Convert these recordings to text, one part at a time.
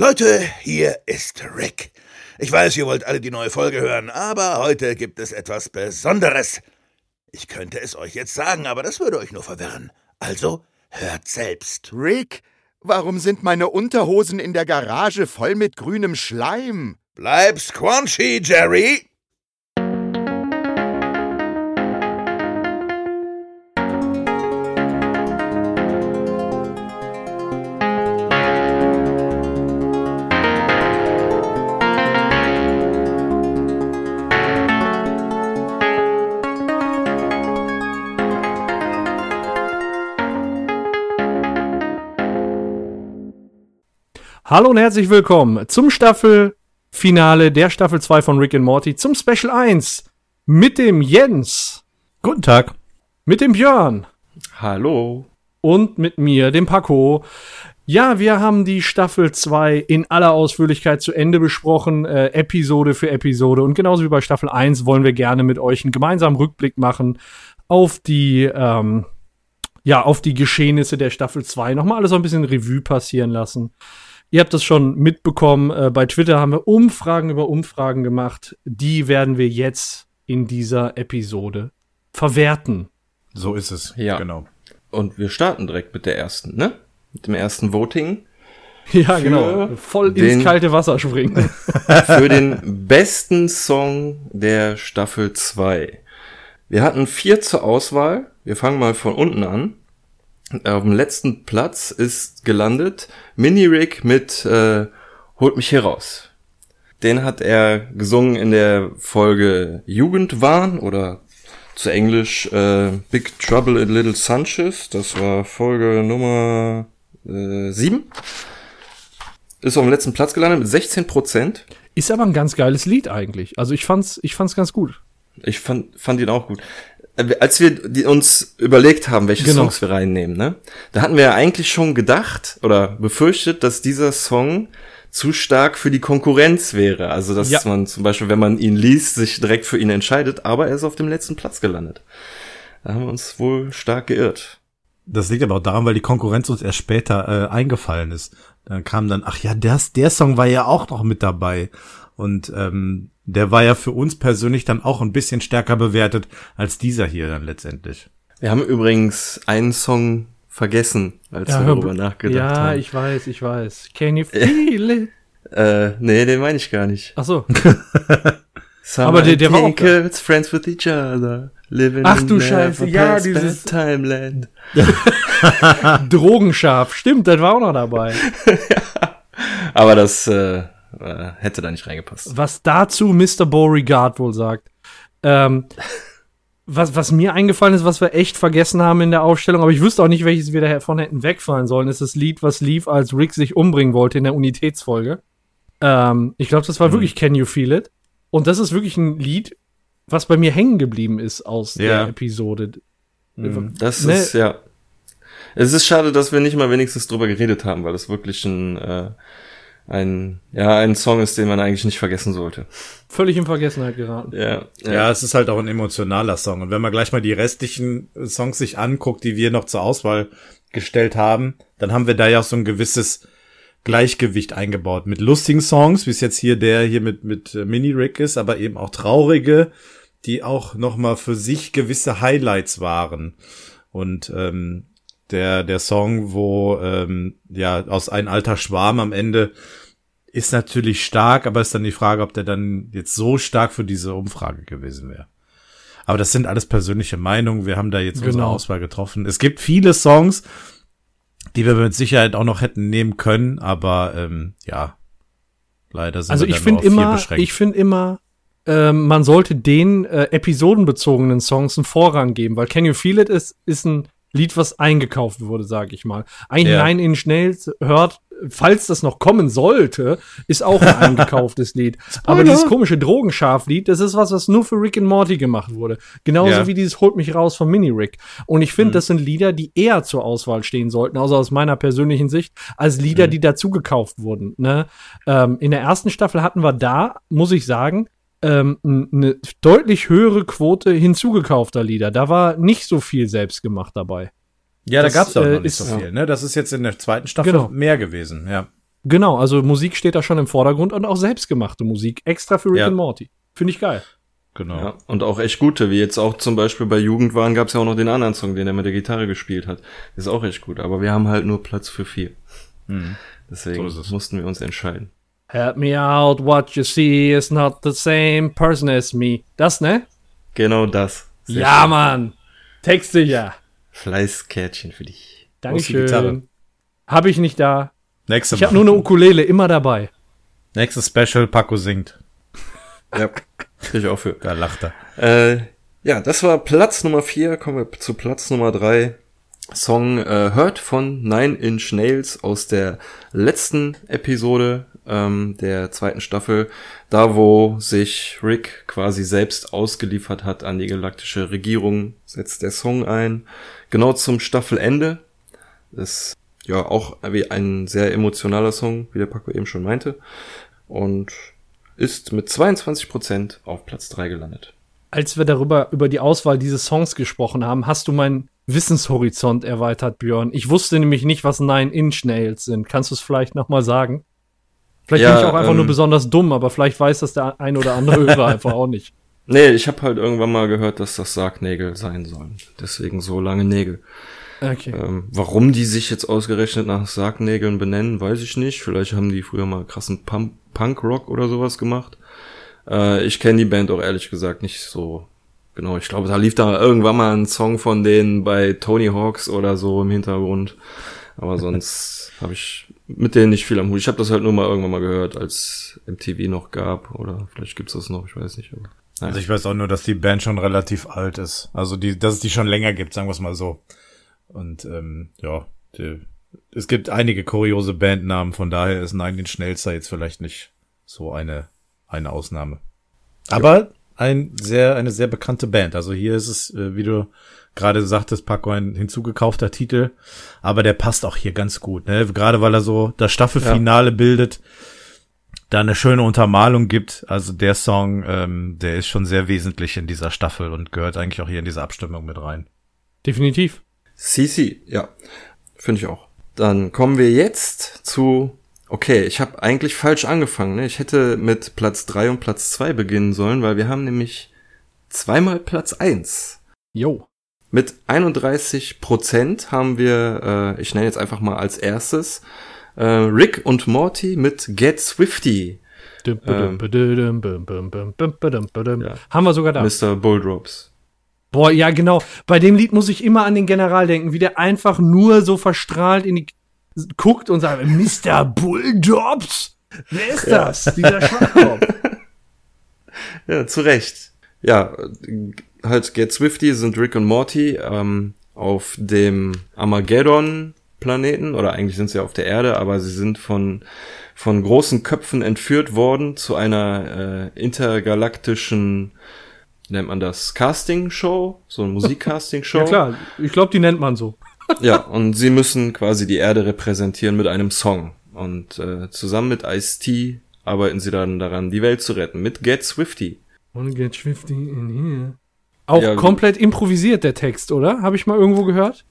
Leute, hier ist Rick. Ich weiß, ihr wollt alle die neue Folge hören, aber heute gibt es etwas Besonderes. Ich könnte es euch jetzt sagen, aber das würde euch nur verwirren. Also hört selbst. Rick, warum sind meine Unterhosen in der Garage voll mit grünem Schleim? Bleib squanchy, Jerry. Hallo und herzlich willkommen zum Staffelfinale der Staffel 2 von Rick and Morty zum Special 1 mit dem Jens. Guten Tag. Mit dem Björn. Hallo. Und mit mir, dem Paco. Ja, wir haben die Staffel 2 in aller Ausführlichkeit zu Ende besprochen, äh, Episode für Episode. Und genauso wie bei Staffel 1 wollen wir gerne mit euch einen gemeinsamen Rückblick machen auf die, ähm, ja, auf die Geschehnisse der Staffel 2. Nochmal alles so ein bisschen Revue passieren lassen. Ihr habt das schon mitbekommen. Äh, bei Twitter haben wir Umfragen über Umfragen gemacht. Die werden wir jetzt in dieser Episode verwerten. So ist es. Ja. Genau. Und wir starten direkt mit der ersten, ne? Mit dem ersten Voting. Ja, genau. Voll den- ins kalte Wasser springen. Für den besten Song der Staffel 2. Wir hatten vier zur Auswahl. Wir fangen mal von unten an. Auf dem letzten Platz ist gelandet Mini Rick mit äh, Holt mich hier raus. Den hat er gesungen in der Folge Jugendwahn oder zu Englisch äh, Big Trouble in Little Sanchez. Das war Folge Nummer äh, 7. Ist auf dem letzten Platz gelandet mit 16 Prozent. Ist aber ein ganz geiles Lied eigentlich. Also ich fand's, ich fand's ganz gut. Ich fand, fand ihn auch gut. Als wir die, uns überlegt haben, welche Genau. Songs wir reinnehmen, ne, da hatten wir ja eigentlich schon gedacht oder befürchtet, dass dieser Song zu stark für die Konkurrenz wäre. Also, dass Ja. man zum Beispiel, wenn man ihn liest, sich direkt für ihn entscheidet, aber er ist auf dem letzten Platz gelandet. Da haben wir uns wohl stark geirrt. Das liegt aber auch daran, weil die Konkurrenz uns erst später äh, eingefallen ist. Dann kam dann, ach ja, das, der Song war ja auch noch mit dabei. Und ähm, der war ja für uns persönlich dann auch ein bisschen stärker bewertet als dieser hier dann letztendlich. Wir haben übrigens einen Song vergessen, als wir hör- darüber nachgedacht ja, haben. ich weiß, ich weiß. Can you feel it? äh, nee, den meine ich gar nicht. Ach so. Aber der- der war auch. Eagles, friends with each other, living Ach in du Scheiße, ja, dieses- Timeland. Drogenscharf. Stimmt, das war auch noch dabei. Aber das äh, äh, hätte da nicht reingepasst. Was dazu Mr. Beauregard wohl sagt. Ähm, was, was mir eingefallen ist, was wir echt vergessen haben in der Aufstellung, aber ich wüsste auch nicht, welches wir davon hätten wegfallen sollen, ist das Lied, was lief, als Rick sich umbringen wollte in der Unitätsfolge. Ähm, ich glaube, das war wirklich Can You Feel It? Und das ist wirklich ein Lied, was bei mir hängen geblieben ist aus Ja. der Episode. Mhm. Das Ne. ist ja. Es ist schade, dass wir nicht mal wenigstens drüber geredet haben, weil es wirklich ein äh, ein ja ein Song ist, den man eigentlich nicht vergessen sollte. Völlig in Vergessenheit geraten. Ja, Ja, es ist halt auch ein emotionaler Song. Und wenn man gleich mal die restlichen Songs sich anguckt, die wir noch zur Auswahl gestellt haben, dann haben wir da ja auch so ein gewisses Gleichgewicht eingebaut. Mit lustigen Songs, wie es jetzt hier der hier mit, mit äh, Mini Rick ist, aber eben auch traurige, die auch nochmal für sich gewisse Highlights waren. Und ähm, der, der Song, wo ähm, ja aus ein alter Schwarm am Ende ist natürlich stark, aber ist dann die Frage, ob der dann jetzt so stark für diese Umfrage gewesen wäre. Aber das sind alles persönliche Meinungen. Wir haben da jetzt unsere Genau. Auswahl getroffen. Es gibt viele Songs, die wir mit Sicherheit auch noch hätten nehmen können, aber ähm, ja, leider sind Also wir ich dann finde nur auf vier immer, beschränkt. ich finde immer, ähm, man sollte den äh, episodenbezogenen Songs einen Vorrang geben, weil Can You Feel It ist, ist ein Lied, was eingekauft wurde, sage ich mal. Ein Ja. Nein in Schnell hört, falls das noch kommen sollte, ist auch ein eingekauftes Lied. Aber dieses komische Drogenscharf-Lied, das ist was, was nur für Rick and Morty gemacht wurde. Genauso Ja. wie dieses Holt mich raus von Mini-Rick. Und ich Mhm. finde, das sind Lieder, die eher zur Auswahl stehen sollten, also aus meiner persönlichen Sicht, als Lieder, Mhm. die dazu gekauft wurden. Ne? Ähm, in der ersten Staffel hatten wir da, muss ich sagen, ähm, eine deutlich höhere Quote hinzugekaufter Lieder. Da war nicht so viel selbst gemacht dabei. ja, da das, gab's auch äh, noch nicht ist- so viel. Ne? Das ist jetzt in der zweiten Staffel Genau. mehr gewesen. Ja. Genau, also Musik steht da schon im Vordergrund und auch selbstgemachte Musik, extra für Rick Ja. and Morty. Finde ich geil. Genau. Ja, und auch echt gute, wie jetzt auch zum Beispiel bei Jugendwahn gab es ja auch noch den anderen Song, den er mit der Gitarre gespielt hat. Ist auch echt gut, aber wir haben halt nur Platz für vier. Mhm. Deswegen So es. mussten wir uns entscheiden. Help me out, what you see is not the same person as me. Das, ne? Genau das. Sehr ja, schön. Mann. Texte ja. Fleißkärtchen für dich. Dankeschön. Habe ich nicht da. Nächste Ich habe nur eine Ukulele immer dabei. Nächstes Special, Paco singt. Ja, krieg ich auch für. Da lacht er. Äh, ja, das war Platz Nummer vier. Kommen wir zu Platz Nummer drei. Song äh, Hurt von Nine Inch Nails aus der letzten Episode ähm, der zweiten Staffel. Da, wo sich Rick quasi selbst ausgeliefert hat an die galaktische Regierung, setzt der Song ein. Genau zum Staffelende. Ist ja auch wie ein sehr emotionaler Song, wie der Paco eben schon meinte. Und ist mit 22% auf Platz 3 gelandet. Als wir darüber über die Auswahl dieses Songs gesprochen haben, hast du meinen Wissenshorizont erweitert, Björn. Ich wusste nämlich nicht, was Nine Inch Nails sind. Kannst du es vielleicht noch mal sagen? Vielleicht Ja, bin ich auch einfach ähm, nur besonders dumm, aber vielleicht weiß das der ein oder andere Hörer einfach auch nicht. Nee, ich habe halt irgendwann mal gehört, dass das Sargnägel sein sollen. Deswegen so lange Nägel. Okay. Ähm, warum die sich jetzt ausgerechnet nach Sargnägeln benennen, weiß ich nicht. Vielleicht haben die früher mal krassen Punkrock oder sowas gemacht. Äh, ich kenne die Band auch ehrlich gesagt nicht so genau. Ich glaube, da lief da irgendwann mal ein Song von denen bei Tony Hawks oder so im Hintergrund. Aber sonst habe ich mit denen nicht viel am Hut. Ich habe das halt nur mal irgendwann mal gehört, als MTV noch gab. Oder vielleicht gibt's das noch, ich weiß nicht. Aber, naja. Also ich weiß auch nur, dass die Band schon relativ alt ist. Also die, dass es die schon länger gibt, sagen wir es mal so. Und ähm, ja, die, es gibt einige kuriose Bandnamen, von daher ist Nine Inch Nails da jetzt vielleicht nicht so eine, eine Ausnahme. Aber ein sehr, eine sehr bekannte Band. Also hier ist es, äh, wie du gerade sagtest, Paco, ein hinzugekaufter Titel. Aber der passt auch hier ganz gut, ne? Gerade weil er so das Staffelfinale bildet, da eine schöne Untermalung gibt. Also der Song, ähm, der ist schon sehr wesentlich in dieser Staffel und gehört eigentlich auch hier in diese Abstimmung mit rein. Definitiv. CC, ja, finde ich auch. Dann kommen wir jetzt zu. Okay, ich habe eigentlich falsch angefangen. Ne? Ich hätte mit Platz drei und Platz zwei beginnen sollen, weil wir haben nämlich zweimal Platz eins. Jo. Mit 31 Prozent haben wir, äh, ich nenne jetzt einfach mal als erstes, äh, Rick und Morty mit Get Swifty, badum. Ja. Haben wir sogar da. Mr. Bulldrops. Boah, ja, genau. Bei dem Lied muss ich immer an den General denken, wie der einfach nur so verstrahlt in die guckt und sagt, Mr. Bulldogs? Wer ist das? Dieser Schwachkopf. Ja, zu Recht. Ja, halt Get Swifty sind Rick und Morty ähm, auf dem Armageddon-Planeten, oder eigentlich sind sie auf der Erde, aber sie sind von, von großen Köpfen entführt worden zu einer äh, intergalaktischen, nennt man das, Casting-Show, so eine Musik-Casting-Show. Ja klar, ich glaube, die nennt man so. Ja, und sie müssen quasi die Erde repräsentieren mit einem Song. Und äh, zusammen mit Ice-T arbeiten sie dann daran, die Welt zu retten, mit Get Swifty. Wanna get swifty in here. Auch Ja, komplett improvisiert der Text, oder? Habe ich mal irgendwo gehört?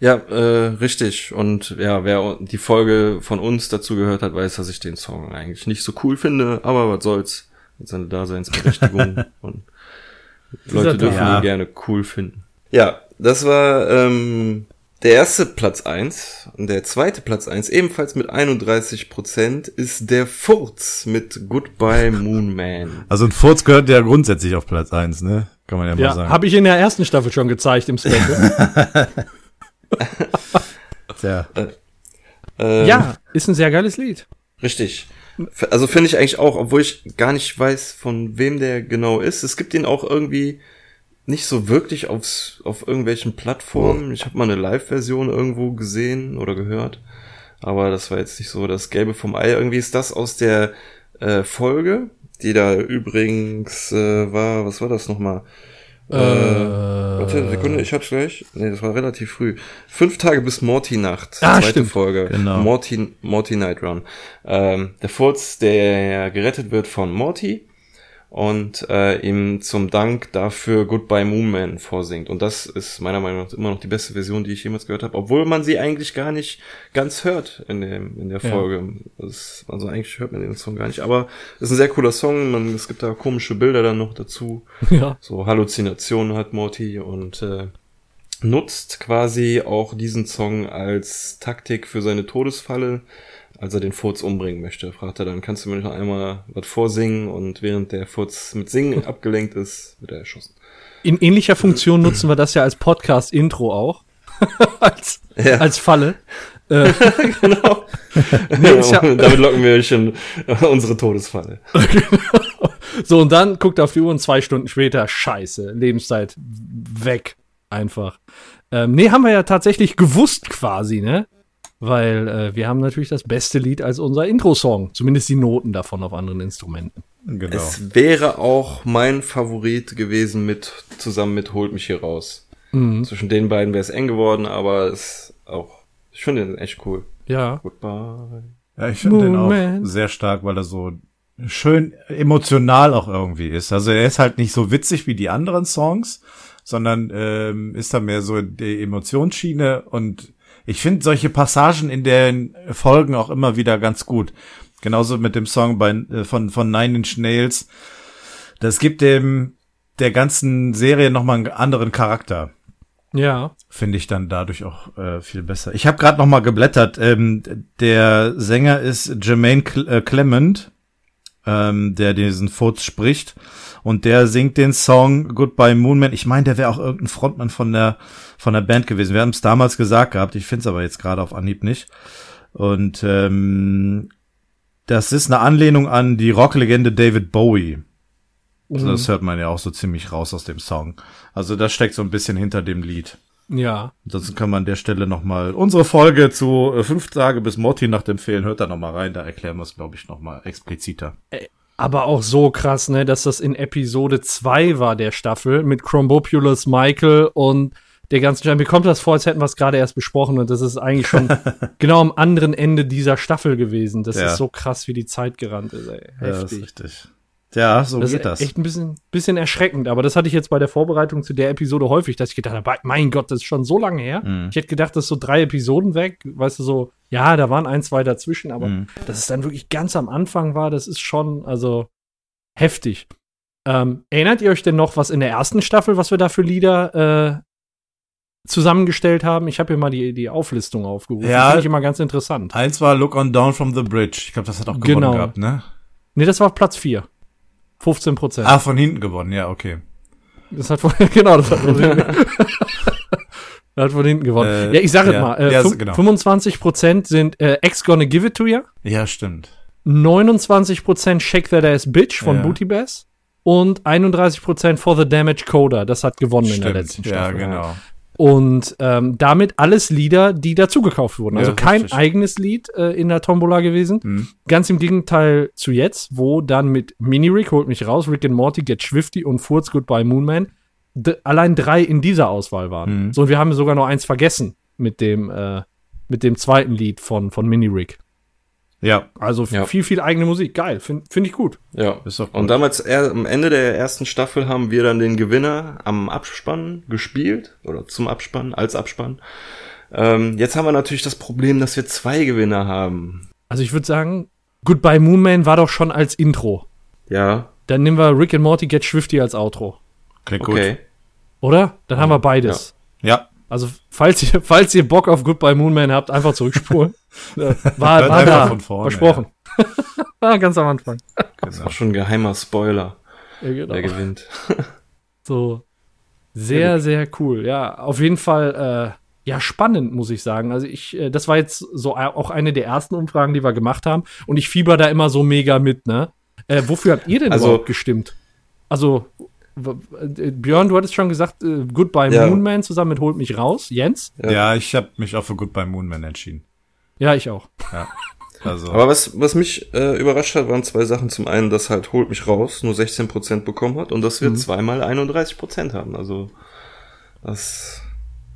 Ja, äh, richtig. Und ja, wer die Folge von uns dazu gehört hat, weiß, dass ich den Song eigentlich nicht so cool finde, aber was soll's. Mit seiner Daseinsberechtigung und Leute dürfen Ja. ihn gerne cool finden. Ja, das war ähm, der erste Platz eins Und der zweite Platz eins ebenfalls mit 31 Prozent, ist der Furz mit Goodbye Moon Man. Also ein Furz gehört ja grundsätzlich auf Platz eins, ne? Kann man ja, mal Ja, sagen. habe ich in der ersten Staffel schon gezeigt im Special. Tja. Ähm, ja, ist ein sehr geiles Lied. Richtig. Also finde ich eigentlich auch, obwohl ich gar nicht weiß, von wem der genau ist. Es gibt ihn auch irgendwie nicht so wirklich aufs, auf irgendwelchen Plattformen. Ich habe mal eine Live-Version irgendwo gesehen oder gehört. Aber das war jetzt nicht so das Gelbe vom Ei. Irgendwie ist das aus der äh, Folge, die da übrigens äh, war, was war das nochmal? Äh, warte, Sekunde, ich hab's gleich. Nee, das war relativ früh. Fünf Tage bis Morty-Nacht. Ah, zweite stimmt. Folge. Genau. Morty, Morty Night Run. Ähm, der Furz, der gerettet wird von Morty. Und äh, ihm zum Dank dafür Goodbye Moonman vorsingt. Und das ist meiner Meinung nach immer noch die beste Version, die ich jemals gehört habe, obwohl man sie eigentlich gar nicht ganz hört in, dem, in der Ja. Folge. Das, also eigentlich hört man den Song gar nicht. Aber es ist ein sehr cooler Song. Man, es gibt da komische Bilder dann noch dazu. Ja. So Halluzinationen hat Morty und äh, nutzt quasi auch diesen Song als Taktik für seine Todesfalle. Als er den Furz umbringen möchte, fragt er dann, kannst du mir noch einmal was vorsingen? Und während der Furz mit Singen abgelenkt ist, wird er erschossen. In ähnlicher Funktion nutzen wir das ja als Podcast-Intro auch. als, Ja. als Falle. Äh, genau. Nee, ja- damit locken wir schon unsere Todesfalle. so, und dann guckt er auf die Uhr und zwei Stunden später, scheiße, Lebenszeit weg. Einfach. Ähm, nee, haben wir ja tatsächlich gewusst quasi, ne? Weil äh, wir haben natürlich das beste Lied als unser Intro-Song. Zumindest die Noten davon auf anderen Instrumenten. Genau. Es wäre auch mein Favorit gewesen mit, zusammen mit Holt mich hier raus. Mhm. Zwischen den beiden wäre es eng geworden, aber es ist auch, ich finde den echt cool. Ja. Goodbye. Ja, ich finde den auch sehr stark, weil er so schön emotional auch irgendwie ist. Also er ist halt nicht so witzig wie die anderen Songs, sondern ähm, ist da mehr so die Emotionsschiene und ich finde solche Passagen in den Folgen auch immer wieder ganz gut. Genauso mit dem Song bei, äh, von, von Nine Inch Nails. Das gibt dem der ganzen Serie nochmal einen anderen Charakter Ja. finde ich dann dadurch auch äh, viel besser. Ich habe gerade noch mal geblättert. Ähm, der Sänger ist Jermaine äh, Clement, ähm, der diesen Furz spricht. Und der singt den Song Goodbye Moonman. Ich meine, der wäre auch irgendein Frontmann von der von der Band gewesen. Wir haben es damals gesagt gehabt. Ich finde es aber jetzt gerade auf Anhieb nicht. Und ähm, das ist eine Anlehnung an die Rocklegende David Bowie. Also das hört man ja auch so ziemlich raus aus dem Song. Also das steckt so ein bisschen hinter dem Lied. Ja. Ansonsten kann man an der Stelle nochmal unsere Folge zu äh, fünf Tage bis Morty Nacht empfehlen. Hört da nochmal rein, da erklären wir es, glaube ich, nochmal expliziter. Aber auch so krass, ne, dass das in Episode 2 war der Staffel mit Chrombopulus, Michael und der ganzen Staffel. Mir kommt das vor, als hätten wir es gerade erst besprochen und das ist eigentlich schon genau am anderen Ende dieser Staffel gewesen. Das Ja. ist so krass, wie die Zeit gerannt ist, ey. Ja, das ist Heftig. richtig. Ja, so das geht ist das. echt ein bisschen, bisschen erschreckend, aber das hatte ich jetzt bei der Vorbereitung zu der Episode häufig, dass ich gedacht habe, mein Gott, das ist schon so lange her. Mhm. Ich hätte gedacht, das ist so drei Episoden weg, weißt du, so, ja, da waren ein, zwei dazwischen, aber Mhm. dass es dann wirklich ganz am Anfang war, das ist schon, also heftig. Ähm, erinnert ihr euch denn noch, was in der ersten Staffel, was wir da für Lieder äh, zusammengestellt haben? Ich habe hier mal die, die Auflistung aufgerufen. Ja. Finde ich immer ganz interessant. Eins war Look on Down from the Bridge. Ich glaube, das hat auch gewonnen Genau. gehabt, ne? Nee, das war Platz 4. 15 Prozent. Ah, von hinten gewonnen, ja, okay. Das hat von, genau, das hat von hinten, das hat von hinten gewonnen. Äh, ja, ich sage ja. es mal. Äh, Ja, genau. 25% sind äh, X Gonna Give It To You. Ja, stimmt. 29% Shake That Ass Bitch von Ja. Booty Bass. Und 31% For the Damage Coder. Das hat gewonnen in der letzten ja, Staffel. genau. Und ähm, damit alles Lieder, die dazugekauft wurden. Also Ja, kein richtig. eigenes Lied äh, in der Tombola gewesen. Mhm. Ganz im Gegenteil zu jetzt, wo dann mit Mini Rick, holt mich raus, Rick and Morty, Get Swifty und Furz Goodbye Moonman allein drei in dieser Auswahl waren. Mhm. So, und wir haben sogar noch eins vergessen mit dem, äh, mit dem zweiten Lied von, von Mini Rick. Ja, Also Ja. viel, viel eigene Musik. Geil, finde find ich gut. Ja. Ist doch gut. Und damals, er, am Ende der ersten Staffel haben wir dann den Gewinner am Abspann gespielt oder zum Abspann, als Abspann. Ähm, jetzt haben wir natürlich das Problem, dass wir zwei Gewinner haben. Also ich würde sagen, Goodbye Moonman war doch schon als Intro. Ja, Dann nehmen wir Rick and Morty Get Swifty als Outro. klingt okay. Oder? Dann haben wir beides. gut. Ja, Also, falls ihr, falls ihr Bock auf Goodbye Moonman habt, einfach zurückspulen. War war da. von vorne, Versprochen. war ganz am Anfang. Das ist auch schon ein geheimer Spoiler, Ja, genau. wer gewinnt. So. Sehr, sehr cool. Ja, auf jeden Fall, äh, ja, spannend, muss ich sagen. Also ich, äh, das war jetzt so auch eine der ersten Umfragen, die wir gemacht haben. Und ich fieber da immer so mega mit, ne? Äh, wofür habt ihr denn Also- überhaupt gestimmt? Also, Björn, du hattest schon gesagt, äh, Goodbye Ja. Moonman zusammen mit Holt mich raus. Jens? Ja. ja. ich habe mich auch für Goodbye Moonman entschieden. Ja, ich auch. Also, Aber was, was mich äh, überrascht hat, waren zwei Sachen. Zum einen, dass halt Holt mich raus nur 16% bekommen hat und dass wir zweimal 31% haben. Also, das,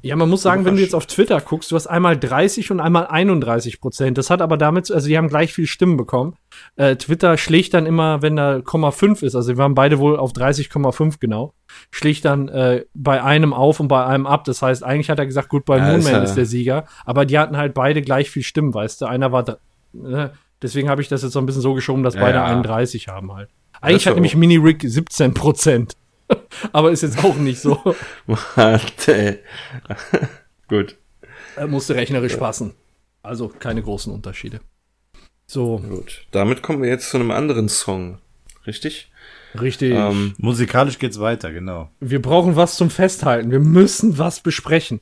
Ja, man muss sagen, wenn du jetzt auf Twitter guckst, du hast einmal 30 und einmal 31 Prozent. Das hat aber damit, zu- also die haben gleich viel Stimmen bekommen. Äh, Twitter schlägt dann immer, wenn da Komma 5 ist, also wir waren beide wohl auf 30,5 genau, schlägt dann äh, bei einem auf und bei einem ab. Das heißt, eigentlich hat er gesagt, gut, bei Ja, Moonman ist ja- ist der Sieger, aber die hatten halt beide gleich viel Stimmen, weißt du. Einer war, ne? deswegen habe ich das jetzt so ein bisschen so geschoben, dass Ja, beide ja. 31 haben halt. Eigentlich hat nämlich Mini Rick 17 Prozent. aber ist jetzt auch nicht so. Warte. Gut. Er musste rechnerisch passen. Also keine großen Unterschiede. So, Gut. Damit kommen wir jetzt zu einem anderen Song. Richtig? richtig. Ähm, Musikalisch geht's weiter, genau. Wir brauchen was zum Festhalten. Wir müssen was besprechen.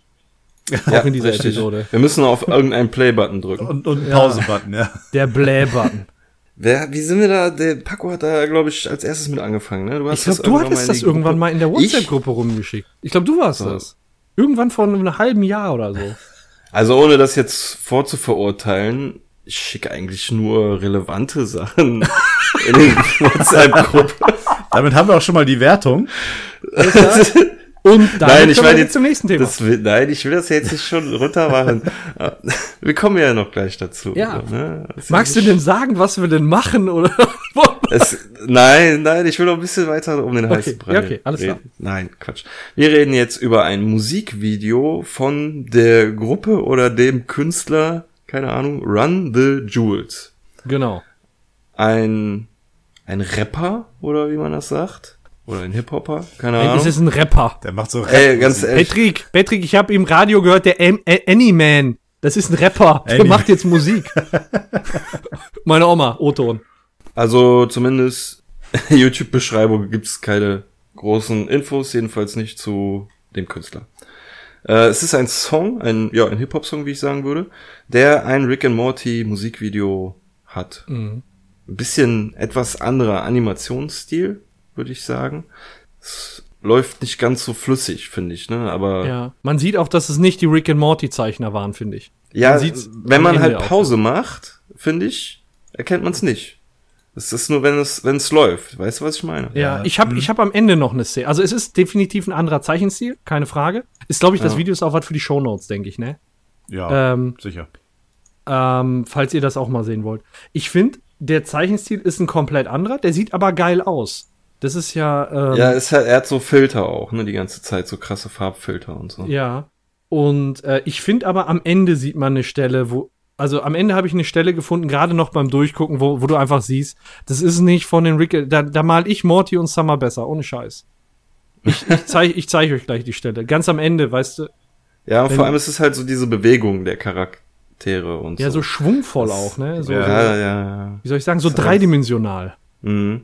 Auch in dieser richtig. Episode. Wir müssen auf irgendeinen Play-Button drücken. Und, und Ja. Pause-Button, ja. Der Blä-Button. Wer, wie sind wir da? Der Paco hat da, glaube ich, als erstes mit angefangen. Ne? Du Ich glaube, du hattest das irgendwann mal in der WhatsApp-Gruppe rumgeschickt. Ich glaube, du warst So. das. Irgendwann vor einem halben Jahr oder so. Also ohne das jetzt vorzuverurteilen, ich schicke eigentlich nur relevante Sachen in den WhatsApp-Gruppe. Damit haben wir auch schon mal die Wertung. Und dann Nein, ich meine jetzt zum nächsten Thema. Das nein, ich will das jetzt nicht schon runter machen. Wir kommen ja noch gleich dazu. Ja. So, ne? Magst du nicht- denn sagen, was wir denn machen? Oder? Es, nein, nein, ich will noch ein bisschen weiter um den Okay, heißen Brei ja, okay, alles klar. reden. Nein, Quatsch. Wir reden jetzt über ein Musikvideo von der Gruppe oder dem Künstler, keine Ahnung, Run the Jewels. genau. Ein, ein Rapper oder wie man das sagt? Oder ein Hip-Hopper? Keine Ey, Ahnung. Es ist ein Rapper. Der macht so Ey, ganz ehrlich. Patrick, Patrick, ich habe im Radio gehört, der Am- Ä- Anyman. Das ist ein Rapper. Der Anyman. macht jetzt Musik. Meine Oma, O-Ton. Also zumindest YouTube-Beschreibung gibt's keine großen Infos, jedenfalls nicht zu dem Künstler. Äh, es ist ein Song, ein, ja, ein Hip-Hop-Song, wie ich sagen würde, der ein Rick and Morty Musikvideo hat. Mhm. Ein bisschen etwas anderer Animationsstil, würde ich sagen. Es läuft nicht ganz so flüssig, finde ich, ne, aber Ja. Man sieht auch, dass es nicht die Rick and Morty Zeichner waren, finde ich. Ja, Man wenn man Ende halt auch. Pause macht, finde ich, erkennt man es nicht. Es ist nur, wenn es, wenn es läuft. Weißt du, was ich meine? Ja, Ja. ich habe ich hab am Ende noch eine Szene. Also es ist definitiv ein anderer Zeichenstil, keine Frage. Ist, glaube ich, das Ja. Video ist auch was für die Shownotes, denke ich, ne? Ja, Ähm, sicher. ähm, falls ihr das auch mal sehen wollt. Ich finde, der Zeichenstil ist ein komplett anderer, der sieht aber geil aus. Das ist ja, ähm, Ja, ist halt, er hat so Filter auch, ne, die ganze Zeit, so krasse Farbfilter und so. Ja. Und äh, ich finde aber am Ende sieht man eine Stelle, wo. Also am Ende habe ich eine Stelle gefunden, gerade noch beim Durchgucken, wo, wo du einfach siehst, das ist nicht von den Rick. Da, da mal ich Morty und Summer besser, ohne Scheiß. Ich, ich zeige ich zeig euch gleich die Stelle. Ganz am Ende, weißt du, Ja, und vor allem ist es halt so diese Bewegung der Charaktere und ja, so so. schwungvoll Das- auch, ne? So, Ja. so, Ja, ja, ja. wie soll ich sagen, so Das dreidimensional. Mhm.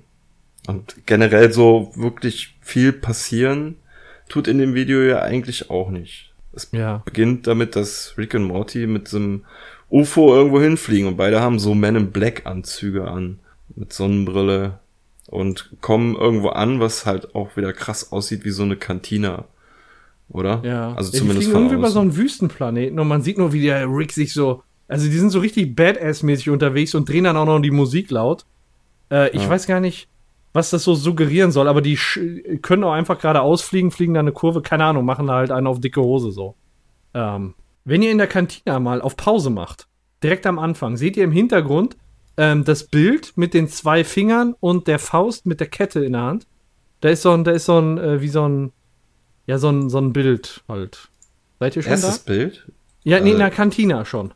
Und generell so wirklich viel passieren tut in dem Video ja eigentlich auch nicht. Es Ja. beginnt damit, dass Rick und Morty mit so einem UFO irgendwo hinfliegen und beide haben so Men in Black Anzüge an mit Sonnenbrille und kommen irgendwo an, was halt auch wieder krass aussieht wie so eine Kantina. Oder? Ja. Also ja, zumindest die fliegen irgendwie über so einen Wüstenplaneten und man sieht nur, wie der Rick sich so. Also die sind so richtig Badass-mäßig unterwegs und drehen dann auch noch die Musik laut. Äh, ich Ja. weiß gar nicht, was das so suggerieren soll, aber die können auch einfach geradeaus fliegen, fliegen da eine Kurve, keine Ahnung, machen da halt einen auf dicke Hose so. Ähm, wenn ihr in der Kantina mal auf Pause macht, direkt am Anfang, seht ihr im Hintergrund ähm, das Bild mit den zwei Fingern und der Faust mit der Kette in der Hand. Da ist so ein, da ist so ein, äh, wie so ein, ja, so ein, so ein Bild halt. Seid ihr schon Erstes da? Bild? Ja, nee, in äh, der Kantina schon.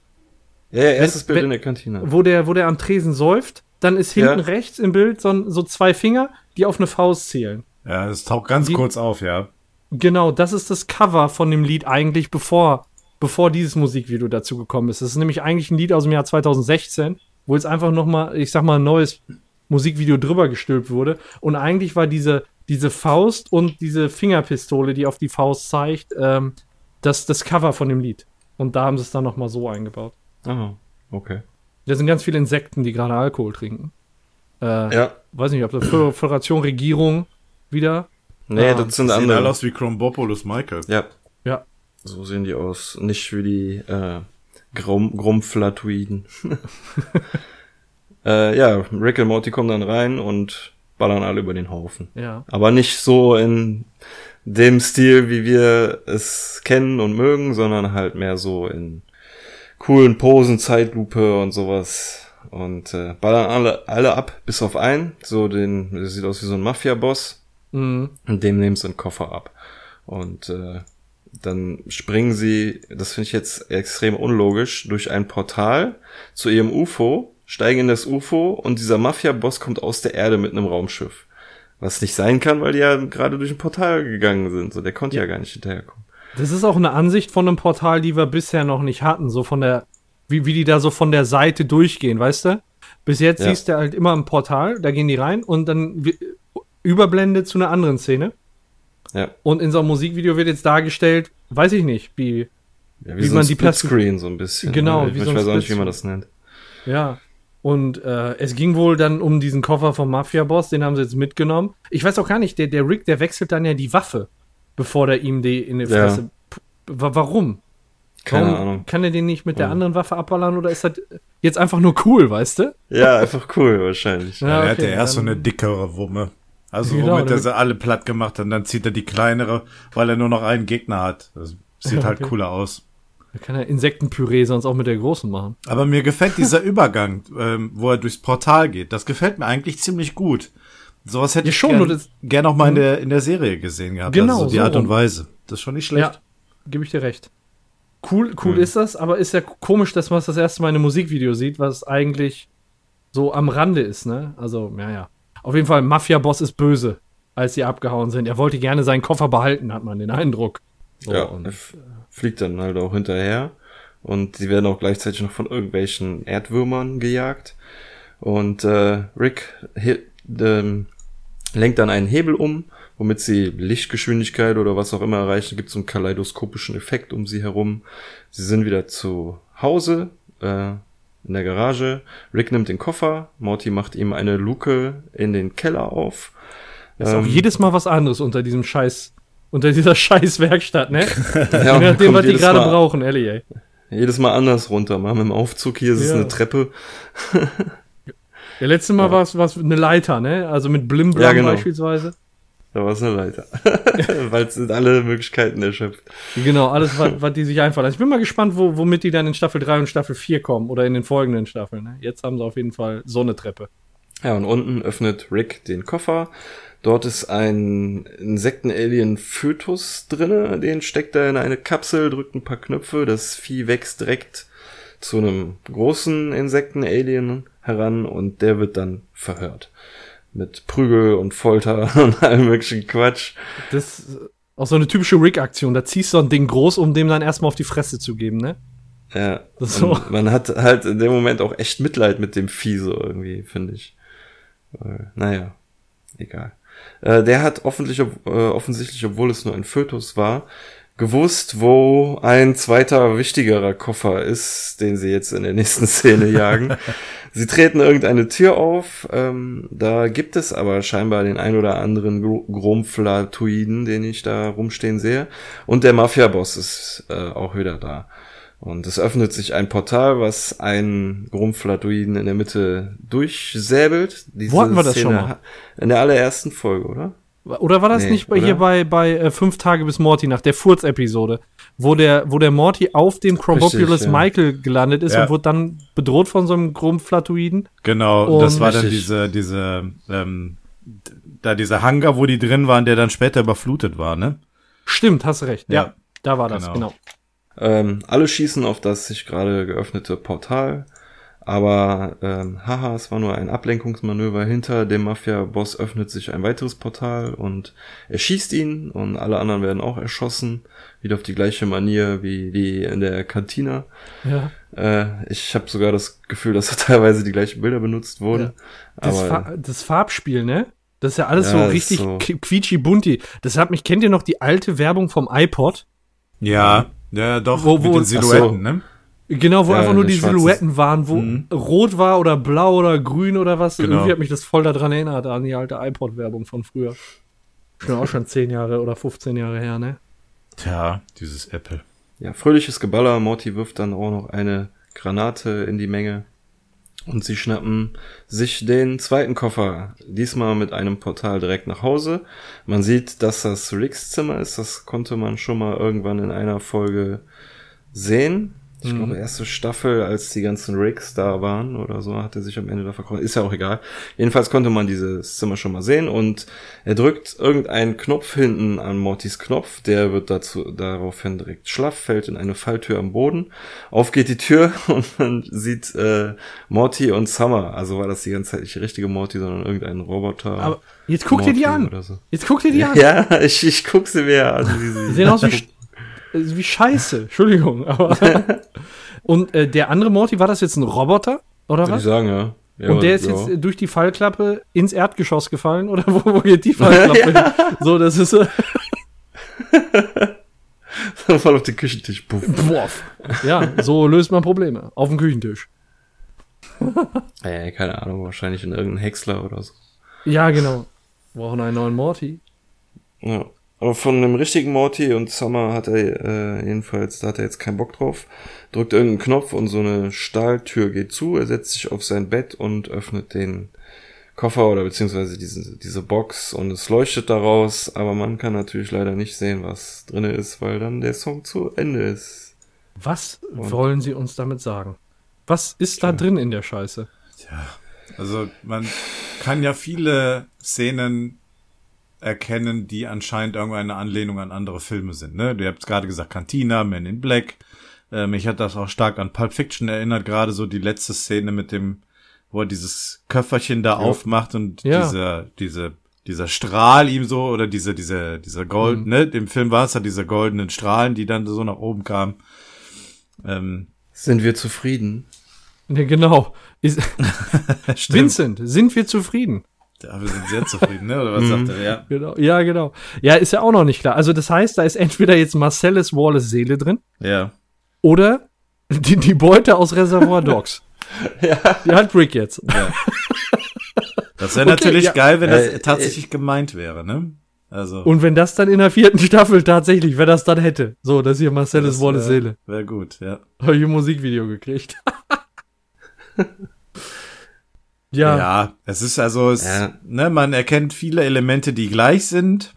Ja, ja, erstes Bild wenn- in der Kantine. Wo der, wo der am Tresen säuft, dann ist hinten Ja. rechts im Bild so, so zwei Finger, die auf eine Faust zählen. Ja, das taucht ganz Die- kurz auf, ja. Genau, das ist das Cover von dem Lied eigentlich, bevor, bevor dieses Musikvideo dazu gekommen ist. Das ist nämlich eigentlich ein Lied aus dem Jahr 2016, wo jetzt einfach noch mal, ich sag mal, ein neues Musikvideo drüber gestülpt wurde. Und eigentlich war diese, diese Faust und diese Fingerpistole, die auf die Faust zeigt, ähm, das, das Cover von dem Lied. Und da haben sie es dann noch mal so eingebaut. Aha, okay. Da sind ganz viele Insekten, die gerade Alkohol trinken. Äh, Ja. Weiß nicht, ob das Föder- Föderation, Regierung wieder. Nee, Ah, das sind Sehen alle andere. aus wie Chrombopoulos Michael. Ja. Ja. So sehen die aus. Nicht wie die äh, Grum Grumpflatoiden. äh, ja, Rick und Morty kommen dann rein und ballern alle über den Haufen. Ja. Aber nicht so in dem Stil, wie wir es kennen und mögen, sondern halt mehr so in coolen Posen, Zeitlupe und sowas. und äh, ballern alle, alle ab, bis auf einen. So den, der sieht aus wie so ein Mafia-Boss. Mhm. Und dem nehmen sie einen Koffer ab. Und äh, dann springen sie, das finde ich jetzt extrem unlogisch, durch ein Portal zu ihrem UFO, steigen in das UFO und dieser Mafia-Boss kommt aus der Erde mit einem Raumschiff. Was nicht sein kann, weil die ja gerade durch ein Portal gegangen sind. So, der konnte ja, gar nicht hinterherkommen. Das ist auch eine Ansicht von einem Portal, die wir bisher noch nicht hatten. So von der, wie, wie die da so von der Seite durchgehen, weißt du? Bis jetzt Ja. siehst du halt immer ein Portal, da gehen die rein und dann Überblende zu einer anderen Szene. Ja. Und in so einem Musikvideo wird jetzt dargestellt, weiß ich nicht, wie, ja Wie so man die Splitscreen so ein bisschen. Genau, ne? wie Ich, so ich ein weiß auch nicht, wie man das nennt. Ja. Und äh, es ging wohl dann um diesen Koffer vom Mafia-Boss, den haben sie jetzt mitgenommen. Ich weiß auch gar nicht, der, der Rick, der wechselt dann ja die Waffe, bevor der ihm die in die Ja. Fresse. Wa- Warum? Keine Warum Ahnung. kann er den nicht mit der Ja. anderen Waffe abballern oder ist das jetzt einfach nur cool, weißt du? Ja, einfach cool wahrscheinlich. Ja, Ja, der okay, hat ja erst so eine dickere Wumme. Also Genau, womit er sie alle platt gemacht hat, und dann zieht er die kleinere, weil er nur noch einen Gegner hat. Das sieht Ja, halt okay. cooler aus. Da kann er Insektenpüree sonst auch mit der großen machen. Aber mir gefällt dieser Übergang, ähm, wo er durchs Portal geht. Das gefällt mir eigentlich ziemlich gut. Sowas hätte Ja, ich schon, gern, nur das- gern auch mal in der, in der Serie gesehen gehabt. Genau, also die so Art und. Weise. Das ist schon nicht schlecht. Ja, gebe ich dir recht. Cool, cool Mhm. ist das, aber ist ja komisch, dass man es das erste Mal in einem Musikvideo sieht, was eigentlich so am Rande ist, ne? Also, ja, ja. Auf jeden Fall, Mafia-Boss ist böse, als sie abgehauen sind. Er wollte gerne seinen Koffer behalten, hat man den Eindruck. So, ja, und- fliegt dann halt auch hinterher. Und sie werden auch gleichzeitig noch von irgendwelchen Erdwürmern gejagt. Und äh, Rick ähm, lenkt dann einen Hebel um, womit sie Lichtgeschwindigkeit oder was auch immer erreichen. Gibt so einen kaleidoskopischen Effekt um sie herum. Sie sind wieder zu Hause äh, in der Garage. Rick nimmt den Koffer. Morty macht ihm eine Luke in den Keller auf. ist auch Ähm, jedes Mal was anderes unter diesem Scheiß, unter dieser scheiß Werkstatt, ne? ja, Je nachdem, was die gerade brauchen, ehrlich, ey. Jedes Mal anders runter. Mal mit dem Aufzug, hier ist es Ja. eine Treppe. Der letzte Mal Ja. war es eine Leiter, ne? Also mit Blimblam Ja, genau. beispielsweise. Da war es eine Leiter. Weil es sind alle Möglichkeiten erschöpft. Genau, alles, was, was die sich einfallen. Ich bin mal gespannt, wo, womit die dann in Staffel 3 und Staffel 4 kommen oder in den folgenden Staffeln. Ne? Jetzt haben sie auf jeden Fall so eine Treppe. Ja, und unten öffnet Rick den Koffer. Dort ist ein Insekten-Alien-Fötus drinne. Den steckt er in eine Kapsel, drückt ein paar Knöpfe. Das Vieh wächst direkt zu einem großen Insekten-Alien heran und der wird dann verhört. Mit Prügel und Folter und allem möglichen Quatsch. Das ist auch so eine typische Rick-Aktion. Da ziehst du so ein Ding groß, um dem dann erstmal auf die Fresse zu geben, ne? Ja. So. Man hat halt in dem Moment auch echt Mitleid mit dem Vieh so irgendwie, finde ich. Naja, egal. Äh, der hat offensichtlich, äh, offensichtlich, obwohl es nur ein Fötus war, gewusst, wo ein zweiter wichtigerer Koffer ist, den sie jetzt in der nächsten Szene jagen. sie treten irgendeine Tür auf, ähm, da gibt es aber scheinbar den ein oder anderen Chromflatoiden, den ich da rumstehen sehe. Und der Mafia-Boss ist äh, auch wieder da. Und es öffnet sich ein Portal, was einen Grumflatoiden in der Mitte durchsäbelt. Diese Wo hatten wir das schon mal? In der allerersten Folge, oder? Oder war das Nee, nicht bei, hier bei, bei äh, Fünf Tage bis Morty nach der Furz-Episode, wo der, wo der Morty auf dem Chrombopulus ja. Michael gelandet ist Ja. und wurde dann bedroht von so einem Grumpflatoiden? Genau, das Und- war dann Richtig. diese, diese, ähm, da dieser Hangar, wo die drin waren, der dann später überflutet war, ne? Stimmt, hast recht. Ja, Ja. da war das, Genau. genau. Ähm, alle schießen auf das sich gerade geöffnete Portal. Aber ähm, haha, es war nur ein Ablenkungsmanöver. Hinter dem Mafia-Boss öffnet sich ein weiteres Portal und er schießt ihn und alle anderen werden auch erschossen. Wieder auf die gleiche Manier wie die in der Kantina. Ja. Äh, ich habe sogar das Gefühl, dass da teilweise die gleichen Bilder benutzt wurden. Das, Aber Fa das Farbspiel, ne? Das ist ja alles Ja, so richtig so- so. quietschi-bunti. Das hat mich, kennt ihr noch die alte Werbung vom iPod? Ja, ja, doch, Wo- mit wo- den ach so. Silhouetten, ne? Genau, wo Ja, einfach nur die Silhouetten waren, wo Mhm. rot war oder blau oder grün oder was. Genau. Irgendwie hat mich das voll daran erinnert, an die alte iPod-Werbung von früher. Schon auch schon 10 Jahre oder 15 Jahre her, ne? Tja, dieses Apple. ja, fröhliches Geballer. Morty wirft dann auch noch eine Granate in die Menge. Und sie schnappen sich den zweiten Koffer, diesmal mit einem Portal direkt nach Hause. Man sieht, dass das Ricks Zimmer ist, das konnte man schon mal irgendwann in einer Folge sehen. Ich Mhm. glaube, erste Staffel, als die ganzen Rigs da waren oder so, hat er sich am Ende da verkauft. Ist ja auch egal. Jedenfalls konnte man dieses Zimmer schon mal sehen und er drückt irgendeinen Knopf hinten an Mortys Knopf. Der wird dazu, daraufhin direkt schlaff, fällt in eine Falltür am Boden. Auf geht die Tür und man sieht äh, Morty und Summer. Also war das die ganze Zeit nicht die richtige Morty, sondern irgendein Roboter. Aber jetzt guck dir die Morty an. so. Jetzt guck dir die an. Ja, ich, ich guck sie mir an. sie- sehen aus wie, wie Scheiße. Entschuldigung. Aber und äh, der andere Morty, war das jetzt ein Roboter? Oder Würde ich was? sagen, ja. ja Und der ist ja. jetzt durch die Fallklappe ins Erdgeschoss gefallen? Oder wo, wo geht die Fallklappe hin? So, das ist. Äh, voll auf den Küchentisch. Puff. boah. Ja, so löst man Probleme. Auf dem Küchentisch. Äh, keine Ahnung, wahrscheinlich in irgendeinem Häcksler oder so. Ja, genau. Wir brauchen einen neuen Morty. Ja. Aber von einem richtigen Morty und Summer hat er äh, jedenfalls, da hat er jetzt keinen Bock drauf. Drückt irgendeinen Knopf und so eine Stahltür geht zu. Er setzt sich auf sein Bett und öffnet den Koffer oder beziehungsweise diese, diese Box und es leuchtet daraus, aber man kann natürlich leider nicht sehen, was drinne ist, weil dann der Song zu Ende ist. Was wollen Sie uns damit sagen? Was ist da drin in der Scheiße? Also man kann ja viele Szenen erkennen, die anscheinend irgendeine Anlehnung an andere Filme sind. Ne? Du habt gerade gesagt, Cantina, Men in Black. Äh, mich hat das auch stark an Pulp Fiction erinnert, gerade so die letzte Szene mit dem, wo er dieses Köfferchen da aufmacht und Ja. dieser, diese, dieser Strahl ihm so, oder diese, diese, dieser Gold, Mhm. ne, im Film war es ja diese goldenen Strahlen, die dann so nach oben kamen. Ähm, Sind wir zufrieden? Ne, genau. Ist. Vincent, sind wir zufrieden? Ja, wir sind sehr zufrieden, ne? Oder was sagt er? Ja. Genau. Ja, genau. Ja, ist ja auch noch nicht klar. Also das heißt, da ist entweder jetzt Marcellus Wallace Seele drin Ja. oder die, die Beute aus Reservoir Dogs. ja. Die hat Rick jetzt. Ja. Das wäre Okay, natürlich ja. geil, wenn das Äh, tatsächlich gemeint wäre, ne? Also. Und wenn das dann in der vierten Staffel tatsächlich, wer das dann hätte. So, das hier Marcellus Wallace Seele. Wäre gut, ja. Habe ich ein Musikvideo gekriegt. ja. Ja. es ist also, es, Ja. ne, man erkennt viele Elemente, die gleich sind.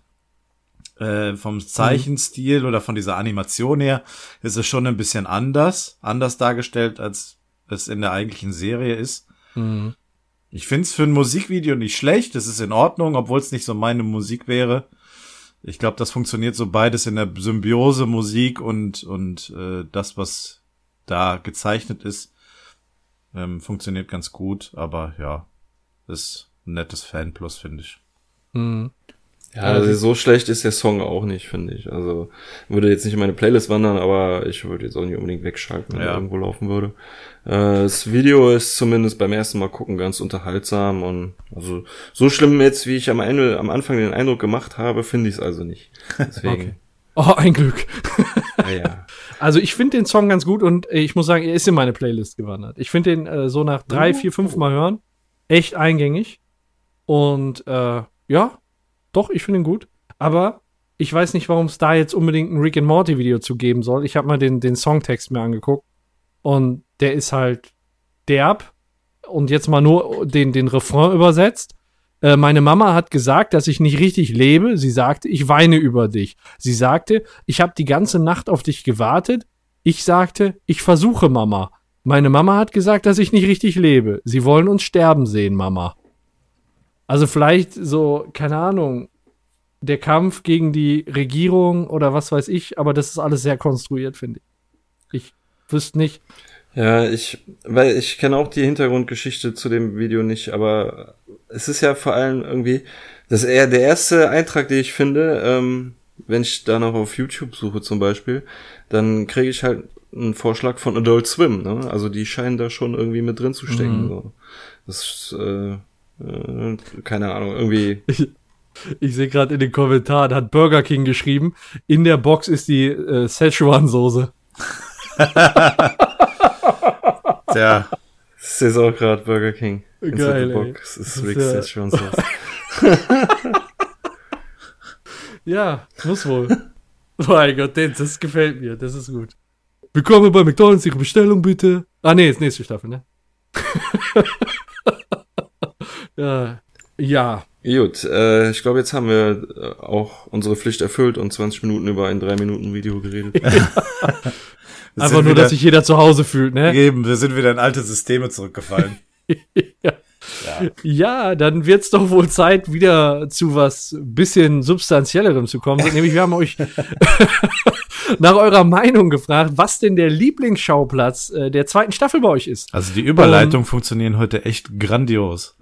Äh, vom Zeichenstil oder von dieser Animation her ist es schon ein bisschen anders, anders dargestellt, als es in der eigentlichen Serie ist. Mhm. Ich find's für ein Musikvideo nicht schlecht, es ist in Ordnung, obwohl es nicht so meine Musik wäre. Ich glaube, das funktioniert so beides in der Symbiose Musik und und äh, das, was da gezeichnet ist, ähm, funktioniert ganz gut. Aber ja, ist ein nettes Fan plus finde ich. Mhm. Ja, also so schlecht ist der Song auch nicht, finde ich. Also würde jetzt nicht in meine Playlist wandern, aber ich würde jetzt auch nicht unbedingt wegschalten, wenn Ja. er irgendwo laufen würde. Äh, das Video ist zumindest beim ersten Mal gucken ganz unterhaltsam und also so schlimm jetzt, wie ich am, Ende, am Anfang den Eindruck gemacht habe, finde ich es also nicht. Deswegen, Oh, ein Glück. ja, ja. Also ich finde den Song ganz gut und äh, ich muss sagen, er ist in meine Playlist gewandert. Ich finde den äh, so nach drei, vier, fünf Mal hören echt eingängig. Und äh, ja, doch, ich finde ihn gut. Aber ich weiß nicht, warum es da jetzt unbedingt ein Rick and Morty Video zu geben soll. Ich habe mal den, den Songtext mir angeguckt und der ist halt derb und jetzt mal nur den, den Refrain übersetzt. Äh, meine Mama hat gesagt, dass ich nicht richtig lebe. Sie sagte, ich weine über dich. Sie sagte, ich habe die ganze Nacht auf dich gewartet. Ich sagte, ich versuche, Mama. Meine Mama hat gesagt, dass ich nicht richtig lebe. Sie wollen uns sterben sehen, Mama. Also vielleicht so, keine Ahnung, der Kampf gegen die Regierung oder was weiß ich, aber das ist alles sehr konstruiert, finde ich. Ich wüsste nicht. Ja, ich, weil ich kenne auch die Hintergrundgeschichte zu dem Video nicht, aber es ist ja vor allem irgendwie, das ist eher der erste Eintrag, den ich finde, ähm, wenn ich da noch auf YouTube suche zum Beispiel, dann kriege ich halt einen Vorschlag von Adult Swim, ne? Also die scheinen da schon irgendwie mit drin zu stecken. Mhm. So. Das ist, äh, äh, keine Ahnung, irgendwie. Ich sehe gerade in den Kommentaren, hat Burger King geschrieben, in der Box ist die äh, Szechuan-Soße. Tja, Das ist auch gerade Burger King. Inside Geil, the ey. Box. Das Das ist ist Rick ja- Szechuan Sauce. Ja, muss wohl. mein Gott, das, gefällt mir, das ist gut. Willkommen bei McDonalds, Ihre Bestellung bitte. Ah, nee, ist nächste Staffel, ne? ja. Ja. Gut, äh, ich glaube, jetzt haben wir äh, auch unsere Pflicht erfüllt und 20 Minuten über ein 3-Minuten-Video geredet. Einfach nur, wieder- dass sich jeder zu Hause fühlt, ne? Eben, wir sind wieder in alte Systeme zurückgefallen. ja. ja, dann wird's doch wohl Zeit, wieder zu was bisschen substanziellerem zu kommen. Nämlich, wir haben euch nach eurer Meinung gefragt, was denn der Lieblingsschauplatz äh, der zweiten Staffel bei euch ist. Also die Überleitungen funktionieren heute echt grandios.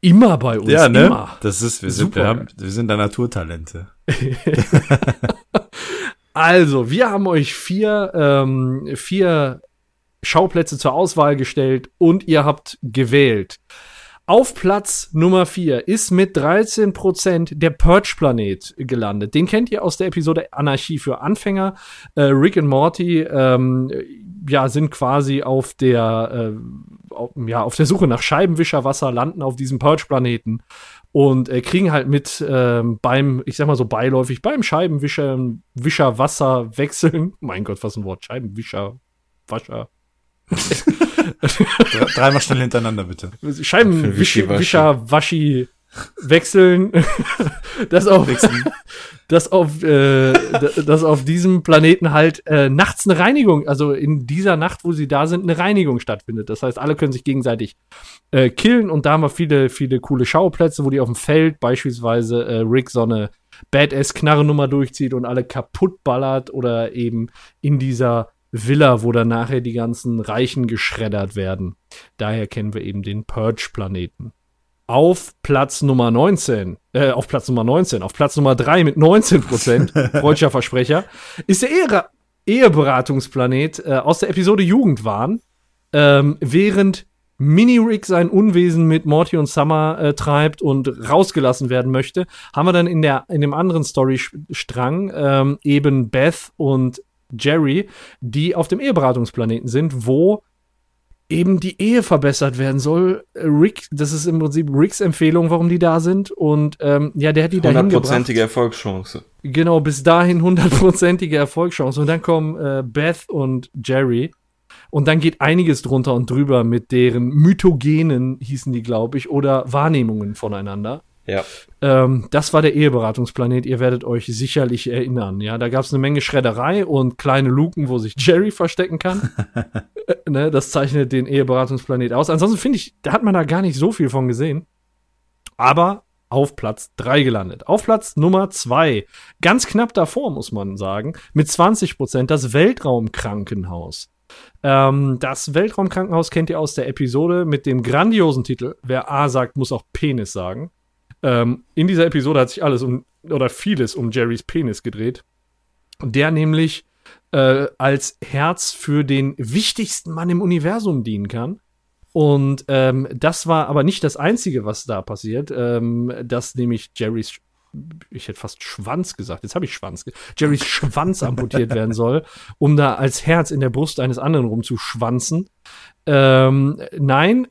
Immer bei uns, ja, ne? immer. Das ist, wir sind, Super. wir, haben, wir sind da Naturtalente. Also, wir haben euch vier, ähm, vier Schauplätze zur Auswahl gestellt und ihr habt gewählt. Auf Platz Nummer 4 ist mit 13% der Purge-Planet gelandet. Den kennt ihr aus der Episode Anarchie für Anfänger. Äh, Rick und Morty ähm, ja, sind quasi auf der, äh, auf, ja, auf der Suche nach Scheibenwischerwasser, landen auf diesem Purge-Planeten und äh, kriegen halt mit ähm, beim, ich sag mal so beiläufig, beim Scheibenwischer Wischerwasser wechseln. Mein Gott, was ein Wort. Scheibenwischer, Wascher. Dre- Dreimal schnell hintereinander, bitte. Scheibenwischer, Waschi wechseln. das auf, dass auf, äh, d- dass auf diesem Planeten halt äh, nachts eine Reinigung, also in dieser Nacht, wo sie da sind, eine Reinigung stattfindet. Das heißt, alle können sich gegenseitig äh, killen und da haben wir viele, viele coole Schauplätze, wo die auf dem Feld beispielsweise äh, Rick so eine Badass-Knarrennummer durchzieht und alle kaputt ballert oder eben in dieser Villa, wo dann nachher die ganzen Reichen geschreddert werden. Daher kennen wir eben den Purge-Planeten. Auf Platz Nummer 19, äh, auf Platz Nummer 19, auf Platz Nummer 3 mit 19 Prozent, freudscher Versprecher, ist der Ehe Eheberatungsplanet äh, aus der Episode Jugendwahn, ähm, während Mini-Rick sein Unwesen mit Morty und Summer äh, treibt und rausgelassen werden möchte, haben wir dann in, der, in dem anderen Storystrang ähm, eben Beth und Jerry, die auf dem Eheberatungsplaneten sind, wo eben die Ehe verbessert werden soll. Rick, das ist im Prinzip Ricks Empfehlung, warum die da sind. Und ähm, ja, der hat die dahin gebracht. Hundertprozentige Erfolgschance. Genau, bis dahin hundertprozentige Erfolgschance. Und dann kommen äh, Beth und Jerry. Und dann geht einiges drunter und drüber mit deren Mythogenen, hießen die, glaube ich, oder Wahrnehmungen voneinander. Ja. Ähm, das war der Eheberatungsplanet. Ihr werdet euch sicherlich erinnern. Ja, da gab es eine Menge Schredderei und kleine Luken, wo sich Jerry verstecken kann. äh, ne, das zeichnet den Eheberatungsplanet aus. Ansonsten finde ich, da hat man da gar nicht so viel von gesehen. Aber auf Platz 3 gelandet. Auf Platz Nummer 2, ganz knapp davor, muss man sagen, mit 20 Prozent das Weltraumkrankenhaus. Ähm, das Weltraumkrankenhaus kennt ihr aus der Episode mit dem grandiosen Titel Wer A sagt, muss auch Penis sagen. Ähm, in dieser Episode hat sich alles um, oder vieles um Jerrys Penis gedreht. Der nämlich äh, als Herz für den wichtigsten Mann im Universum dienen kann. Und ähm, das war aber nicht das Einzige, was da passiert. Ähm, dass nämlich Jerrys, ich hätte fast Schwanz gesagt, jetzt habe ich Schwanz, Jerrys Schwanz amputiert werden soll, um da als Herz in der Brust eines anderen rumzuschwanzen. Ähm, nein,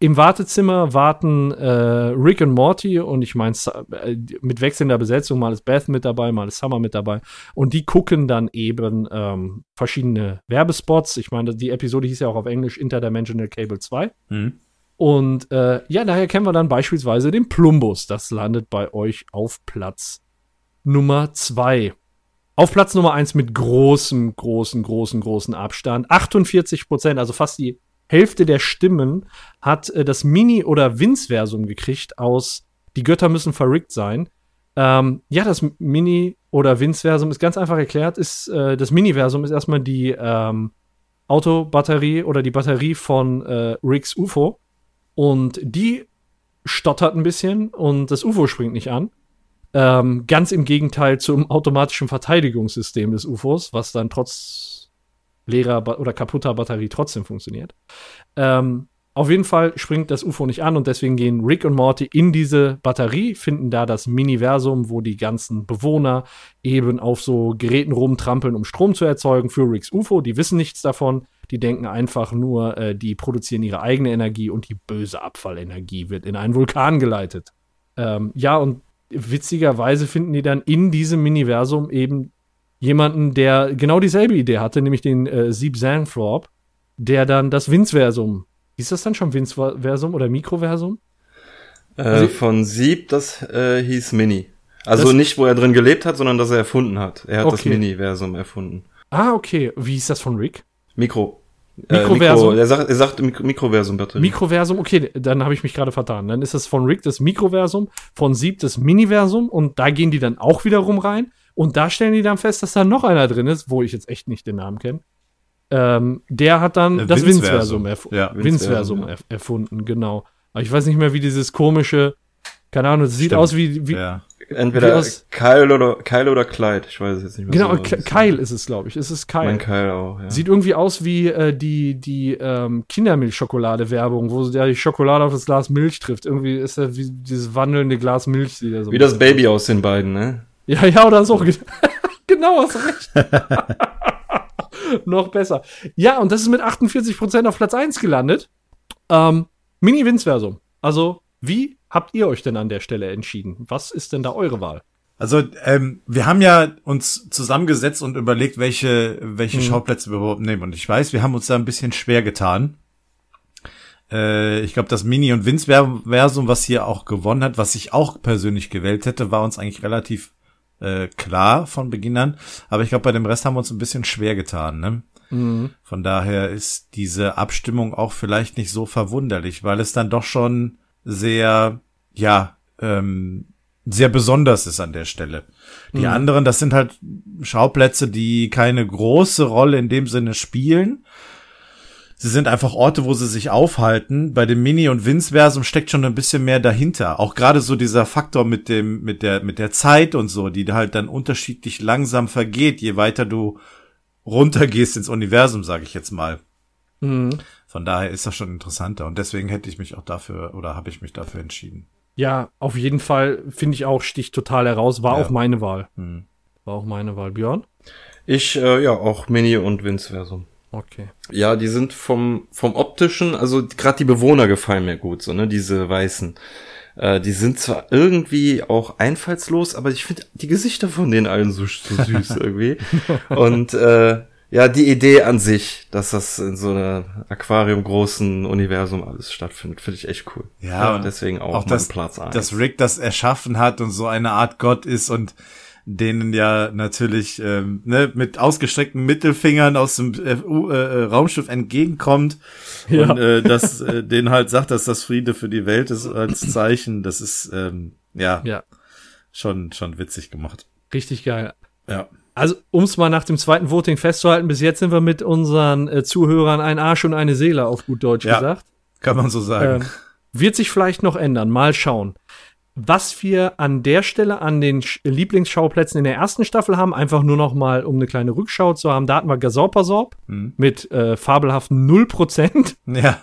im Wartezimmer warten äh, Rick und Morty und ich meine äh, mit wechselnder Besetzung, mal ist Beth mit dabei, mal ist Summer mit dabei und die gucken dann eben ähm, verschiedene Werbespots. Ich meine, die Episode hieß ja auch auf Englisch Interdimensional Cable 2. Mhm. Und äh, ja, daher kennen wir dann beispielsweise den Plumbus. Das landet bei euch auf Platz Nummer 2. Auf Platz Nummer 1 mit großem, großen, großen, großen Abstand. 48 Prozent, also fast die Hälfte der Stimmen hat äh, das Mini- oder Vince-Versum gekriegt aus Die Götter müssen verrückt sein. Ähm, ja, das Mini- oder Vince-Versum ist ganz einfach erklärt. Ist, äh, das Mini-Versum ist erstmal die ähm, Autobatterie oder die Batterie von äh, Ricks UFO. Und die stottert ein bisschen und das UFO springt nicht an. Ähm, ganz im Gegenteil zum automatischen Verteidigungssystem des UFOs, was dann trotz leerer oder kaputter Batterie trotzdem funktioniert. Ähm, auf jeden Fall springt das UFO nicht an und deswegen gehen Rick und Morty in diese Batterie, finden da das Miniversum, wo die ganzen Bewohner eben auf so Geräten rumtrampeln, um Strom zu erzeugen für Ricks UFO. Die wissen nichts davon. Die denken einfach nur, äh, die produzieren ihre eigene Energie und die böse Abfallenergie wird in einen Vulkan geleitet. Ähm, ja, und witzigerweise finden die dann in diesem Miniversum eben jemanden, der genau dieselbe Idee hatte, nämlich den äh, Sieb Zanthorpe, der dann das Vince-Versum, hieß das dann schon Vince-Versum oder Mikroversum? Äh, Also- von Sieb, das äh, hieß Mini. Also Das- nicht, wo er drin gelebt hat, sondern dass er erfunden hat. Er hat das Okay. Mini-Versum erfunden. Ah, okay. Wie ist das von Rick? Mikro. Mikroversum. Äh, Mikro, er sagt, er sagt Mikro, Mikroversum bitte. Mikroversum, okay, dann habe ich mich gerade vertan. Dann ist das von Rick das Mikroversum, von Sieb das Miniversum und da gehen die dann auch wiederum rein und da stellen die dann fest, dass da noch einer drin ist, wo ich jetzt echt nicht den Namen kenne. Ähm, der hat dann Äh, das. Vinceversum erf Ja, Vinceversum, erf erfunden, genau. Aber ich weiß nicht mehr, wie dieses komische, keine Ahnung, es sieht Stimmt. aus wie, wie Ja. Entweder Wie aus- Kyle oder Kyle oder Clyde. Ich weiß es jetzt nicht mehr. genau, so. K- Kyle ist es, glaube ich. Es ist Kyle. Mein Kyle auch, ja. Sieht irgendwie aus wie äh, die, die ähm, Kindermilchschokolade-Werbung, wo der die Schokolade auf das Glas Milch trifft. Irgendwie ist er wie dieses wandelnde Glas Milch. Sieht er so Wie das Baby aus den beiden, ne? Ja, ja, oder so. genau, hast recht. Noch besser. Ja, und das ist mit 48% auf Platz 1 gelandet. Ähm, Mini-Winzversum. Also, wie habt ihr euch denn an der Stelle entschieden? Was ist denn da eure Wahl? Also, ähm, wir haben ja uns zusammengesetzt und überlegt, welche, welche Schauplätze wir überhaupt nehmen. Und ich weiß, wir haben uns da ein bisschen schwer getan. Äh, ich glaube, das Mini- und Vince-Versum, was hier auch gewonnen hat, was ich auch persönlich gewählt hätte, war uns eigentlich relativ äh, klar von Beginn an. Aber ich glaube, bei dem Rest haben wir uns ein bisschen schwer getan. Ne? Von daher ist diese Abstimmung auch vielleicht nicht so verwunderlich, weil es dann doch schon sehr, ja, ähm, sehr besonders ist an der Stelle. Die anderen, das sind halt Schauplätze, die keine große Rolle in dem Sinne spielen. Sie sind einfach Orte, wo sie sich aufhalten. Bei dem Mini- und Vince-Versum steckt schon ein bisschen mehr dahinter. Auch gerade so dieser Faktor mit dem, mit der, mit der Zeit und so, die halt dann unterschiedlich langsam vergeht, je weiter du runtergehst ins Universum, sage ich jetzt mal. Von daher ist das schon interessanter und deswegen hätte ich mich auch dafür oder habe ich mich dafür entschieden. Ja, auf jeden Fall finde ich auch, sticht total heraus. War Ja. auch meine Wahl. Hm. War auch meine Wahl. Björn? Ich, äh, ja, auch Mini und Vince-Versum. Okay. Ja, die sind vom, vom optischen, also gerade die Bewohner gefallen mir gut, so, ne, diese weißen. Äh, die sind zwar irgendwie auch einfallslos, aber ich finde die Gesichter von denen allen so, so süß irgendwie. Und äh, ja, die Idee an sich, dass das in so einem aquariumgroßen Universum alles stattfindet, finde ich echt cool. Ja, und deswegen auch, auch mein das, Platz eins. dass Rick das erschaffen hat und so eine Art Gott ist und denen ja natürlich ähm, ne, mit ausgestreckten Mittelfingern aus dem äh, U- äh, Raumschiff entgegenkommt Ja. und äh, das äh, denen halt sagt, dass das Friede für die Welt ist als Zeichen. Das ist ähm, ja, Ja, schon schon witzig gemacht. richtig geil. Ja. Also, um es mal nach dem zweiten Voting festzuhalten, bis jetzt sind wir mit unseren äh, Zuhörern ein Arsch und eine Seele auf gut Deutsch Ja. gesagt. Kann man so sagen. Ähm, wird sich vielleicht noch ändern. Mal schauen. Was wir an der Stelle an den Sch- Lieblingsschauplätzen in der ersten Staffel haben, einfach nur noch mal, um eine kleine Rückschau zu haben, da hatten wir Gasorpasorp Mhm. mit äh, fabelhaften 0%. Ja,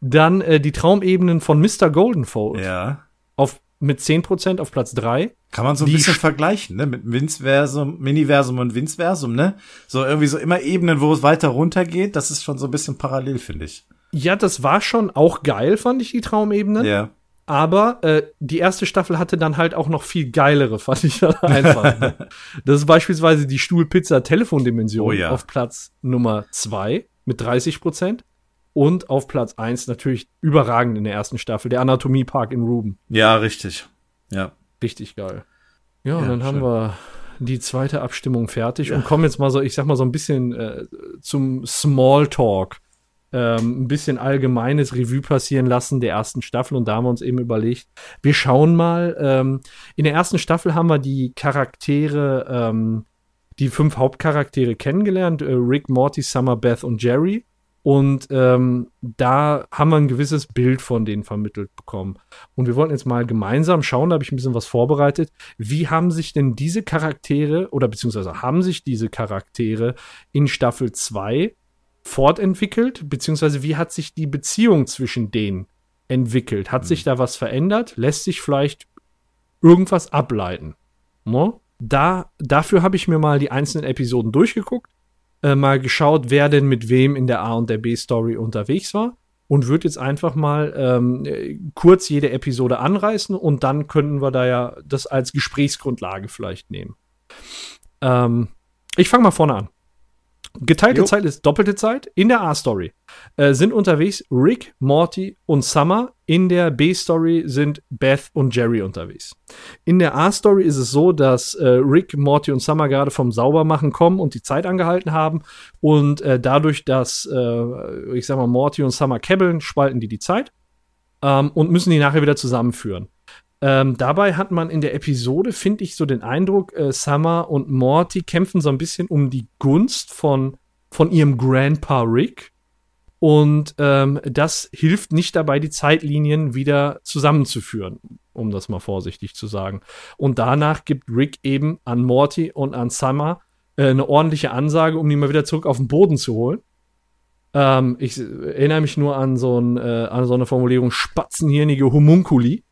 Dann äh, die Traumebenen von Mr. Goldenfold ja. auf, mit 10% auf Platz 3. Kann man so ein Die bisschen Sch- vergleichen, ne? Mit Vince-Versum, Mini-Versum und Vince-Versum, ne? So irgendwie so immer Ebenen, wo es weiter runter geht. Das ist schon so ein bisschen parallel, finde ich. Ja, das war schon auch geil, fand ich, die Traumebenen. Ja. Aber äh, die erste Staffel hatte dann halt auch noch viel geilere, fand ich dann einfach. ne? Das ist beispielsweise die Stuhlpizza-Telefondimension Oh ja. auf Platz Nummer 2 mit 30 Prozent. Und auf Platz 1 natürlich überragend in der ersten Staffel, der Anatomiepark in Ruben. Ja, richtig. Ja. Richtig geil. Ja, und Ja, dann haben schön. wir die zweite Abstimmung fertig und kommen jetzt mal so, ich sag mal so ein bisschen äh, zum Smalltalk. Ähm, ein bisschen allgemeines Revue passieren lassen der ersten Staffel und da haben wir uns eben überlegt, wir schauen mal. Ähm, in der ersten Staffel haben wir die Charaktere, ähm, die fünf Hauptcharaktere kennengelernt: äh, Rick, Morty, Summer, Beth und Jerry. Und ähm, da haben wir ein gewisses Bild von denen vermittelt bekommen. Und wir wollten jetzt mal gemeinsam schauen, da habe ich ein bisschen was vorbereitet. Wie haben sich denn diese Charaktere oder beziehungsweise haben sich diese Charaktere in Staffel 2 fortentwickelt? Beziehungsweise wie hat sich die Beziehung zwischen denen entwickelt? Hat sich da was verändert? Lässt sich vielleicht irgendwas ableiten? No? Da, dafür habe ich mir mal die einzelnen Episoden durchgeguckt, äh, mal geschaut, wer denn mit wem in der A und der B-Story unterwegs war und würde jetzt einfach mal ähm, äh, kurz jede Episode anreißen und dann könnten wir da ja das als Gesprächsgrundlage vielleicht nehmen. Ähm, ich fange mal vorne an. Geteilte Jo. Zeit ist doppelte Zeit. In der A-Story äh, sind unterwegs Rick, Morty und Summer. In der B-Story sind Beth und Jerry unterwegs. In der A-Story ist es so, dass äh, Rick, Morty und Summer gerade vom Saubermachen kommen und die Zeit angehalten haben. Und äh, dadurch, dass, äh, ich sag mal, Morty und Summer kebbeln, spalten die die Zeit ähm, und müssen die nachher wieder zusammenführen. Ähm, dabei hat man in der Episode, finde ich, so den Eindruck, äh, Summer und Morty kämpfen so ein bisschen um die Gunst von, von ihrem Grandpa Rick. Und ähm, das hilft nicht dabei, die Zeitlinien wieder zusammenzuführen, um das mal vorsichtig zu sagen. Und danach gibt Rick eben an Morty und an Summer äh, eine ordentliche Ansage, um die mal wieder zurück auf den Boden zu holen. Ähm, ich erinnere mich nur an so, ein, äh, an so eine Formulierung spatzenhirnige Homunkuli.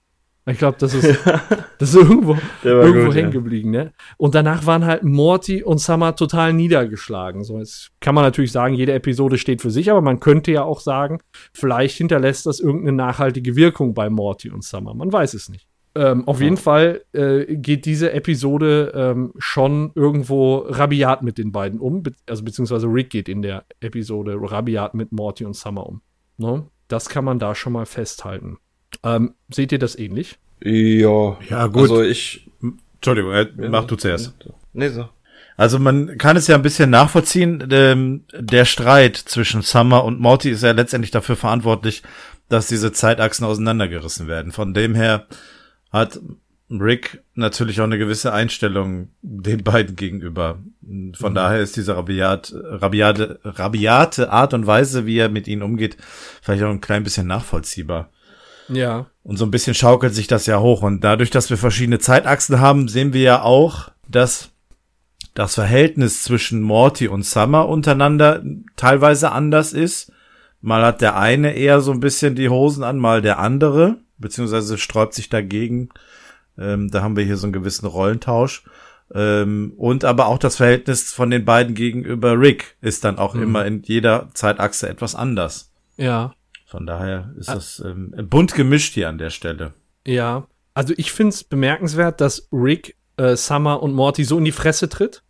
Ich glaube, das ist, das ist irgendwo, irgendwo gut, hängen ja. geblieben, ne? Und danach waren halt Morty und Summer total niedergeschlagen. So, jetzt kann man natürlich sagen, jede Episode steht für sich, aber man könnte ja auch sagen, vielleicht hinterlässt das irgendeine nachhaltige Wirkung bei Morty und Summer. Man weiß es nicht. Ähm, auf jeden Fall äh, geht diese Episode ähm, schon irgendwo rabiat mit den beiden um. Be also beziehungsweise Rick geht in der Episode rabiat mit Morty und Summer um. Ne? Das kann man da schon mal festhalten. Ähm, seht ihr das ähnlich? Ja. Ja, gut. Also ich. Entschuldigung, äh, mach du zuerst. Nee, so. Also man kann es ja ein bisschen nachvollziehen. Ähm, der Streit zwischen Summer und Morty ist ja letztendlich dafür verantwortlich, dass diese Zeitachsen auseinandergerissen werden. Von dem her hat Rick natürlich auch eine gewisse Einstellung den beiden gegenüber. Von daher ist diese rabiat, rabiate, rabiate Art und Weise, wie er mit ihnen umgeht, vielleicht auch ein klein bisschen nachvollziehbar. Ja. Und so ein bisschen schaukelt sich das ja hoch. Und dadurch, dass wir verschiedene Zeitachsen haben, sehen wir ja auch, dass das Verhältnis zwischen Morty und Summer untereinander teilweise anders ist. Mal hat der eine eher so ein bisschen die Hosen an, mal der andere, beziehungsweise sträubt sich dagegen. Ähm, da haben wir hier so einen gewissen Rollentausch. Ähm, und aber auch das Verhältnis von den beiden gegenüber Rick ist dann auch immer in jeder Zeitachse etwas anders. Ja. Von daher ist das ähm, bunt gemischt hier an der Stelle. Ja, also ich finde es bemerkenswert, dass Rick äh, Summer und Morty so in die Fresse tritt,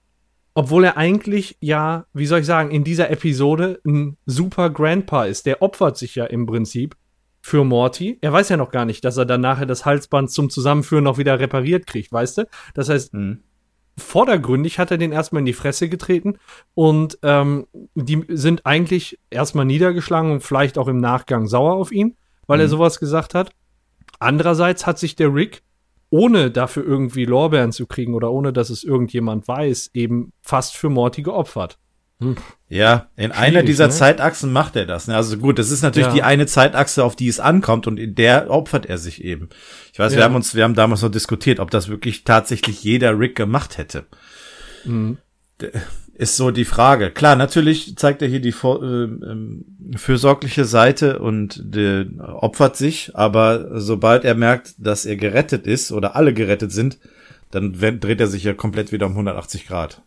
obwohl er eigentlich ja, wie soll ich sagen, in dieser Episode ein super Grandpa ist. Der opfert sich ja im Prinzip für Morty. Er weiß ja noch gar nicht, dass er dann nachher das Halsband zum Zusammenführen noch wieder repariert kriegt, weißt du? Das heißt, Mhm. Vordergründig hat er den erstmal in die Fresse getreten und ähm, die sind eigentlich erstmal niedergeschlagen und vielleicht auch im Nachgang sauer auf ihn, weil er sowas gesagt hat. Andererseits hat sich der Rick, ohne dafür irgendwie Lorbeeren zu kriegen oder ohne dass es irgendjemand weiß, eben fast für Morty geopfert. Ja, in einer Schwierig, dieser ne? Zeitachsen macht er das. Ne? Also gut, das ist natürlich Ja. die eine Zeitachse, auf die es ankommt und in der opfert er sich eben. Ich weiß, wir Ja. haben uns, wir haben damals noch diskutiert, ob das wirklich tatsächlich jeder Rick gemacht hätte. Mhm. Ist so die Frage. Klar, natürlich zeigt er hier die vor, ähm, fürsorgliche Seite und der opfert sich, aber sobald er merkt, dass er gerettet ist oder alle gerettet sind, dann dreht er sich ja komplett wieder um 180 Grad.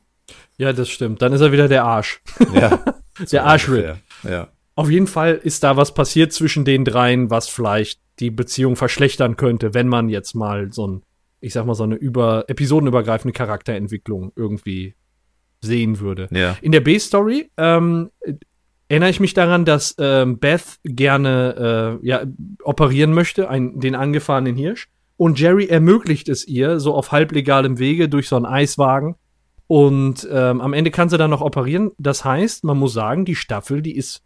Ja, das stimmt. Dann ist er wieder der Arsch. Ja. Der ungefähr. Ja. Auf jeden Fall ist da was passiert zwischen den dreien, was vielleicht die Beziehung verschlechtern könnte, wenn man jetzt mal so ein, ich sag mal, so eine über episodenübergreifende Charakterentwicklung irgendwie sehen würde. Ja. In der B-Story ähm, erinnere ich mich daran, dass ähm, Beth gerne äh, ja, operieren möchte, ein, den angefahrenen Hirsch. Und Jerry ermöglicht es ihr, so auf halblegalem Wege durch so einen Eiswagen. Und ähm, am Ende kann sie dann noch operieren. Das heißt, man muss sagen, die Staffel, die ist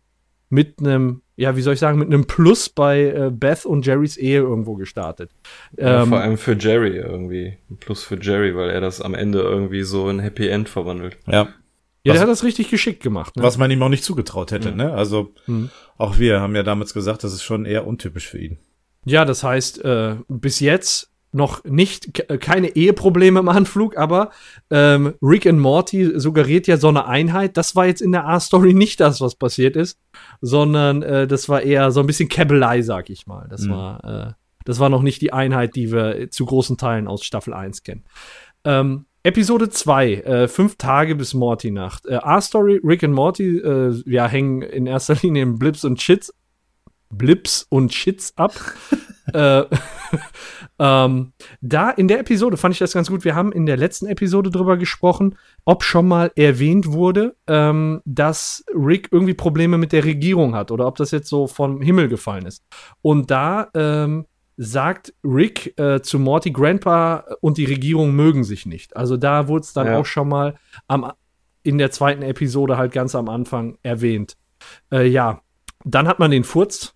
mit einem, ja, wie soll ich sagen, mit einem Plus bei äh, Beth und Jerrys Ehe irgendwo gestartet. Ja, Ähm, vor allem für Jerry irgendwie. Ein Plus für Jerry, weil er das am Ende irgendwie so in Happy End verwandelt. Ja. ja, was- der hat das richtig geschickt gemacht. Ne? Was man ihm auch nicht zugetraut hätte, ne? Also, Mhm. auch wir haben ja damals gesagt, das ist schon eher untypisch für ihn. Ja, das heißt, äh, bis jetzt noch nicht ke- keine Eheprobleme im Anflug, aber ähm, Rick and Morty suggeriert ja so eine Einheit. Das war jetzt in der A-Story nicht das, was passiert ist, sondern äh, das war eher so ein bisschen Käbelei, sag ich mal. Das Mhm. war äh, das war noch nicht die Einheit, die wir zu großen Teilen aus Staffel 1 kennen. Ähm, Episode 2, äh, fünf Tage bis Morty-Nacht. Äh, A-Story, Rick und Morty äh, ja, hängen in erster Linie in Blips und Shits Blips und Shits ab. äh, Ähm, da in der Episode fand ich das ganz gut. Wir haben in der letzten Episode drüber gesprochen, ob schon mal erwähnt wurde, ähm, dass Rick irgendwie Probleme mit der Regierung hat oder ob das jetzt so vom Himmel gefallen ist. Und da ähm, sagt Rick äh, zu Morty, Grandpa und die Regierung mögen sich nicht. Also da wurde es dann Ja. auch schon mal am, in der zweiten Episode halt ganz am Anfang erwähnt. Äh, ja, dann hat man den Furz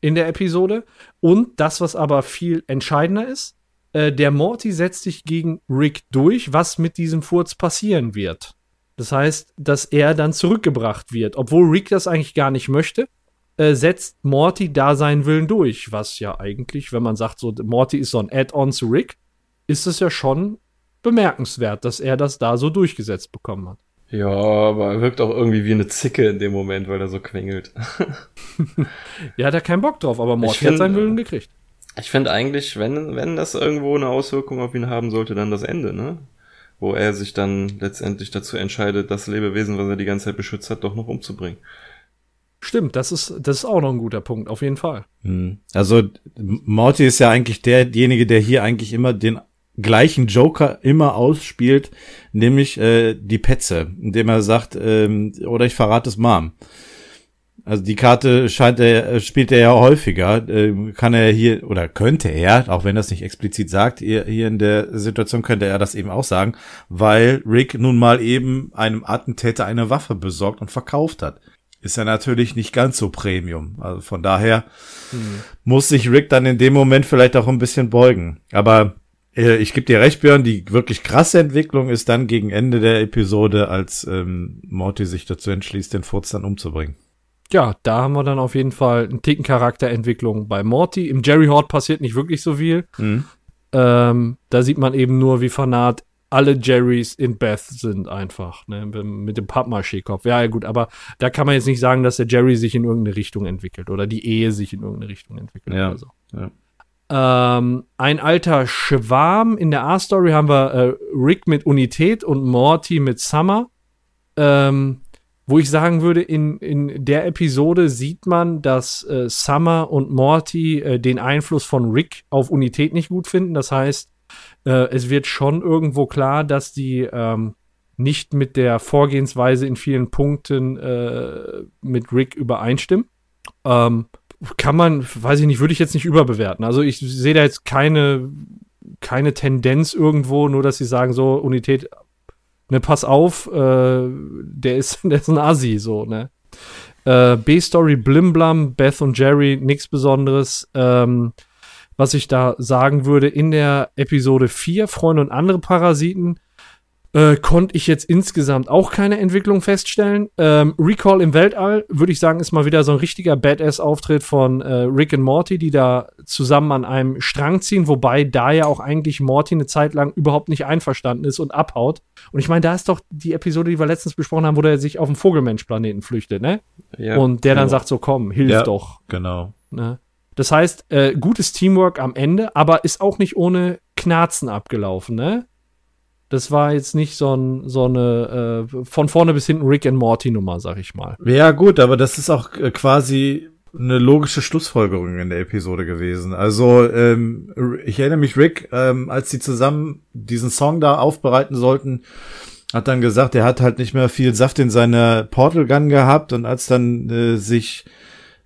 in der Episode. Und das, was aber viel entscheidender ist, äh, der Morty setzt sich gegen Rick durch, was mit diesem Furz passieren wird. Das heißt, dass er dann zurückgebracht wird. Obwohl Rick das eigentlich gar nicht möchte, äh, setzt Morty da seinen Willen durch. Was ja eigentlich, wenn man sagt, so Morty ist so ein Add-on zu Rick, ist es ja schon bemerkenswert, dass er das da so durchgesetzt bekommen hat. Ja, aber er wirkt auch irgendwie wie eine Zicke in dem Moment, weil er so quengelt. Ja, hat er keinen Bock drauf, aber Morty find, hat seinen Willen gekriegt. Ich finde eigentlich, wenn, wenn das irgendwo eine Auswirkung auf ihn haben sollte, dann das Ende, ne? Wo er sich dann letztendlich dazu entscheidet, das Lebewesen, was er die ganze Zeit beschützt hat, doch noch umzubringen. Stimmt, das ist, das ist auch noch ein guter Punkt, auf jeden Fall. Hm. Also Morty ist ja eigentlich derjenige, der hier eigentlich immer den gleichen Joker immer ausspielt, nämlich äh, die Petze, indem er sagt, ähm, oder ich verrate es Mom. Also die Karte scheint er, spielt er ja häufiger, äh, kann er hier, oder könnte er, auch wenn er es nicht explizit sagt, hier, hier in der Situation könnte er das eben auch sagen, weil Rick nun mal eben einem Attentäter eine Waffe besorgt und verkauft hat. Ist ja natürlich nicht ganz so Premium. Also von daher muss sich Rick dann in dem Moment vielleicht auch ein bisschen beugen. Aber ich gebe dir recht, Björn, die wirklich krasse Entwicklung ist dann gegen Ende der Episode, als ähm, Morty sich dazu entschließt, den Furz dann umzubringen. Ja, da haben wir dann auf jeden Fall einen Ticken Charakterentwicklung bei Morty. Im Jerry Hort passiert nicht wirklich so viel. Mhm. Ähm, da sieht man eben nur, wie fanat alle Jerrys in Beth sind einfach, ne, mit dem Pappmaché-Kopf. Ja, ja, gut, aber da kann man jetzt nicht sagen, dass der Jerry sich in irgendeine Richtung entwickelt oder die Ehe sich in irgendeine Richtung entwickelt Ja, oder so. ja. Ähm, ein alter Schwarm in der A-Story haben wir äh, Rick mit Unität und Morty mit Summer. Ähm, wo ich sagen würde, in, in der Episode sieht man, dass äh, Summer und Morty äh, den Einfluss von Rick auf Unität nicht gut finden. Das heißt, äh, es wird schon irgendwo klar, dass die ähm, nicht mit der Vorgehensweise in vielen Punkten äh, mit Rick übereinstimmen. Ähm, kann man, weiß ich nicht, würde ich jetzt nicht überbewerten. Also ich sehe da jetzt keine, keine Tendenz irgendwo, nur dass sie sagen, so, Unität, ne, pass auf, äh, der ist, der ist ein Assi, so, ne. Äh, B-Story Blimblam, Beth und Jerry, nichts Besonderes. Ähm, was ich da sagen würde, in der Episode 4, Freunde und andere Parasiten, äh, konnte ich jetzt insgesamt auch keine Entwicklung feststellen. Ähm, Recall im Weltall, würde ich sagen, ist mal wieder so ein richtiger Badass-Auftritt von äh, Rick und Morty, die da zusammen an einem Strang ziehen, wobei da ja auch eigentlich Morty eine Zeit lang überhaupt nicht einverstanden ist und abhaut. Und ich meine, da ist doch die Episode, die wir letztens besprochen haben, wo der sich auf dem Vogelmensch-Planeten flüchtet, ne? Ja, und der dann genau. sagt so, komm, hilf Ja. doch. Genau. Ne? Das heißt, äh, gutes Teamwork am Ende, aber ist auch nicht ohne Knarzen abgelaufen, ne? Das war jetzt nicht so, ein, so eine äh, von vorne bis hinten Rick and Morty Nummer, sag ich mal. Ja, gut, aber das ist auch äh, quasi eine logische Schlussfolgerung in der Episode gewesen. Also, ähm, ich erinnere mich, Rick, ähm, als sie zusammen diesen Song da aufbereiten sollten, hat dann gesagt, er hat halt nicht mehr viel Saft in seiner Portal Gun gehabt und als dann äh, sich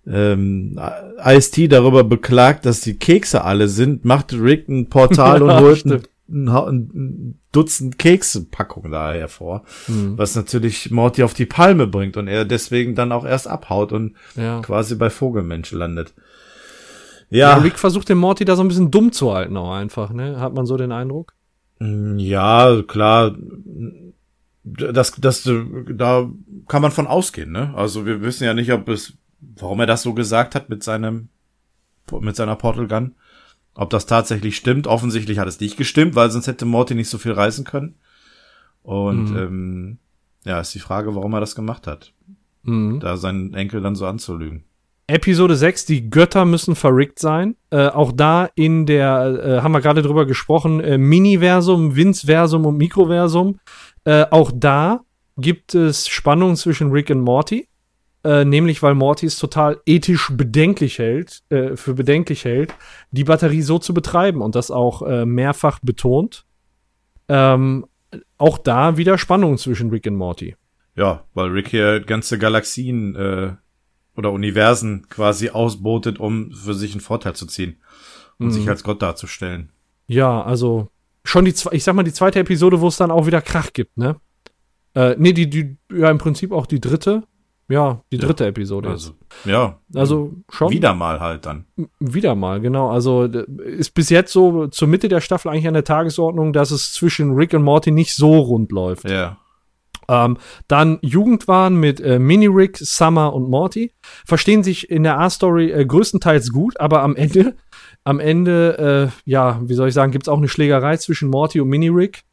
ähm, Ice-T darüber beklagt, dass die Kekse alle sind, macht Rick ein Portal und holt ein, stimmt. Ein, Dutzend Kekspackungen da hervor, was natürlich Morty auf die Palme bringt und er deswegen dann auch erst abhaut und Ja. quasi bei Vogelmensch landet. ja. Ja, Rick versucht den Morty da so ein bisschen dumm zu halten, auch einfach, ne? Hat man so den Eindruck? Mm, ja, klar. Das, das, da kann man von ausgehen, ne? Also wir wissen ja nicht, ob es, warum er das so gesagt hat mit seinem, mit seiner Portal Gun. Ob das tatsächlich stimmt. Offensichtlich hat es nicht gestimmt, weil sonst hätte Morty nicht so viel reisen können. Und Mhm. ähm, ja, ist die Frage, warum er das gemacht hat. Mhm. Da seinen Enkel dann so anzulügen. Episode 6, die Götter müssen verrickt sein. Äh, auch da in der, äh, haben wir gerade drüber gesprochen, äh, Miniversum, Vinceversum und Mikroversum. Äh, auch da gibt es Spannungen zwischen Rick und Morty. Äh, nämlich weil Morty es total ethisch bedenklich hält, äh, für bedenklich hält, die Batterie so zu betreiben und das auch äh, mehrfach betont. Ähm, auch da wieder Spannung zwischen Rick und Morty. Ja, weil Rick hier ganze Galaxien äh, oder Universen quasi ausbotet, um für sich einen Vorteil zu ziehen und Mhm. sich als Gott darzustellen. Ja, also schon die, ich sag mal, die zweite Episode, wo es dann auch wieder Krach gibt, ne? Äh, nee, die, die, ja, im Prinzip auch die dritte. Ja, die Ja, dritte Episode Also, jetzt. ja. Also schon. Wieder mal halt dann. Wieder mal, genau. Also ist bis jetzt so zur Mitte der Staffel eigentlich an der Tagesordnung, dass es zwischen Rick und Morty nicht so rund läuft. Ja. Ähm, dann Jugendwahn mit äh, Mini-Rick, Summer und Morty. Verstehen sich in der A-Story äh, größtenteils gut, aber am Ende, am Ende, äh, ja, wie soll ich sagen, gibt es auch eine Schlägerei zwischen Morty und Mini-Rick.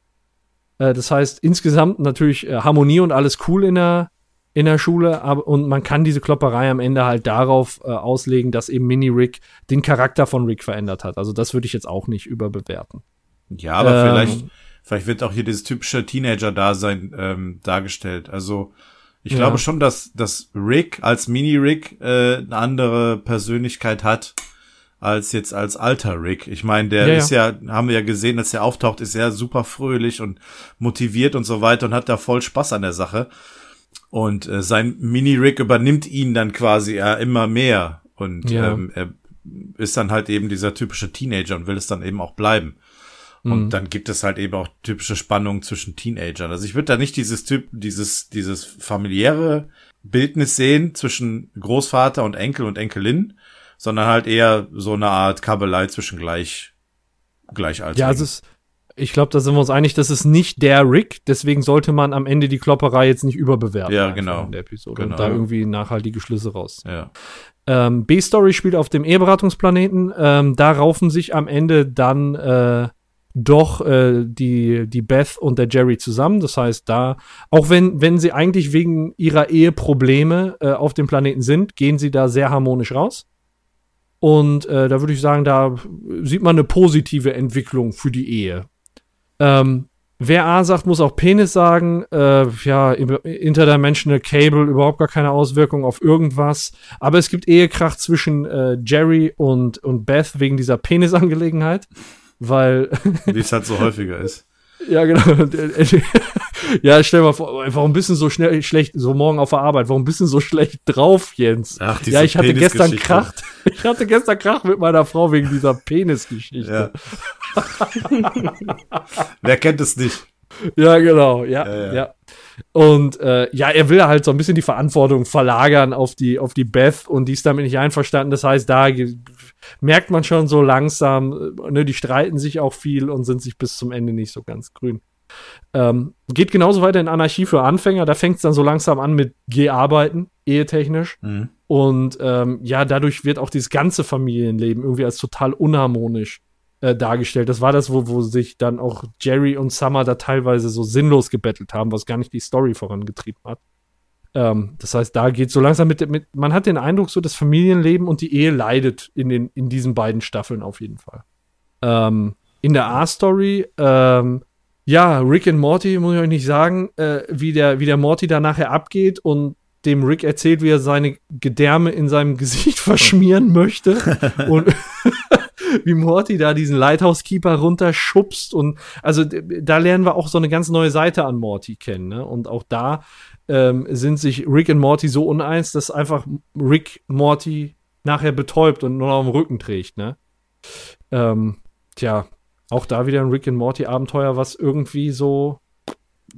Äh, das heißt, insgesamt natürlich äh, Harmonie und alles cool in der, in der Schule, aber, und man kann diese Klopperei am Ende halt darauf äh, auslegen, dass eben Mini-Rick den Charakter von Rick verändert hat. Also das würde ich jetzt auch nicht überbewerten. Ja, aber Ähm. vielleicht, vielleicht wird auch hier dieses typische Teenager-Dasein ähm, dargestellt. Also ich Ja. glaube schon, dass, dass Rick als Mini-Rick äh, eine andere Persönlichkeit hat als jetzt als alter Rick. Ich meine, der Ja, ja. ist ja, haben wir ja gesehen, dass er auftaucht, ist er super fröhlich und motiviert und so weiter und hat da voll Spaß an der Sache. Und äh, sein Mini-Rick übernimmt ihn dann quasi ja, immer mehr. Und Ja. ähm, er ist dann halt eben dieser typische Teenager und will es dann eben auch bleiben. Mhm. Und dann gibt es halt eben auch typische Spannungen zwischen Teenagern. Also ich würde da nicht dieses Typ, dieses, dieses familiäre Bildnis sehen zwischen Großvater und Enkel und Enkelin, sondern halt eher so eine Art Kabelei zwischen gleich, Gleichaltrigen. Ja, es ist, ich glaube, da sind wir uns einig, das ist nicht der Rick, deswegen sollte man am Ende die Klopperei jetzt nicht überbewerten. Ja, genau. In der Episode Genau. und da irgendwie nachhaltige Schlüsse raus. ja. Ähm, B-Story spielt auf dem Eheberatungsplaneten. Ähm, da raufen sich am Ende dann äh, doch äh, die, die Beth und der Jerry zusammen. Das heißt, da, auch wenn, wenn sie eigentlich wegen ihrer Eheprobleme äh, auf dem Planeten sind, gehen sie da sehr harmonisch raus. Und äh, da würde ich sagen, da sieht man eine positive Entwicklung für die Ehe. Ähm, wer A sagt, muss auch Penis sagen. Äh, ja, Interdimensional Cable, überhaupt gar keine Auswirkung auf irgendwas. Aber es gibt Ehekrach zwischen äh, Jerry und, und Beth wegen dieser Penisangelegenheit. Weil Wie es halt so häufiger ist. ja, genau. ja, stell mal vor, warum bist du so schnell schlecht, so morgen auf der Arbeit, warum bist du so schlecht drauf, Jens? Ach, diese ja, ich hatte gestern. Krach. Ich hatte gestern Krach mit meiner Frau wegen dieser Penisgeschichte. Ja. Wer kennt es nicht? Ja, genau, ja, Ja, ja. ja. Und äh, ja, er will halt so ein bisschen die Verantwortung verlagern auf die, auf die Beth und die ist damit nicht einverstanden. Das heißt, da merkt man schon so langsam, äh, ne, die streiten sich auch viel und sind sich bis zum Ende nicht so ganz grün. Ähm, geht genauso weiter in Anarchie für Anfänger. Da fängt es dann so langsam an mit G-Arbeiten, ehetechnisch. Mhm. Und ähm, ja, dadurch wird auch dieses ganze Familienleben irgendwie als total unharmonisch äh, dargestellt. Das war das, wo, wo sich dann auch Jerry und Summer da teilweise so sinnlos gebettelt haben, was gar nicht die Story vorangetrieben hat. Ähm, das heißt, da geht so langsam mit, mit, man hat den Eindruck, so das Familienleben und die Ehe leidet in, den, in diesen beiden Staffeln auf jeden Fall. Ähm, in der A-Story, ähm, ja, Rick und Morty, muss ich euch nicht sagen, äh, wie, der, wie der Morty da nachher abgeht und dem Rick erzählt, wie er seine Gedärme in seinem Gesicht verschmieren möchte. und wie Morty da diesen Lighthouse Keeper runterschubst und also da lernen wir auch so eine ganz neue Seite an Morty kennen, ne? Und auch da ähm, sind sich Rick und Morty so uneins, dass einfach Rick Morty nachher betäubt und nur noch am Rücken trägt, ne? Ähm, tja, auch da wieder ein Rick und Morty Abenteuer, was irgendwie so,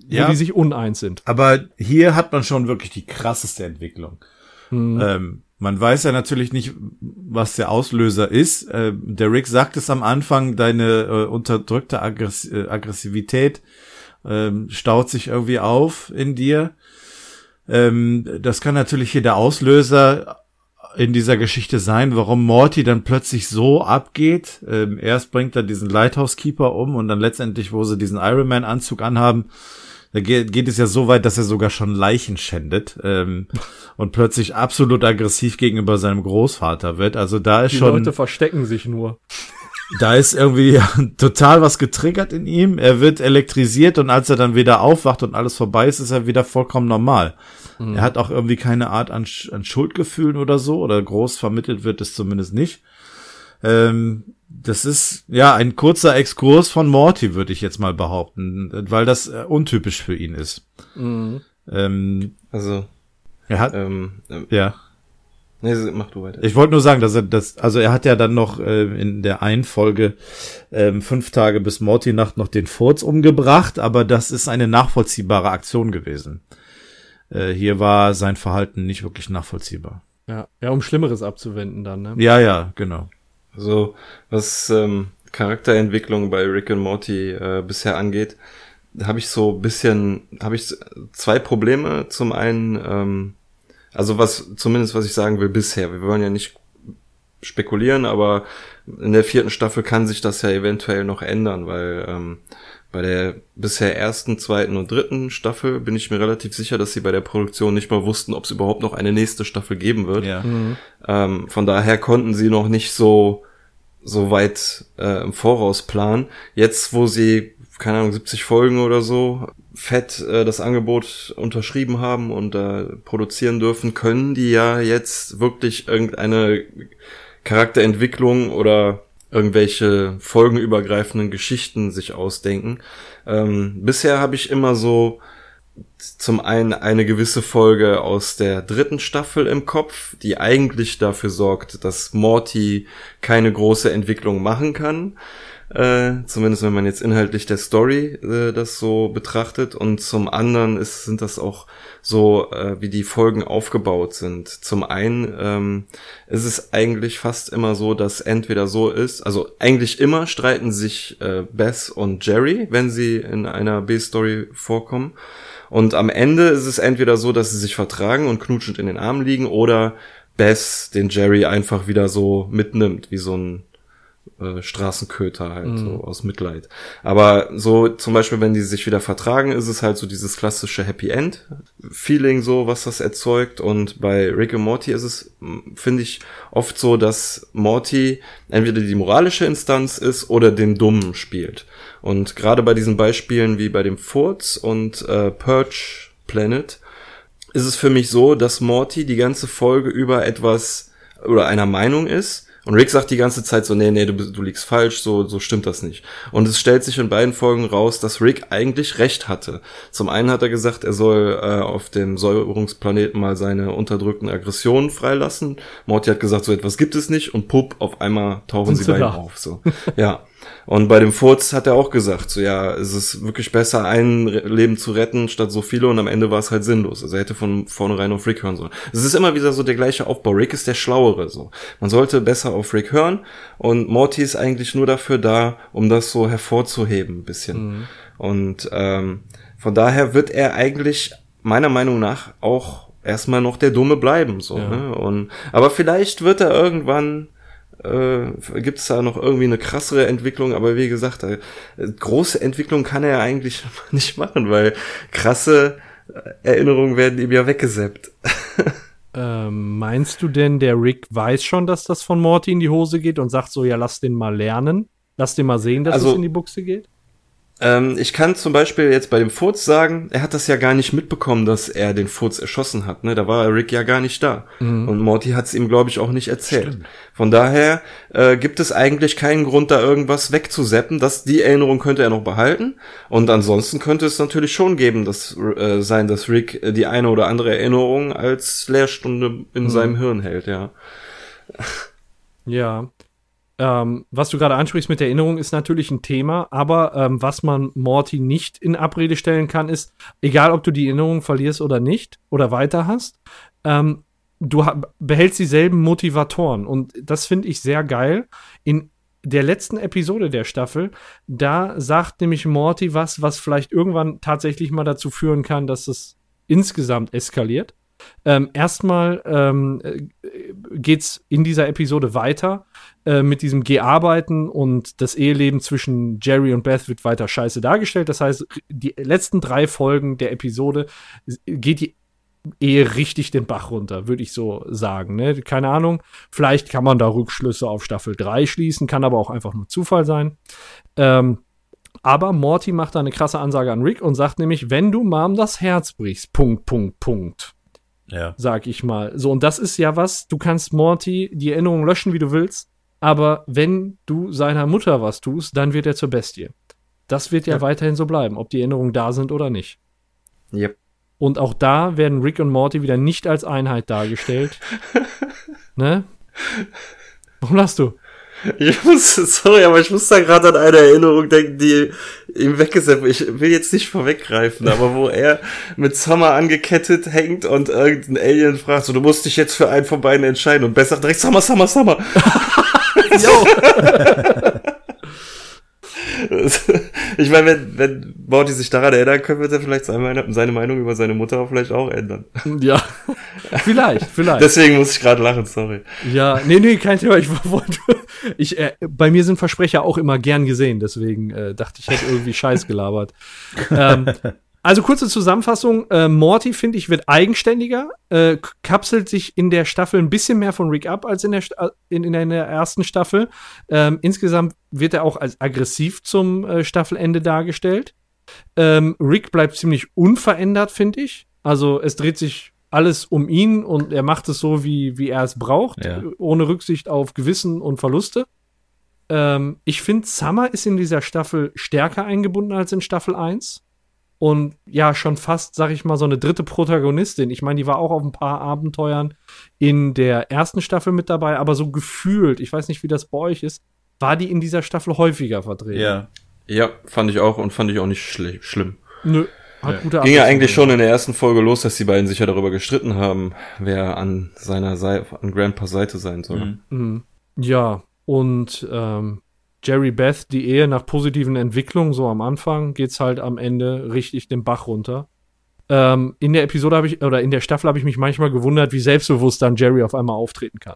Ja. wo die sich uneins sind. Aber hier hat man schon wirklich die krasseste Entwicklung. Hm. Ähm, man weiß ja natürlich nicht, was der Auslöser ist. Ähm, der Rick sagt es am Anfang, deine äh, unterdrückte Aggress äh, Aggressivität ähm, staut sich irgendwie auf in dir. Ähm, das kann natürlich hier der Auslöser in dieser Geschichte sein, warum Morty dann plötzlich so abgeht. Ähm, erst bringt er diesen Lighthouse Keeper um und dann letztendlich, wo sie diesen Iron Man Anzug anhaben, da geht, geht es ja so weit, dass er sogar schon Leichen schändet ähm, und plötzlich absolut aggressiv gegenüber seinem Großvater wird. Also da ist die schon, Leute verstecken sich nur. da ist irgendwie total was getriggert in ihm. Er wird elektrisiert und als er dann wieder aufwacht und alles vorbei ist, ist er wieder vollkommen normal. Er hat auch irgendwie keine Art an, an Schuldgefühlen oder so, oder groß vermittelt wird es zumindest nicht. Ähm, das ist ja ein kurzer Exkurs von Morty, würde ich jetzt mal behaupten, weil das äh, untypisch für ihn ist. Mhm. Ähm, Also, er hat, ähm, ähm, ja. nee, mach du weiter. Ich wollte nur sagen, dass er das, also er hat ja dann noch äh, in der einen Folge ähm, fünf Tage bis Morty-Nacht noch den Furz umgebracht, aber das ist eine nachvollziehbare Aktion gewesen. Äh, hier war sein Verhalten nicht wirklich nachvollziehbar. Ja. ja, um Schlimmeres abzuwenden dann, ne? Ja, ja, genau. Also, was ähm, Charakterentwicklung bei Rick und Morty äh, bisher angeht, habe ich so ein bisschen, habe ich zwei Probleme. Zum einen, ähm, also was, zumindest was ich sagen will bisher, wir wollen ja nicht spekulieren, aber in der vierten Staffel kann sich das ja eventuell noch ändern, weil ähm, bei der bisher ersten, zweiten und dritten Staffel bin ich mir relativ sicher, dass sie bei der Produktion nicht mal wussten, ob es überhaupt noch eine nächste Staffel geben wird. Ja. Ähm, von daher konnten sie noch nicht so, so weit äh, im Voraus planen. Jetzt, wo sie, keine Ahnung, 70 Folgen oder so fett äh, das Angebot unterschrieben haben und äh, produzieren dürfen, können die ja jetzt wirklich irgendeine Charakterentwicklung oder irgendwelche folgenübergreifenden Geschichten sich ausdenken. Ähm, bisher habe ich immer so zum einen eine gewisse Folge aus der dritten Staffel im Kopf, die eigentlich dafür sorgt, dass Morty keine große Entwicklung machen kann. Äh, zumindest wenn man jetzt inhaltlich der Story äh, das so betrachtet. Und zum anderen ist, sind das auch so, äh, wie die Folgen aufgebaut sind. Zum einen ähm, ist es eigentlich fast immer so, dass entweder so ist, also eigentlich immer streiten sich äh, Bess und Jerry, wenn sie in einer B-Story vorkommen. Und am Ende ist es entweder so, dass sie sich vertragen und knutschend in den Armen liegen oder Bess den Jerry einfach wieder so mitnimmt, wie so ein äh, Straßenköter halt, so aus Mitleid. Aber so zum Beispiel, wenn die sich wieder vertragen, ist es halt so dieses klassische Happy End Feeling so, was das erzeugt. Und bei Rick und Morty ist es, finde ich, oft so, dass Morty entweder die moralische Instanz ist oder den Dummen spielt. Und gerade bei diesen Beispielen wie bei dem Furz und äh, Purge Planet ist es für mich so, dass Morty die ganze Folge über etwas oder einer Meinung ist. Und Rick sagt die ganze Zeit so, nee, nee, du, du liegst falsch, so, so stimmt das nicht. Und es stellt sich in beiden Folgen raus, dass Rick eigentlich recht hatte. Zum einen hat er gesagt, er soll äh, auf dem Säuberungsplaneten mal seine unterdrückten Aggressionen freilassen. Morty hat gesagt, so etwas gibt es nicht und pup, auf einmal tauchen Sind sie beide auf. So. Ja. Und bei dem Furz hat er auch gesagt, so ja, es ist wirklich besser, ein Leben zu retten, statt so viele und am Ende war es halt sinnlos. Also er hätte von vornherein auf Rick hören sollen. Es ist immer wieder so der gleiche Aufbau. Rick ist der Schlauere, so. Man sollte besser auf Rick hören und Morty ist eigentlich nur dafür da, um das so hervorzuheben, ein bisschen. Und ähm, von daher wird er eigentlich meiner Meinung nach auch erstmal noch der Dumme bleiben, so. Ja. Ne? Und, aber vielleicht wird er irgendwann äh, gibt es da noch irgendwie eine krassere Entwicklung, aber wie gesagt, äh, große Entwicklung kann er ja eigentlich nicht machen, weil krasse Erinnerungen werden ihm ja weggeseppt. Ähm, meinst du denn, der Rick weiß schon, dass das von Morty in die Hose geht und sagt so, ja, lass den mal lernen? Lass den mal sehen, dass Also- es in die Buchse geht? Ähm, ich kann zum Beispiel jetzt bei dem Furz sagen, er hat das ja gar nicht mitbekommen, dass er den Furz erschossen hat. Ne? Da war Rick ja gar nicht da. Und Morty hat es ihm, glaube ich, auch nicht erzählt. Von daher äh, gibt es eigentlich keinen Grund, da irgendwas wegzuseppen. Das, die Erinnerung könnte er noch behalten. Und ansonsten könnte es natürlich schon geben, dass, äh, sein, dass Rick äh, die eine oder andere Erinnerung als Lehrstunde in seinem Hirn hält, ja. Ja. Ähm, was du gerade ansprichst mit der Erinnerung ist natürlich ein Thema, aber ähm, was man Morty nicht in Abrede stellen kann, ist, egal ob du die Erinnerung verlierst oder nicht oder weiter hast, ähm, du behältst dieselben Motivatoren und das finde ich sehr geil. In der letzten Episode der Staffel, da sagt nämlich Morty was, was vielleicht irgendwann tatsächlich mal dazu führen kann, dass es insgesamt eskaliert. Ähm, erstmal ähm, äh, geht's in dieser Episode weiter äh, mit diesem Geh-Arbeiten und das Eheleben zwischen Jerry und Beth wird weiter scheiße dargestellt. Das heißt, die letzten drei Folgen der Episode geht die Ehe richtig den Bach runter, würde ich so sagen. Ne? Keine Ahnung. Vielleicht kann man da Rückschlüsse auf Staffel 3 schließen, kann aber auch einfach nur Zufall sein. Ähm, aber Morty macht da eine krasse Ansage an Rick und sagt nämlich, wenn du Mom das Herz brichst, Punkt, Punkt, Punkt, Ja. sag ich mal. So, und das ist ja was, du kannst Morty die Erinnerung löschen, wie du willst, aber wenn du seiner Mutter was tust, dann wird er zur Bestie. Das wird ja, Ja. weiterhin so bleiben, ob die Erinnerungen da sind oder nicht. Yep. Und auch da werden Rick und Morty wieder nicht als Einheit dargestellt. ne? Warum lachst du? Ich muss, sorry, aber ich muss da gerade an eine Erinnerung denken, die ihm weggesetzt Ich will jetzt nicht vorweggreifen, aber wo er mit Summer angekettet hängt und irgendein Alien fragt, so, du musst dich jetzt für einen von beiden entscheiden. Und Bess sagt direkt Summer, Summer, Summer. ich meine, wenn, wenn Morty sich daran erinnern können, wird er vielleicht seine Meinung, seine Meinung über seine Mutter vielleicht auch ändern. Ja, vielleicht, vielleicht. Deswegen muss ich gerade lachen, sorry. Ja, nee, nee, kein Thema. Ich wollte, ich, äh, bei mir sind Versprecher auch immer gern gesehen, deswegen äh, dachte ich, hätte irgendwie Scheiß gelabert. ähm, also kurze Zusammenfassung: äh, Morty finde ich wird eigenständiger, äh, kapselt sich in der Staffel ein bisschen mehr von Rick ab als in der Sta- in, in der ersten Staffel. Ähm, insgesamt wird er auch als aggressiv zum äh, Staffelende dargestellt. Ähm, Rick bleibt ziemlich unverändert, finde ich. Also es dreht sich alles um ihn und er macht es so, wie, wie er es braucht, Ja. äh, ohne Rücksicht auf Gewissen und Verluste. Ähm, ich finde, Summer ist in dieser Staffel stärker eingebunden als in Staffel 1. Und ja, schon fast, sag ich mal, so eine dritte Protagonistin. Ich meine, die war auch auf ein paar Abenteuern in der ersten Staffel mit dabei, aber so gefühlt, ich weiß nicht, wie das bei euch ist, war die in dieser Staffel häufiger vertreten. Ja. Ja, fand ich auch und fand ich auch nicht schli schlimm. Nö, hat Ja. gute Ging ja eigentlich schon in der ersten Folge los, dass die beiden sich ja darüber gestritten haben, wer an seiner Seite, an Grandpas Seite sein soll. Mhm. Mhm. Ja, und ähm, Jerry Beth, die Ehe nach positiven Entwicklungen, so am Anfang, geht's halt am Ende richtig den Bach runter. Ähm, in der Episode habe ich, oder in der Staffel habe ich mich manchmal gewundert, wie selbstbewusst dann Jerry auf einmal auftreten kann.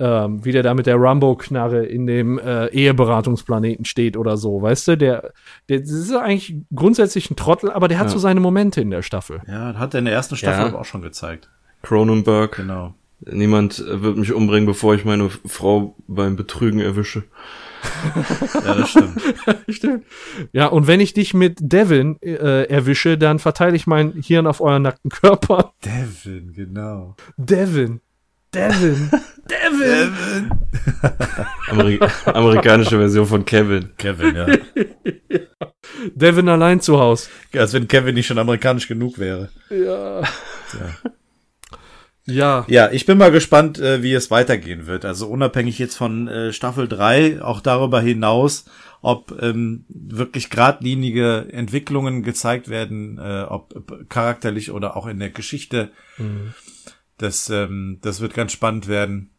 Ähm, wie der da mit der Rambo-Knarre in dem äh, Eheberatungsplaneten steht oder so, weißt du? Der, der das ist eigentlich grundsätzlich ein Trottel, aber der hat Ja. so seine Momente in der Staffel. Ja, hat er in der ersten Staffel Ja. aber auch schon gezeigt. Cronenberg, Genau. niemand wird mich umbringen, bevor ich meine Frau beim Betrügen erwische. Ja, das stimmt. Stimmt. Ja, und wenn ich dich mit Devin äh, erwische, dann verteile ich mein Hirn auf euren nackten Körper. Devin, genau. Devin. Devin. Devin. Ameri amerikanische Version von Kevin. Kevin, ja. Devin allein zu Hause. Als wenn Kevin nicht schon amerikanisch genug wäre. Ja. Ja. Ja, ich bin mal gespannt, äh, wie es weitergehen wird. Also unabhängig jetzt von äh, Staffel 3, auch darüber hinaus, ob ähm, wirklich geradlinige Entwicklungen gezeigt werden, äh, ob charakterlich oder auch in der Geschichte. Das, ähm, das wird ganz spannend werden.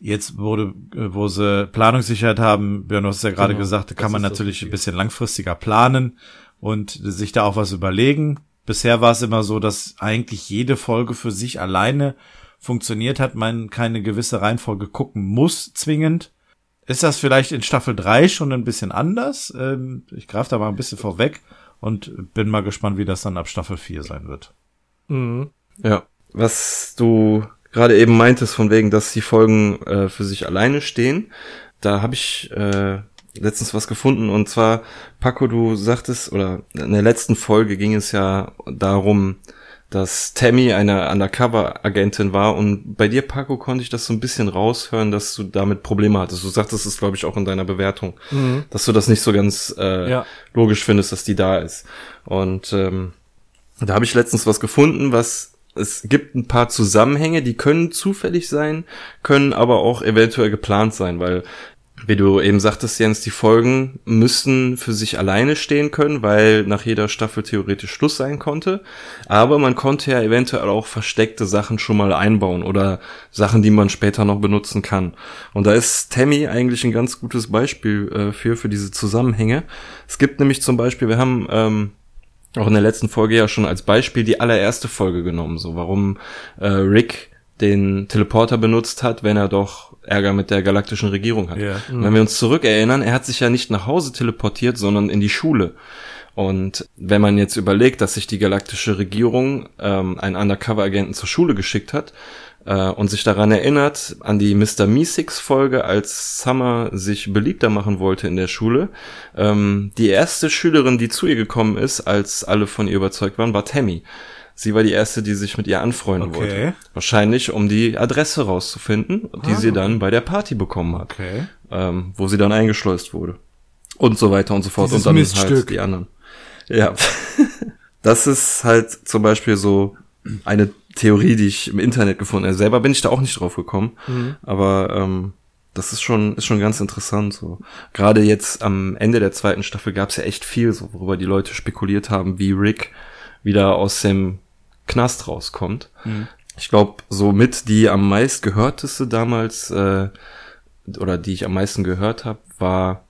Jetzt wurde, äh, wo sie Planungssicherheit haben, Björn, du hast ja gerade Genau, gesagt, da kann man natürlich ein bisschen langfristiger planen und sich da auch was überlegen. Bisher war es immer so, dass eigentlich jede Folge für sich alleine funktioniert hat, man keine gewisse Reihenfolge gucken muss, zwingend. Ist das vielleicht in Staffel 3 schon ein bisschen anders? Ähm, ich greife da mal ein bisschen vorweg und bin mal gespannt, wie das dann ab Staffel 4 sein wird. Mhm. Ja. Was du gerade eben meintest, von wegen, dass die Folgen äh, für sich alleine stehen, da habe ich äh, letztens was gefunden und zwar, Paco, du sagtest, oder in der letzten Folge ging es ja darum, dass Tammy eine Undercover-Agentin war und bei dir, Paco, konnte ich das so ein bisschen raushören, dass du damit Probleme hattest. Du sagtest es, glaube ich, auch in deiner Bewertung, Mhm. dass du das nicht so ganz äh, Ja. logisch findest, dass die da ist. Und ähm, da habe ich letztens was gefunden, was es gibt ein paar Zusammenhänge, die können zufällig sein, können aber auch eventuell geplant sein, weil wie du eben sagtest, Jens, die Folgen müssten für sich alleine stehen können, weil nach jeder Staffel theoretisch Schluss sein konnte. Aber man konnte ja eventuell auch versteckte Sachen schon mal einbauen oder Sachen, die man später noch benutzen kann. Und da ist Tammy eigentlich ein ganz gutes Beispiel äh, für, für diese Zusammenhänge. Es gibt nämlich zum Beispiel, wir haben ähm, auch in der letzten Folge ja schon als Beispiel die allererste Folge genommen, so warum äh, Rick den Teleporter benutzt hat, wenn er doch Ärger mit der galaktischen Regierung hat. Ja. Und Wenn wir uns zurückerinnern, er hat sich ja nicht nach Hause teleportiert, sondern in die Schule. Und wenn man jetzt überlegt, dass sich die galaktische Regierung ähm, einen Undercover-Agenten zur Schule geschickt hat äh, und sich daran erinnert, an die Mr. Meeseeks-Folge, als Summer sich beliebter machen wollte in der Schule, ähm, die erste Schülerin, die zu ihr gekommen ist, als alle von ihr überzeugt waren, war Tammy. Sie war die erste, die sich mit ihr anfreunden Okay. wollte. Wahrscheinlich, um die Adresse rauszufinden, die sie dann bei der Party bekommen hat. Okay. Ähm, wo sie dann eingeschleust wurde. Und so weiter und so fort. Dieses und dann Miststück. halt die anderen. Ja. das ist halt zum Beispiel so eine Theorie, die ich im Internet gefunden habe. Selber bin ich da auch nicht drauf gekommen. Aber ähm, das ist schon, ist schon ganz interessant. So. Gerade jetzt am Ende der zweiten Staffel gab es ja echt viel, so, worüber die Leute spekuliert haben, wie Rick wieder aus dem Knast rauskommt. Ich glaube, so mit die am meist gehörteste damals, äh, oder die ich am meisten gehört habe, war,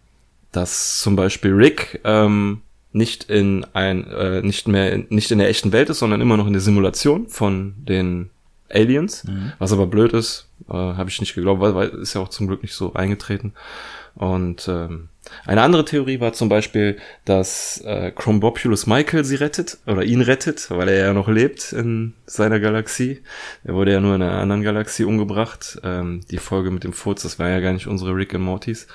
dass zum Beispiel Rick ähm, nicht in ein, äh, nicht mehr, in, nicht in der echten Welt ist, sondern immer noch in der Simulation von den Aliens. Was aber blöd ist, äh, habe ich nicht geglaubt, weil, weil ist ja auch zum Glück nicht so eingetreten. Und ähm, eine andere Theorie war zum Beispiel, dass äh, Chrombopulus Michael sie rettet oder ihn rettet, weil er ja noch lebt in seiner Galaxie. Er wurde ja nur in einer anderen Galaxie umgebracht. Ähm, die Folge mit dem Furz, das war ja gar nicht unsere Rick and Mortys.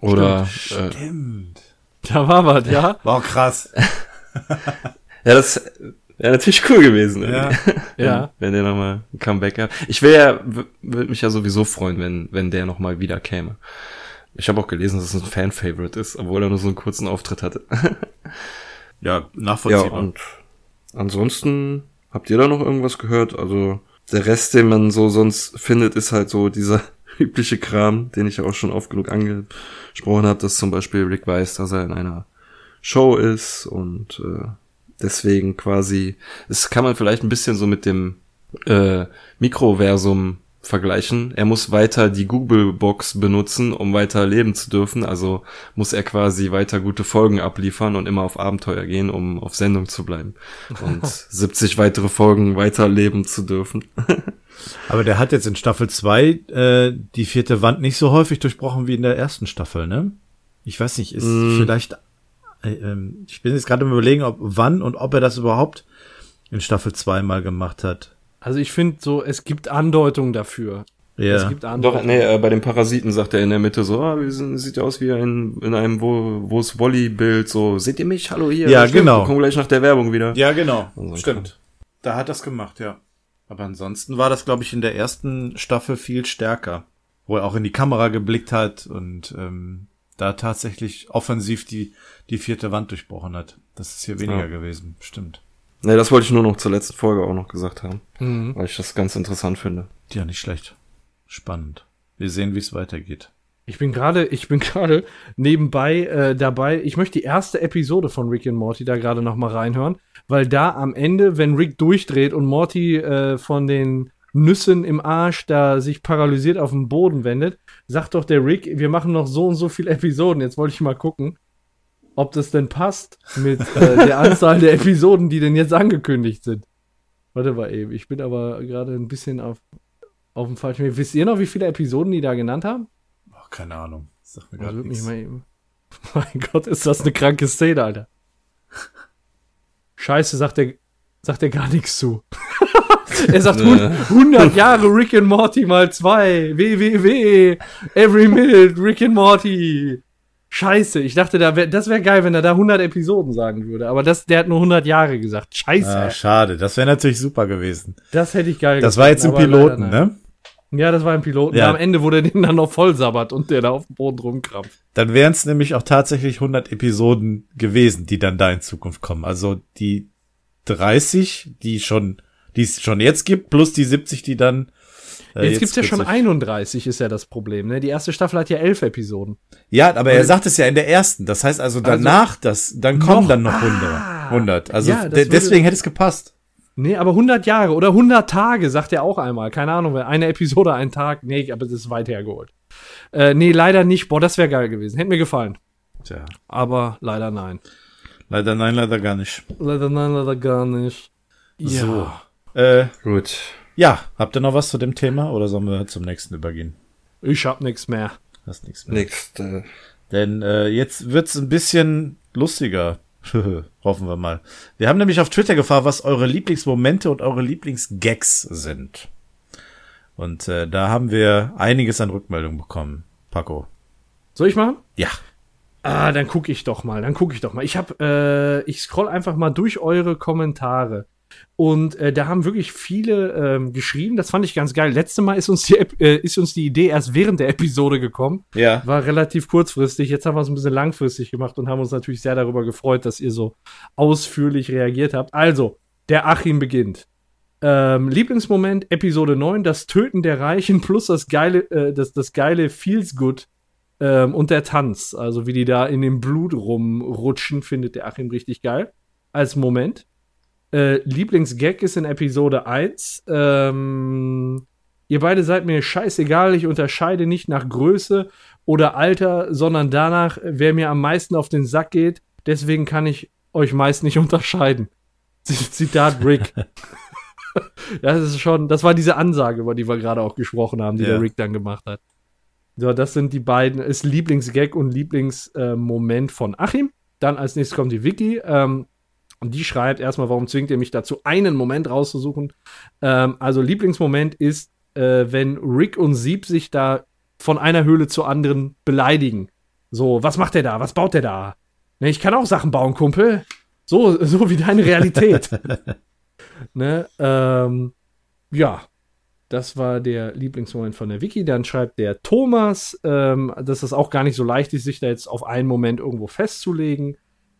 Oder äh, Stimmt. Da war was, ja? War auch krass. ja, das wäre natürlich cool gewesen. Ja. Ja. wenn der nochmal ein Comeback hat. Ich wäre ja, würde mich ja sowieso freuen, wenn, wenn der nochmal wieder käme. Ich habe auch gelesen, dass es ein Fan-Favorite ist, obwohl er nur so einen kurzen Auftritt hatte. Ja, ja, nachvollziehbar. und ansonsten habt ihr da noch irgendwas gehört? Also der Rest, den man so sonst findet, ist halt so dieser übliche Kram, den ich ja auch schon oft genug angesprochen habe, dass zum Beispiel Rick weiß, dass er in einer Show ist und äh, deswegen quasi, das kann man vielleicht ein bisschen so mit dem äh, Mikroversum vergleichen. Er muss weiter die Google-Box benutzen, um weiter leben zu dürfen. Also muss er quasi weiter gute Folgen abliefern und immer auf Abenteuer gehen, um auf Sendung zu bleiben. Und 70 weitere Folgen weiterleben zu dürfen. Aber der hat jetzt in Staffel 2 äh, die vierte Wand nicht so häufig durchbrochen wie in der ersten Staffel, ne? Ich weiß nicht, ist Mm. vielleicht, ich bin jetzt gerade im Überlegen, ob wann und ob er das überhaupt in Staffel 2 mal gemacht hat. Also ich finde so, es gibt Andeutungen dafür. Es Ja. gibt Doch, Andeutungen. nee, äh, bei den Parasiten sagt er in der Mitte so, ah, wir sind, sieht ja aus wie ein, in einem, wo, wo es Wolli-Bild, so, seht ihr mich? Hallo hier. Ja, Stimmt, genau. Wir kommen gleich nach der Werbung wieder. Ja, genau. Also, Stimmt. Da hat das gemacht, ja. Aber ansonsten war das, glaube ich, in der ersten Staffel viel stärker. Wo er auch in die Kamera geblickt hat und ähm, da tatsächlich offensiv die, die vierte Wand durchbrochen hat. Das ist hier weniger Ja. gewesen. Stimmt. Nee, das wollte ich nur noch zur letzten Folge auch noch gesagt haben, Mhm. weil ich das ganz interessant finde. Ja, nicht schlecht. Spannend. Wir sehen, wie es weitergeht. Ich bin gerade, ich bin gerade nebenbei äh, dabei. Ich möchte die erste Episode von Rick and Morty da gerade noch mal reinhören, weil da am Ende, wenn Rick durchdreht und Morty äh, von den Nüssen im Arsch da sich paralysiert auf den Boden wendet, sagt doch der Rick, wir machen noch so und so viele Episoden. Jetzt wollte ich mal gucken, ob das denn passt mit äh, der Anzahl der Episoden, die denn jetzt angekündigt sind. Warte mal eben, ich bin aber gerade ein bisschen auf, auf dem falschen Weg. Wisst ihr noch, wie viele Episoden die da genannt haben? Oh, keine Ahnung. Sag mir gerade mich nichts. mal eben. Mein Gott, ist das eine kranke Szene, Alter. Scheiße, sagt er, sagt er gar nichts zu. er sagt Nee. 100 Jahre Rick and Morty mal zwei. www. Every minute Rick and Morty. Scheiße, ich dachte, da wär, das wäre geil, wenn er da 100 Episoden sagen würde. Aber das, der hat nur 100 Jahre gesagt. Scheiße, Ah, schade. Das wäre natürlich super gewesen. das hätte ich geil Das war jetzt im gefunden, Piloten, ne? Ja, das war im Piloten. Ja. Am Ende, der den dann noch voll sabbert und der da auf dem Boden rumkrampft. Dann wären es nämlich auch tatsächlich 100 Episoden gewesen, die dann da in Zukunft kommen. Also die 30, die schon, die es schon jetzt gibt, plus die 70, die dann. äh, Jetzt, gibt's ja schon kürzlich- 31, ist ja das Problem. Ne? Die erste Staffel hat ja elf Episoden. Ja, aber er sagt es ja in der ersten. Das heißt also danach, das, dann kommen Noch- dann noch 100. Ah. 100. Also Ja, deswegen hätte es gepasst. Nee, aber 100 Jahre oder 100 Tage, sagt er auch einmal. Keine Ahnung, eine Episode, ein Tag. Nee, aber das ist weit hergeholt. Äh, nee, leider nicht. Boah, das wäre geil gewesen. Hätte mir gefallen. Tja, Aber leider nein. leider nein, leider gar nicht. Leider nein, leider gar nicht. Ja. So. Äh, Gut. ja, habt ihr noch was zu dem Thema oder sollen wir zum nächsten übergehen? Ich hab nix mehr. Hast nichts mehr. Nächste. Denn äh, jetzt wird's ein bisschen lustiger. Hoffen wir mal. Wir haben nämlich auf Twitter gefragt, was eure Lieblingsmomente und eure Lieblingsgags sind. Und äh, da haben wir einiges an Rückmeldungen bekommen. Paco. Soll ich machen? Ja. Ah, dann gucke ich doch mal, dann gucke ich doch mal. Ich habe, äh, ich scroll einfach mal durch eure Kommentare. Und äh, da haben wirklich viele ähm, geschrieben, das fand ich ganz geil. Letztes Mal ist uns, die, äh, ist uns die Idee erst während der Episode gekommen. Ja. War relativ kurzfristig. Jetzt haben wir es ein bisschen langfristig gemacht und haben uns natürlich sehr darüber gefreut, dass ihr so ausführlich reagiert habt. Also, der Achim beginnt. Ähm, Lieblingsmoment, Episode 9, das Töten der Reichen plus das geile, äh, das, das geile Feels Good ähm, und der Tanz. Also wie die da in dem Blut rumrutschen, findet der Achim richtig geil. Als Moment. Äh, Lieblingsgag ist in Episode 1. Ähm, ihr beide seid mir scheißegal, ich unterscheide nicht nach Größe oder Alter, sondern danach, wer mir am meisten auf den Sack geht. Deswegen kann ich euch meist nicht unterscheiden. Zitat Rick. das ist schon, das war diese Ansage, über die wir gerade auch gesprochen haben, die Ja. der Rick dann gemacht hat. So, das sind die beiden, ist Lieblingsgag und Lieblingsmoment von Achim. Dann als nächstes kommt die Vicky. Ähm, und die schreibt erstmal, warum zwingt ihr mich dazu, einen Moment rauszusuchen? Ähm, also Lieblingsmoment ist, äh, wenn Rick und Sieb sich da von einer Höhle zur anderen beleidigen. So, was macht der da? Was baut der da? Ne, ich kann auch Sachen bauen, Kumpel. So, so wie deine Realität. ne, ähm, ja, das war der Lieblingsmoment von der Wiki. Dann schreibt der Thomas, ähm, dass es auch gar nicht so leicht ist, sich da jetzt auf einen Moment irgendwo festzulegen.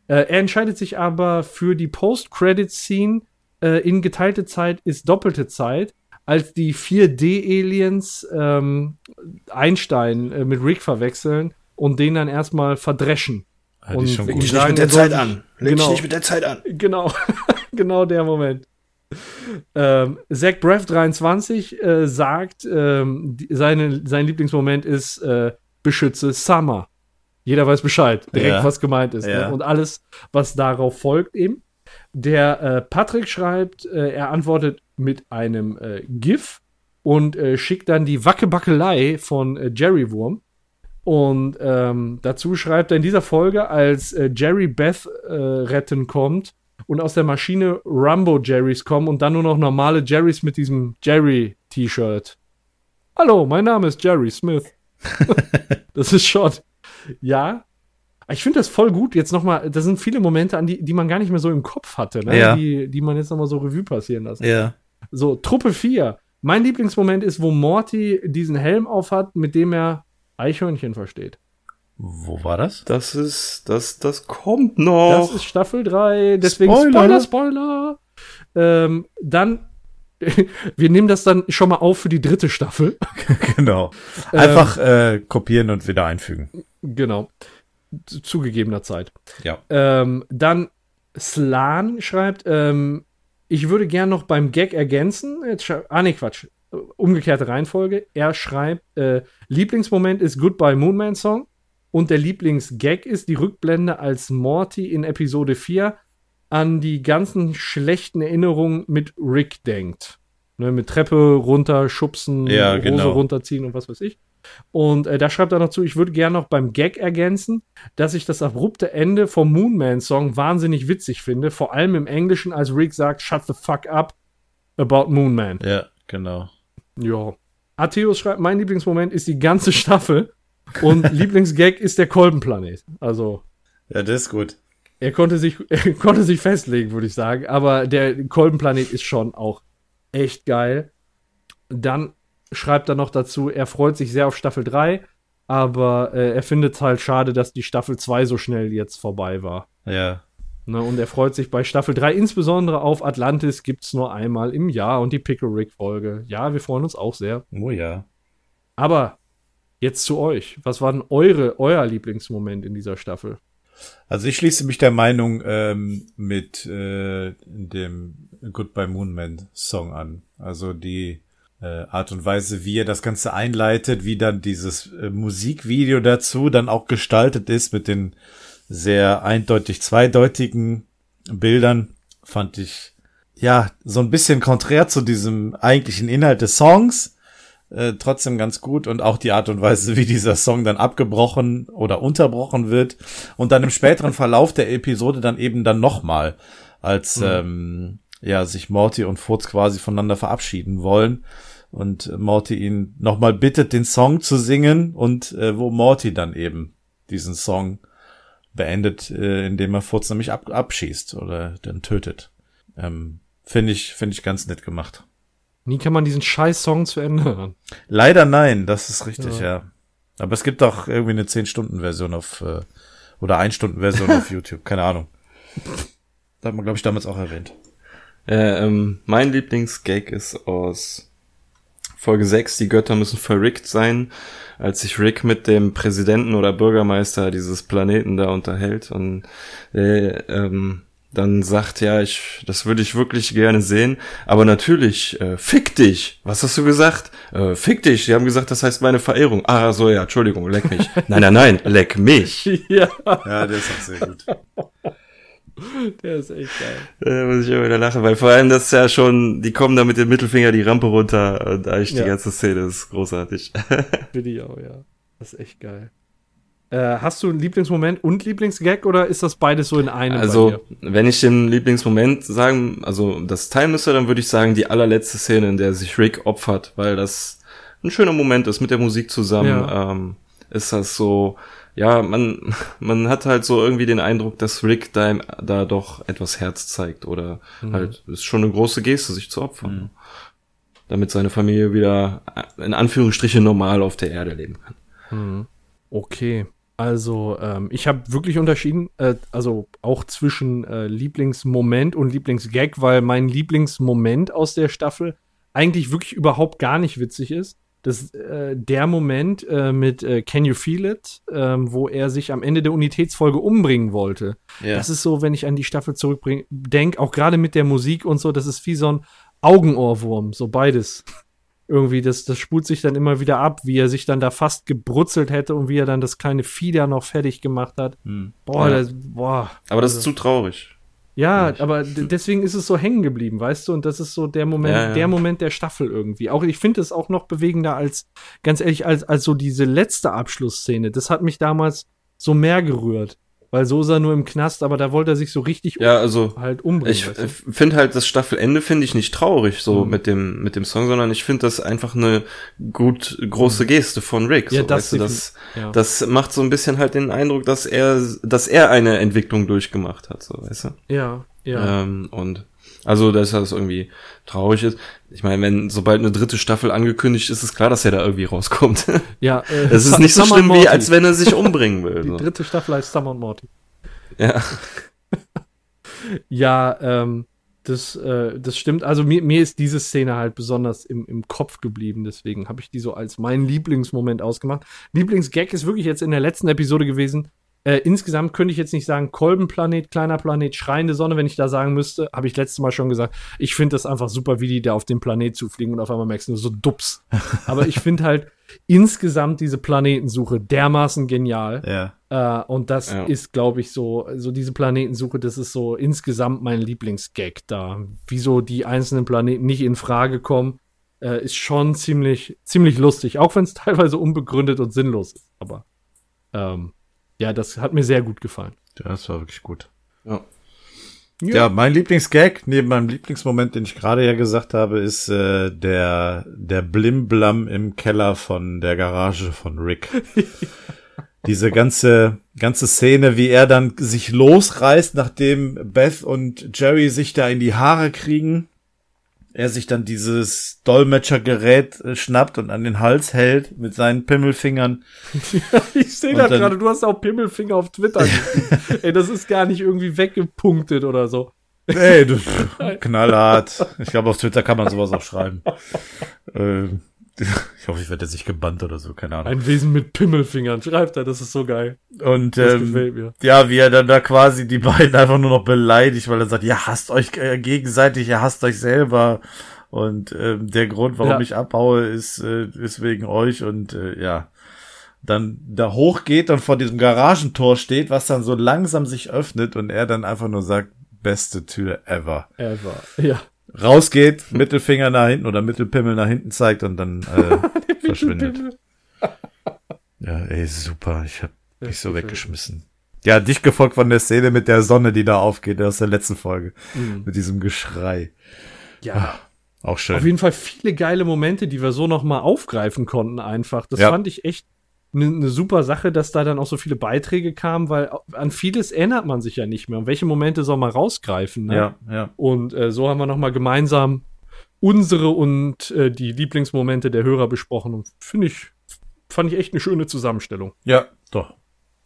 Äh, er entscheidet sich aber für die Post-Credit-Scene äh, in geteilte Zeit ist doppelte Zeit, als die 4D-Aliens ähm, Einstein äh, mit Rick verwechseln und den dann erstmal verdreschen. Hatte Und schon. Leg dich nicht mit der er Zeit an. Leg Genau. dich nicht mit der Zeit an. Genau, genau der Moment. Ähm, Zach Breath 23 äh, sagt, ähm, die, seine, sein Lieblingsmoment ist äh, beschütze Summer. Jeder weiß Bescheid, direkt Ja. was gemeint ist. Ja. Ne? Und alles, was darauf folgt eben. Der äh, Patrick schreibt, äh, er antwortet mit einem äh, GIF und äh, schickt dann die Wackebackelei von äh, Jerry Wurm. Und ähm, dazu schreibt er in dieser Folge, als äh, Jerry Beth retten kommt und aus der Maschine Rumbo Jerrys kommen und dann nur noch normale Jerrys mit diesem Jerry-T-Shirt. Hallo, mein Name ist Jerry Smith. das ist schon. Ja. Ich finde das voll gut. Jetzt nochmal, das sind viele Momente, an die, die man gar nicht mehr so im Kopf hatte, ne? Ja. die, die man jetzt nochmal so Revue passieren lassen. Ja. So, Truppe 4. Mein Lieblingsmoment ist, wo Morty diesen Helm aufhat, mit dem er Eichhörnchen versteht. Wo war das? Das ist, das, das kommt noch. Das ist Staffel 3, deswegen Spoiler. Spoiler, Spoiler. Ähm, dann, wir nehmen das dann schon mal auf für die dritte Staffel. genau. Einfach äh, kopieren und wieder einfügen. Genau. Zu zugegebener Zeit. Ja. Ähm, dann Slan schreibt, ähm, ich würde gern noch beim Gag ergänzen. Jetzt ah, nee, Quatsch. Umgekehrte Reihenfolge. Er schreibt, äh, Lieblingsmoment ist Goodbye Moonman Song. Und der Lieblingsgag ist die Rückblende, als Morty in Episode 4 an die ganzen schlechten Erinnerungen mit Rick denkt. Ne, mit Treppe runter, schubsen, Ja, Hose genau. runterziehen und was weiß ich. Und äh, da schreibt er noch zu, ich würde gerne noch beim Gag ergänzen, dass ich das abrupte Ende vom Moonman-Song wahnsinnig witzig finde, vor allem im Englischen, als Rick sagt, shut the fuck up about Moonman. Ja, genau. Ja. Atheus schreibt, mein Lieblingsmoment ist die ganze Staffel und Lieblingsgag ist der Kolbenplanet. Also, Ja, das ist gut. er konnte sich, er konnte sich festlegen, würde ich sagen, aber der Kolbenplanet ist schon auch echt geil. Dann schreibt er noch dazu, er freut sich sehr auf Staffel 3, aber äh, er findet es halt schade, dass die Staffel 2 so schnell jetzt vorbei war. Ja. Ne, und er freut sich bei Staffel 3 insbesondere auf Atlantis, gibt es nur einmal im Jahr und die Pickle Rick-Folge. Ja, wir freuen uns auch sehr. Oh ja. Aber jetzt zu euch. Was war denn eure, euer Lieblingsmoment in dieser Staffel? Also ich schließe mich der Meinung ähm, mit äh, dem Goodbye Moonman Song an. Also die Art und Weise, wie er das Ganze einleitet, wie dann dieses äh, Musikvideo dazu dann auch gestaltet ist mit den sehr eindeutig zweideutigen Bildern, fand ich ja so ein bisschen konträr zu diesem eigentlichen Inhalt des Songs. Äh, trotzdem ganz gut und auch die Art und Weise, wie dieser Song dann abgebrochen oder unterbrochen wird und dann im späteren Verlauf der Episode dann eben dann nochmal, als ähm, ja sich Morty und Furz quasi voneinander verabschieden wollen und Morty ihn nochmal bittet, den Song zu singen und äh, wo Morty dann eben diesen Song beendet, äh, indem er Furz nämlich ab, abschießt oder dann tötet. Ähm, finde ich, finde ich ganz nett gemacht. Nie kann man diesen scheiß Song zu Ende hören. Leider nein, das ist richtig, Ja. ja. Aber es gibt auch irgendwie eine 10-Stunden-Version auf, äh, oder 1-Stunden-Version auf YouTube, keine Ahnung. Das hat man, glaube ich, damals auch erwähnt. Äh, ähm, mein Lieblingsgag ist aus Folge 6, die Götter müssen verrickt sein, als sich Rick mit dem Präsidenten oder Bürgermeister dieses Planeten da unterhält und äh, ähm, dann sagt, ja, ich, das würde ich wirklich gerne sehen, aber natürlich, äh, fick dich. Was hast du gesagt? Äh, fick dich. Sie haben gesagt, das heißt meine Verehrung. Ah, so, ja, Entschuldigung, leck mich. nein, nein, nein, leck mich. ja, Ja, der ist auch sehr gut. der ist echt geil. Da muss ich immer wieder lachen, weil vor allem das ist ja schon, die kommen da mit dem Mittelfinger die Rampe runter und eigentlich Ja. die ganze Szene ist großartig. Finde ich auch, ja. Das ist echt geil. Äh, hast du einen Lieblingsmoment und Lieblingsgag oder ist das beides so in einem? Also, wenn ich den Lieblingsmoment sagen, also das teilen müsste, dann würde ich sagen, die allerletzte Szene, in der sich Rick opfert, weil das ein schöner Moment ist mit der Musik zusammen. Ja. Ähm, ist das so, ja, man, man hat halt so irgendwie den Eindruck, dass Rick da, da doch etwas Herz zeigt oder Mhm. halt, ist schon eine große Geste, sich zu opfern. Damit seine Familie wieder in Anführungsstriche normal auf der Erde leben kann. Okay. Also, ähm, ich habe wirklich unterschieden, äh, also auch zwischen äh, Lieblingsmoment und Lieblingsgag, weil mein Lieblingsmoment aus der Staffel eigentlich wirklich überhaupt gar nicht witzig ist. Das äh, der Moment äh, mit äh, Can You Feel It, ähm, wo er sich am Ende der Unitätsfolge umbringen wollte. Ja. Das ist so, wenn ich an die Staffel zurückdenke, auch gerade mit der Musik und so, das ist wie so ein Augenohrwurm, so beides. Irgendwie, das, das spult sich dann immer wieder ab, wie er sich dann da fast gebrutzelt hätte und wie er dann das kleine da noch fertig gemacht hat. Boah, Ja. das, boah. Aber das ist zu traurig. Ja, aber d- deswegen ist es so hängen geblieben, weißt du? Und das ist so der Moment, Ja, ja. der Moment der Staffel irgendwie. Auch ich finde es auch noch bewegender als, ganz ehrlich, als, als so diese letzte Abschlussszene. Das hat mich damals so mehr gerührt. Weil so ist er nur im Knast, aber da wollte er sich so richtig Ja, also halt umbringen. Ich weißt du? finde halt das Staffelende finde ich nicht traurig so Mhm. mit dem mit dem Song, sondern ich finde das einfach eine gut große Geste von Rick. Ja, so, das weißt du, das, ja. das macht so ein bisschen halt den Eindruck, dass er dass er eine Entwicklung durchgemacht hat, so weißt du. ja, ja. Ähm, und also, dass das irgendwie traurig ist. Ich meine, wenn sobald eine dritte Staffel angekündigt ist, ist klar, dass er da irgendwie rauskommt. ja äh, Es ist nicht so Summer schlimm, wie als wenn er sich umbringen will. Die So. dritte Staffel heißt Summer und Morty. Ja. Ja, ähm, das, äh, das stimmt. Also mir, mir ist diese Szene halt besonders im, im Kopf geblieben. Deswegen habe ich die so als meinen Lieblingsmoment ausgemacht. Lieblingsgag ist wirklich jetzt in der letzten Episode gewesen. Äh, insgesamt könnte ich jetzt nicht sagen, Kolbenplanet, kleiner Planet, schreiende Sonne, wenn ich da sagen müsste, habe ich letztes Mal schon gesagt. Ich finde das einfach super, wie die da auf den Planet zufliegen und auf einmal merkst du nur so dups. Aber ich finde halt insgesamt diese Planetensuche dermaßen genial. Ja. Äh, und das Ja. ist, glaube ich, so, so diese Planetensuche, das ist so insgesamt mein Lieblingsgag da. Wieso die einzelnen Planeten nicht in Frage kommen, äh, ist schon ziemlich, ziemlich lustig, auch wenn es teilweise unbegründet und sinnlos ist. Aber ähm, ja, das hat mir sehr gut gefallen. Ja, das war wirklich gut. ja. Ja, mein Lieblingsgag, neben meinem Lieblingsmoment, den ich gerade ja gesagt habe, ist äh, der, der Blimblam im Keller von der Garage von Rick. Diese ganze, ganze Szene, wie er dann sich losreißt, nachdem Beth und Jerry sich da in die Haare kriegen. Er sich dann dieses Dolmetschergerät äh, schnappt und an den Hals hält mit seinen Pimmelfingern. ich sehe das gerade, du hast auch Pimmelfinger auf Twitter. Ey, das ist gar nicht irgendwie weggepunktet oder so. Ey, du, knallhart. Ich glaube, auf Twitter kann man sowas auch schreiben. Ähm, ich hoffe, ich werde jetzt nicht gebannt oder so, keine Ahnung. Ein Wesen mit Pimmelfingern, schreibt er, das ist so geil. Und Das ähm, ja, wie er dann da quasi die beiden einfach nur noch beleidigt, weil er sagt, ihr hasst euch äh, gegenseitig, ihr hasst euch selber. Und ähm, der Grund, warum Ja. ich abhaue, ist, äh, ist wegen euch. Und äh, ja, dann da hochgeht und vor diesem Garagentor steht, was dann so langsam sich öffnet und er dann einfach nur sagt, beste Tür ever. Ever. Ja. Rausgeht, Mittelfinger nach hinten oder Mittelpimmel nach hinten zeigt und dann äh, verschwindet. Ja, ey, super. Ich hab mich so weggeschmissen. Ja, dich gefolgt von der Szene mit der Sonne, die da aufgeht aus der letzten Folge. Mhm. Mit diesem Geschrei. Ja. Auch schön. Auf jeden Fall viele geile Momente, die wir so noch mal aufgreifen konnten einfach. Das Ja. fand ich echt eine ne super Sache, dass da dann auch so viele Beiträge kamen, weil an vieles erinnert man sich ja nicht mehr. Und welche Momente soll man rausgreifen? Ne? Ja, ja. Und äh, so haben wir noch mal gemeinsam unsere und äh, die Lieblingsmomente der Hörer besprochen. Und finde ich, fand ich echt eine schöne Zusammenstellung. Ja, doch.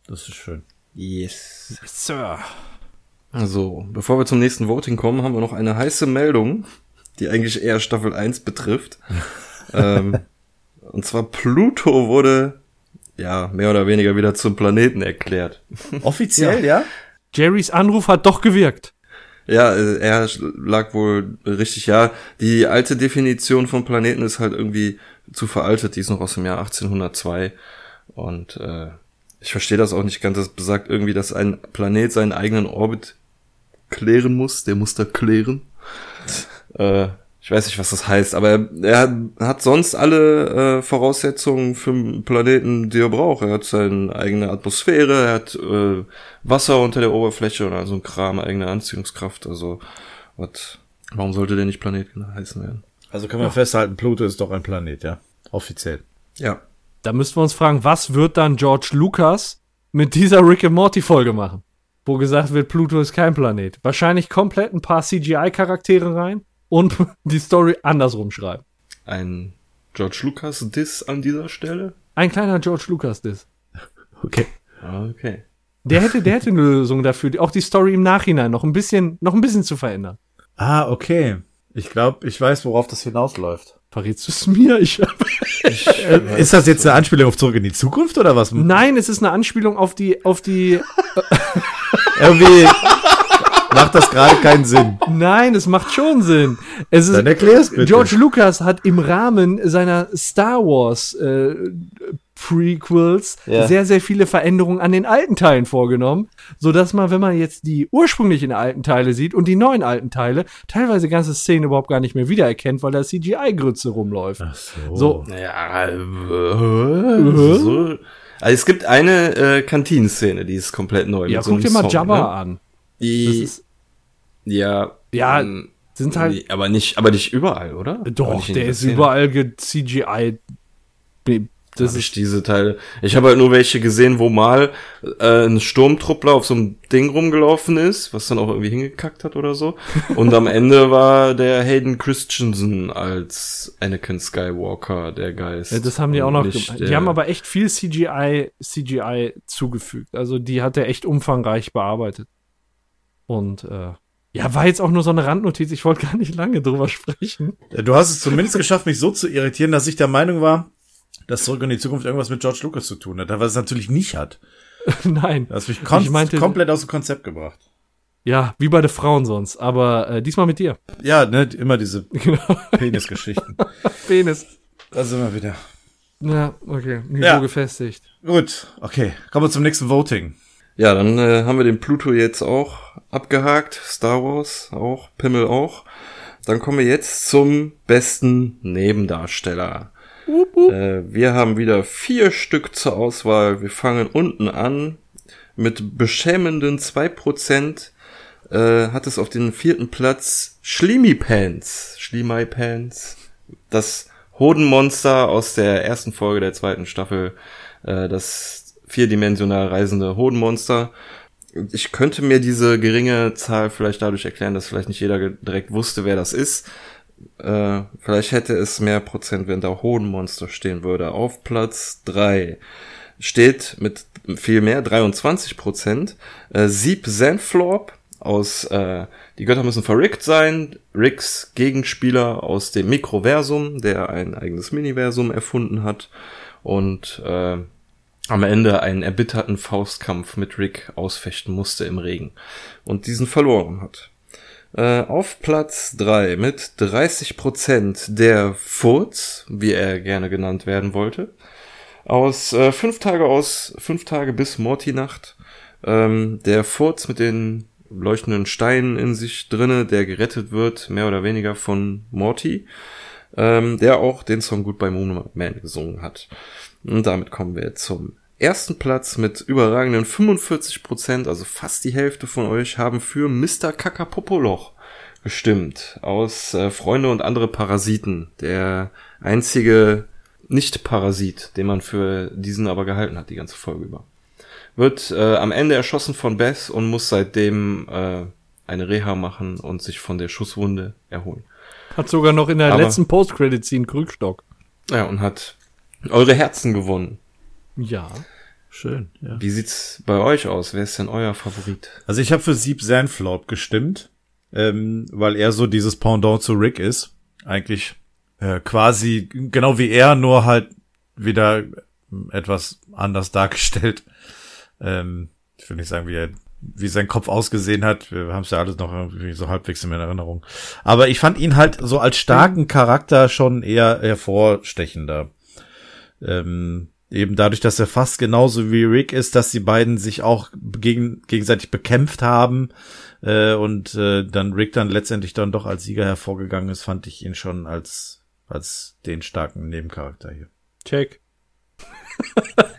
Das ist schön. Yes. Sir. Also, bevor wir zum nächsten Voting kommen, haben wir noch eine heiße Meldung, die eigentlich eher Staffel 1 betrifft. ähm, und zwar Pluto wurde ja mehr oder weniger wieder zum Planeten erklärt. Offiziell, ja? Jerrys Anruf hat doch gewirkt. Ja, äh, er lag wohl richtig, ja. Die alte Definition von Planeten ist halt irgendwie zu veraltet, die ist noch aus dem Jahr 1802. Und äh, ich verstehe das auch nicht ganz. Das besagt irgendwie, dass ein Planet seinen eigenen Orbit klären muss. Der muss da klären. äh, ich weiß nicht, was das heißt, aber er, hat sonst alle äh, Voraussetzungen für einen Planeten, die er braucht. Er hat seine eigene Atmosphäre, er hat äh, Wasser unter der Oberfläche und also ein Kram, eigene Anziehungskraft. Also, was, warum sollte der nicht Planet heißen werden? Also können wir festhalten, Pluto ist doch ein Planet, ja? Offiziell. Ja. Da müssten wir uns fragen, was wird dann George Lucas mit dieser Rick and Morty Folge machen? Wo gesagt wird, Pluto ist kein Planet. Wahrscheinlich komplett ein paar CGI-Charaktere rein und die Story andersrum schreiben. Ein George Lucas Diss an dieser Stelle? Ein kleiner George Lucas Diss. Okay. Okay. Der hätte, der hätte eine Lösung dafür, auch die Story im Nachhinein noch ein bisschen, noch ein bisschen zu verändern. Ah, okay. Ich glaube, ich weiß, worauf das hinausläuft. Verrätst du es mir? Ich, Äh, ist das jetzt eine Anspielung auf Zurück in die Zukunft oder was? nein, es ist eine Anspielung auf die, auf die, Irgendwie macht das gerade keinen Sinn. nein, es macht schon Sinn. Es ist, Dann erklär's bitte. George Lucas hat im Rahmen seiner Star Wars äh, Prequels Ja. sehr, sehr viele Veränderungen an den alten Teilen vorgenommen, so dass man, wenn man jetzt die ursprünglichen alten Teile sieht und die neuen alten Teile, teilweise ganze Szenen überhaupt gar nicht mehr wiedererkennt, weil da CGI-Grütze rumläuft. Ach so. So, Ja, äh, so. Also es gibt eine äh, Kantinenszene, die ist komplett neu. ja, mit so guck einem dir mal Song, Jabba ne? an. Die, ist, ja, ja, ähm, sind halt, nee, aber nicht, aber nicht überall, oder? Aber doch, der ist Szene. überall CGI. Das ist, diese Teile. Ich habe halt nur welche gesehen, wo mal äh, ein Sturmtruppler auf so einem Ding rumgelaufen ist, was dann auch irgendwie hingekackt hat oder so. Und am Ende war der Hayden Christensen als Anakin Skywalker der Geist. ja, das haben die auch noch gemacht. Die haben aber echt viel CGI, CGI zugefügt. Also die hat er echt umfangreich bearbeitet. Und äh, ja, war jetzt auch nur so eine Randnotiz. Ich wollte gar nicht lange drüber sprechen. Du hast es zumindest geschafft, mich so zu irritieren, dass ich der Meinung war, dass Zurück in die Zukunft irgendwas mit George Lucas zu tun hat, was es natürlich nicht hat. Nein. Du hast mich Ich meinte- komplett aus dem Konzept gebracht. Ja, wie bei den Frauen sonst. Aber äh, diesmal mit dir. Ja, ne, immer diese Genau. Penisgeschichten. Penis. Da sind wir wieder. Ja, okay. Niveau Ja. gefestigt. Gut, okay. Kommen wir zum nächsten Voting. Ja, dann äh, haben wir den Pluto jetzt auch abgehakt. Star Wars auch, Pimmel auch. Dann kommen wir jetzt zum besten Nebendarsteller. Äh, wir haben wieder vier Stück zur Auswahl. Wir fangen unten an. Mit beschämenden 2% äh, hat es auf den vierten Platz Schlimi Pants. Schlimai Pants. Das Hodenmonster aus der ersten Folge der zweiten Staffel. Äh, das vierdimensional reisende Hodenmonster. Ich könnte mir diese geringe Zahl vielleicht dadurch erklären, dass vielleicht nicht jeder direkt wusste, wer das ist. Äh, vielleicht hätte es mehr Prozent, wenn da Hodenmonster stehen würde. Auf Platz drei steht mit viel mehr, 23 Prozent, äh, Sieb Sandflorp aus äh, Die Götter müssen verrickt sein, Ricks Gegenspieler aus dem Mikroversum, der ein eigenes Miniversum erfunden hat und äh, am Ende einen erbitterten Faustkampf mit Rick ausfechten musste im Regen und diesen verloren hat. Äh, auf Platz drei mit 30% der Furz, wie er gerne genannt werden wollte, aus äh, fünf Tage aus fünf Tage bis Morty-Nacht. Ähm, der Furz mit den leuchtenden Steinen in sich drinne, der gerettet wird, mehr oder weniger von Morty, ähm, der auch den Song Goodbye Moon Man gesungen hat. Und damit kommen wir zum ersten Platz mit überragenden 45%, also fast die Hälfte von euch haben für Mr. Kakapopoloch gestimmt aus äh, Freunde und andere Parasiten. Der einzige Nicht-Parasit, den man für diesen aber gehalten hat, die ganze Folge über. Wird äh, am Ende erschossen von Beth und muss seitdem äh, eine Reha machen und sich von der Schusswunde erholen. Hat sogar noch in der Aber- letzten Post-Credit-Scene Krückstock. Ja, und hat eure Herzen gewonnen. Ja. Schön, ja. Wie sieht's bei euch aus? Wer ist denn euer Favorit? Also ich habe für Sieb Sandflop gestimmt, ähm, weil er so dieses Pendant zu Rick ist. Eigentlich äh, quasi genau wie er, nur halt wieder etwas anders dargestellt. Ähm, ich will nicht sagen, wie er wie sein Kopf ausgesehen hat. Wir haben es ja alles noch irgendwie so halbwegs in Erinnerung. Aber ich fand ihn halt so als starken Charakter schon eher hervorstechender. Ähm, eben dadurch, dass er fast genauso wie Rick ist, dass die beiden sich auch gegen, gegenseitig bekämpft haben äh, und äh, dann Rick dann letztendlich dann doch als Sieger hervorgegangen ist, fand ich ihn schon als als den starken Nebencharakter hier. Check.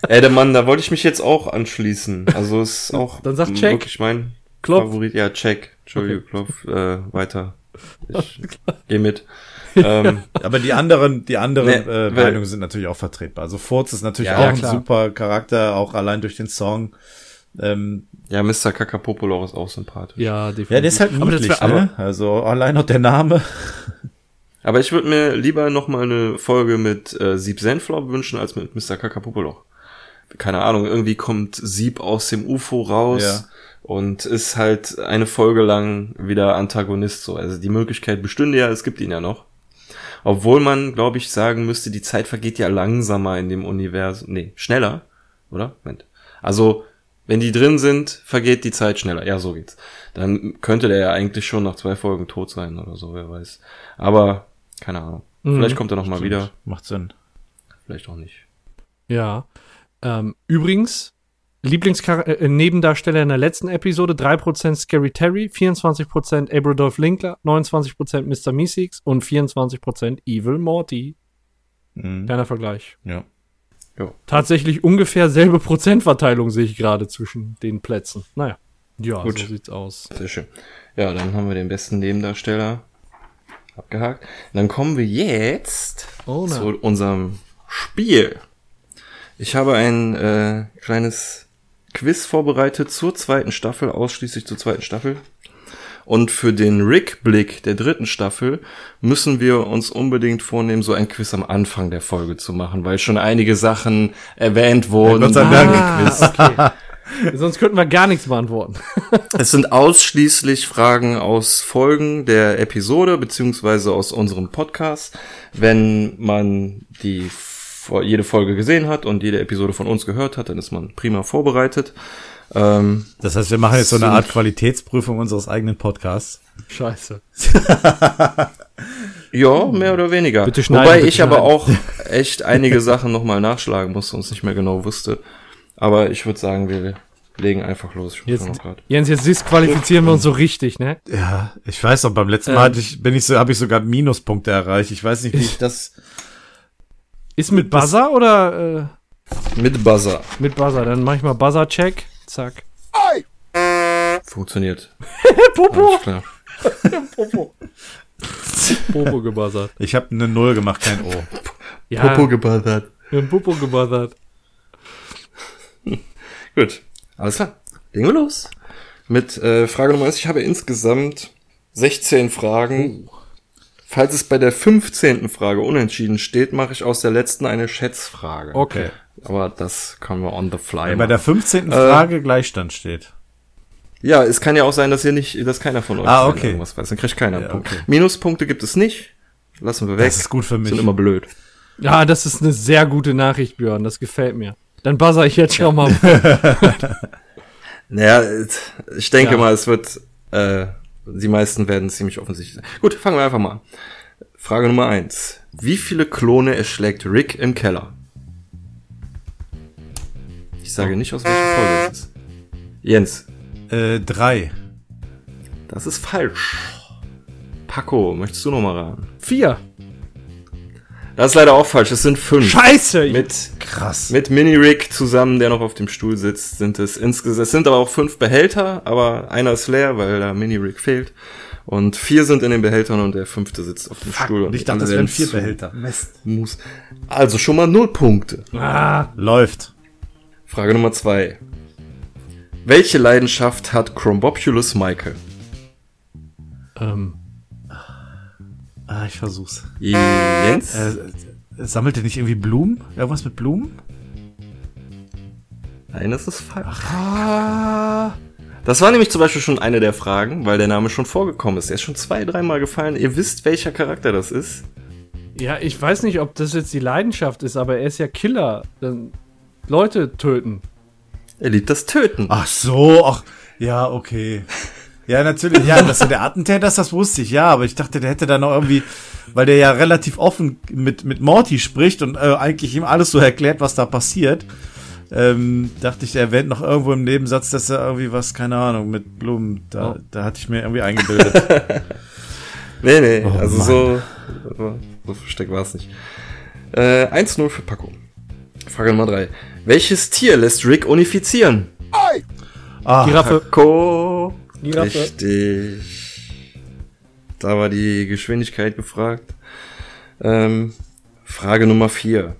Ey, der Mann, da wollte ich mich jetzt auch anschließen. Also ist auch Dann sag check. wirklich mein Klopf. Favorit. Ja, check. Entschuldigung, Klopf. Äh, weiter. Ich geh mit. Ähm, Aber die anderen, die anderen Nee, äh, Meinungen sind natürlich auch vertretbar. Also Furz ist natürlich Ja, auch ja, ein super Charakter, auch allein durch den Song. Ähm, ja, Mr. Kakapopolo ist auch sympathisch. Ja, definitiv. ja, der ist halt Aber das niedlich, wär- ne? Also allein noch der Name. Aber ich würde mir lieber noch mal eine Folge mit äh, Sieb Senflaub wünschen als mit Mr. Kakapopolo. Keine Ahnung, irgendwie kommt Sieb aus dem UFO raus Ja. und ist halt eine Folge lang wieder Antagonist so. Also die Möglichkeit bestünde ja, es gibt ihn ja noch. Obwohl man, glaube ich, sagen müsste, die Zeit vergeht ja langsamer in dem Universum. Nee, schneller, oder? Moment. Also, wenn die drin sind, vergeht die Zeit schneller. Ja, so geht's. Dann könnte der ja eigentlich schon nach zwei Folgen tot sein oder so, wer weiß. Aber, keine Ahnung. Mhm. Vielleicht kommt er noch mal wieder, Macht Sinn. vielleicht auch nicht. Ja. Ähm, übrigens, Lieblingsnebendarsteller in der letzten Episode, 3% Scary Terry, 24% Abradolf Linkler, 29% Mr. Meeseeks und 24% Evil Morty. Mhm. Kleiner Vergleich. Ja. Tatsächlich ungefähr selbe Prozentverteilung sehe ich gerade zwischen den Plätzen. Naja. Ja, Gut. so sieht's aus. Sehr schön. Ja, dann haben wir den besten Nebendarsteller abgehakt. Dann kommen wir jetzt Oh, zu unserem Spiel. Ich habe ein äh, kleines Quiz vorbereitet zur zweiten Staffel, ausschließlich zur zweiten Staffel. Und für den Rick-Blick der dritten Staffel müssen wir uns unbedingt vornehmen, so ein Quiz am Anfang der Folge zu machen, weil schon einige Sachen erwähnt wurden. Gott sei Dank. Ah, okay. Sonst könnten wir gar nichts beantworten. Es sind ausschließlich Fragen aus Folgen der Episode beziehungsweise aus unserem Podcast. Wenn man die jede Folge gesehen hat und jede Episode von uns gehört hat, dann ist man prima vorbereitet. Ähm, Das heißt, wir machen jetzt so eine Art Qualitätsprüfung unseres eigenen Podcasts. Scheiße. ja, mehr oder weniger. Bitte schneiden, Wobei bitte ich aber schneiden. auch echt einige Sachen nochmal nachschlagen musste und es nicht mehr genau wusste. Aber ich würde sagen, wir legen einfach los. Ich Jetzt. Jens, jetzt disqualifizieren wir uns so richtig, ne? Ja, ich weiß noch, beim letzten Ähm. Mal ich, bin ich so, habe ich sogar Minuspunkte erreicht. Ich weiß nicht, wie ich das. Ist mit Buzzer oder äh, Mit Buzzer. mit Buzzer? Dann mach ich mal Buzzer-Check. Zack. Funktioniert. Popo. Alles klar. Popo. Popo gebuzzert. Ich habe eine Null gemacht, kein O. Ja, Popo gebuzzert. wir haben Popo gebuzzert. Gut, alles klar. Legen wir los. Mit äh, Frage Nummer 1. Ich habe insgesamt 16 Fragen. Falls es bei der 15. Frage unentschieden steht, mache ich aus der letzten eine Schätzfrage. Okay. Aber das können wir on the fly Wenn bei der machen. 15. Frage Gleichstand steht. Ja, es kann ja auch sein, dass ihr nicht, dass keiner von euch Ah, okay. irgendwas weiß. Dann kriegt keiner einen Ja, Punkt. okay. Minuspunkte gibt es nicht. Lassen wir weg. Das ist gut für mich. Sind immer blöd. Ja, das ist eine sehr gute Nachricht, Björn. Das gefällt mir. Dann buzzer ich jetzt schon mal. Naja, ich denke Ja. mal, es wird, äh, die meisten werden ziemlich offensichtlich sein. Gut, fangen wir einfach mal an. Frage Nummer eins: Wie viele Klone erschlägt Rick im Keller? Ich sage nicht, aus welcher Folge es ist. Jens, Äh, drei. das ist falsch. Paco, möchtest du noch mal raten? Vier. Das ist leider auch falsch, es sind fünf. Scheiße. Mit, Krass. mit Mini-Rick zusammen, der noch auf dem Stuhl sitzt, sind es insgesamt, es sind aber auch fünf Behälter, aber einer ist leer, weil da Mini-Rick fehlt. Und vier sind in den Behältern und der fünfte sitzt auf dem Stuhl. Und ich dachte, das wären vier Behälter. Mist. Muss. Also schon mal null Punkte. Ah, Läuft. Frage Nummer zwei. Welche Leidenschaft hat Chrombopulus Michael? ähm, Ah, ich versuch's. Jens? Äh, sammelt ihr nicht irgendwie Blumen? Irgendwas mit Blumen? Nein, das ist falsch. ah, Das war nämlich zum Beispiel schon eine der Fragen, weil der Name schon vorgekommen ist. Er ist schon zwei, dreimal gefallen. Ihr wisst, welcher Charakter das ist. ja, ich weiß nicht, ob das jetzt die Leidenschaft ist, aber er ist ja Killer. Dann Leute töten. Er liebt das Töten. Ach so, ach, ja, okay. Ja, natürlich, ja, dass er der Attentäter ist, das wusste ich, ja, aber ich dachte, der hätte da noch irgendwie, weil der ja relativ offen mit, mit Morty spricht und äh, eigentlich ihm alles so erklärt, was da passiert, ähm, dachte ich, er erwähnt noch irgendwo im Nebensatz, dass er irgendwie was, keine Ahnung, mit Blumen, da, da hatte ich mir irgendwie eingebildet. Nee, nee, Oh, also so, so, so versteckt war es nicht. Äh, 1-0 für Paco. Frage Nummer 3. Welches Tier lässt Rick unifizieren? Ah, Giraffe. Paco. Giraffe. Richtig. Da war die Geschwindigkeit gefragt. Ähm, Frage Nummer 4.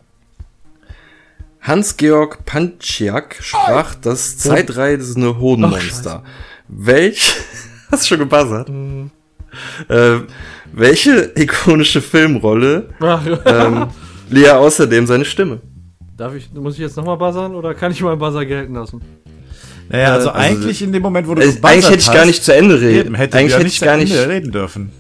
Hans-Georg Panchiak sprach das zeitreisende Hodenmonster. Welch, hast du schon gebuzzert? Mhm. Äh, welche ikonische Filmrolle ähm, lieh er außerdem seine Stimme? Darf ich, muss ich jetzt nochmal buzzern oder kann ich meinen Buzzer gelten lassen? Naja, also, äh, also- eigentlich in dem Moment, wo du Äh, eigentlich hätte ich gar hast, nicht zu Ende reden. eben, hätte eigentlich hätte ich gar zu nicht. Ende reden dürfen.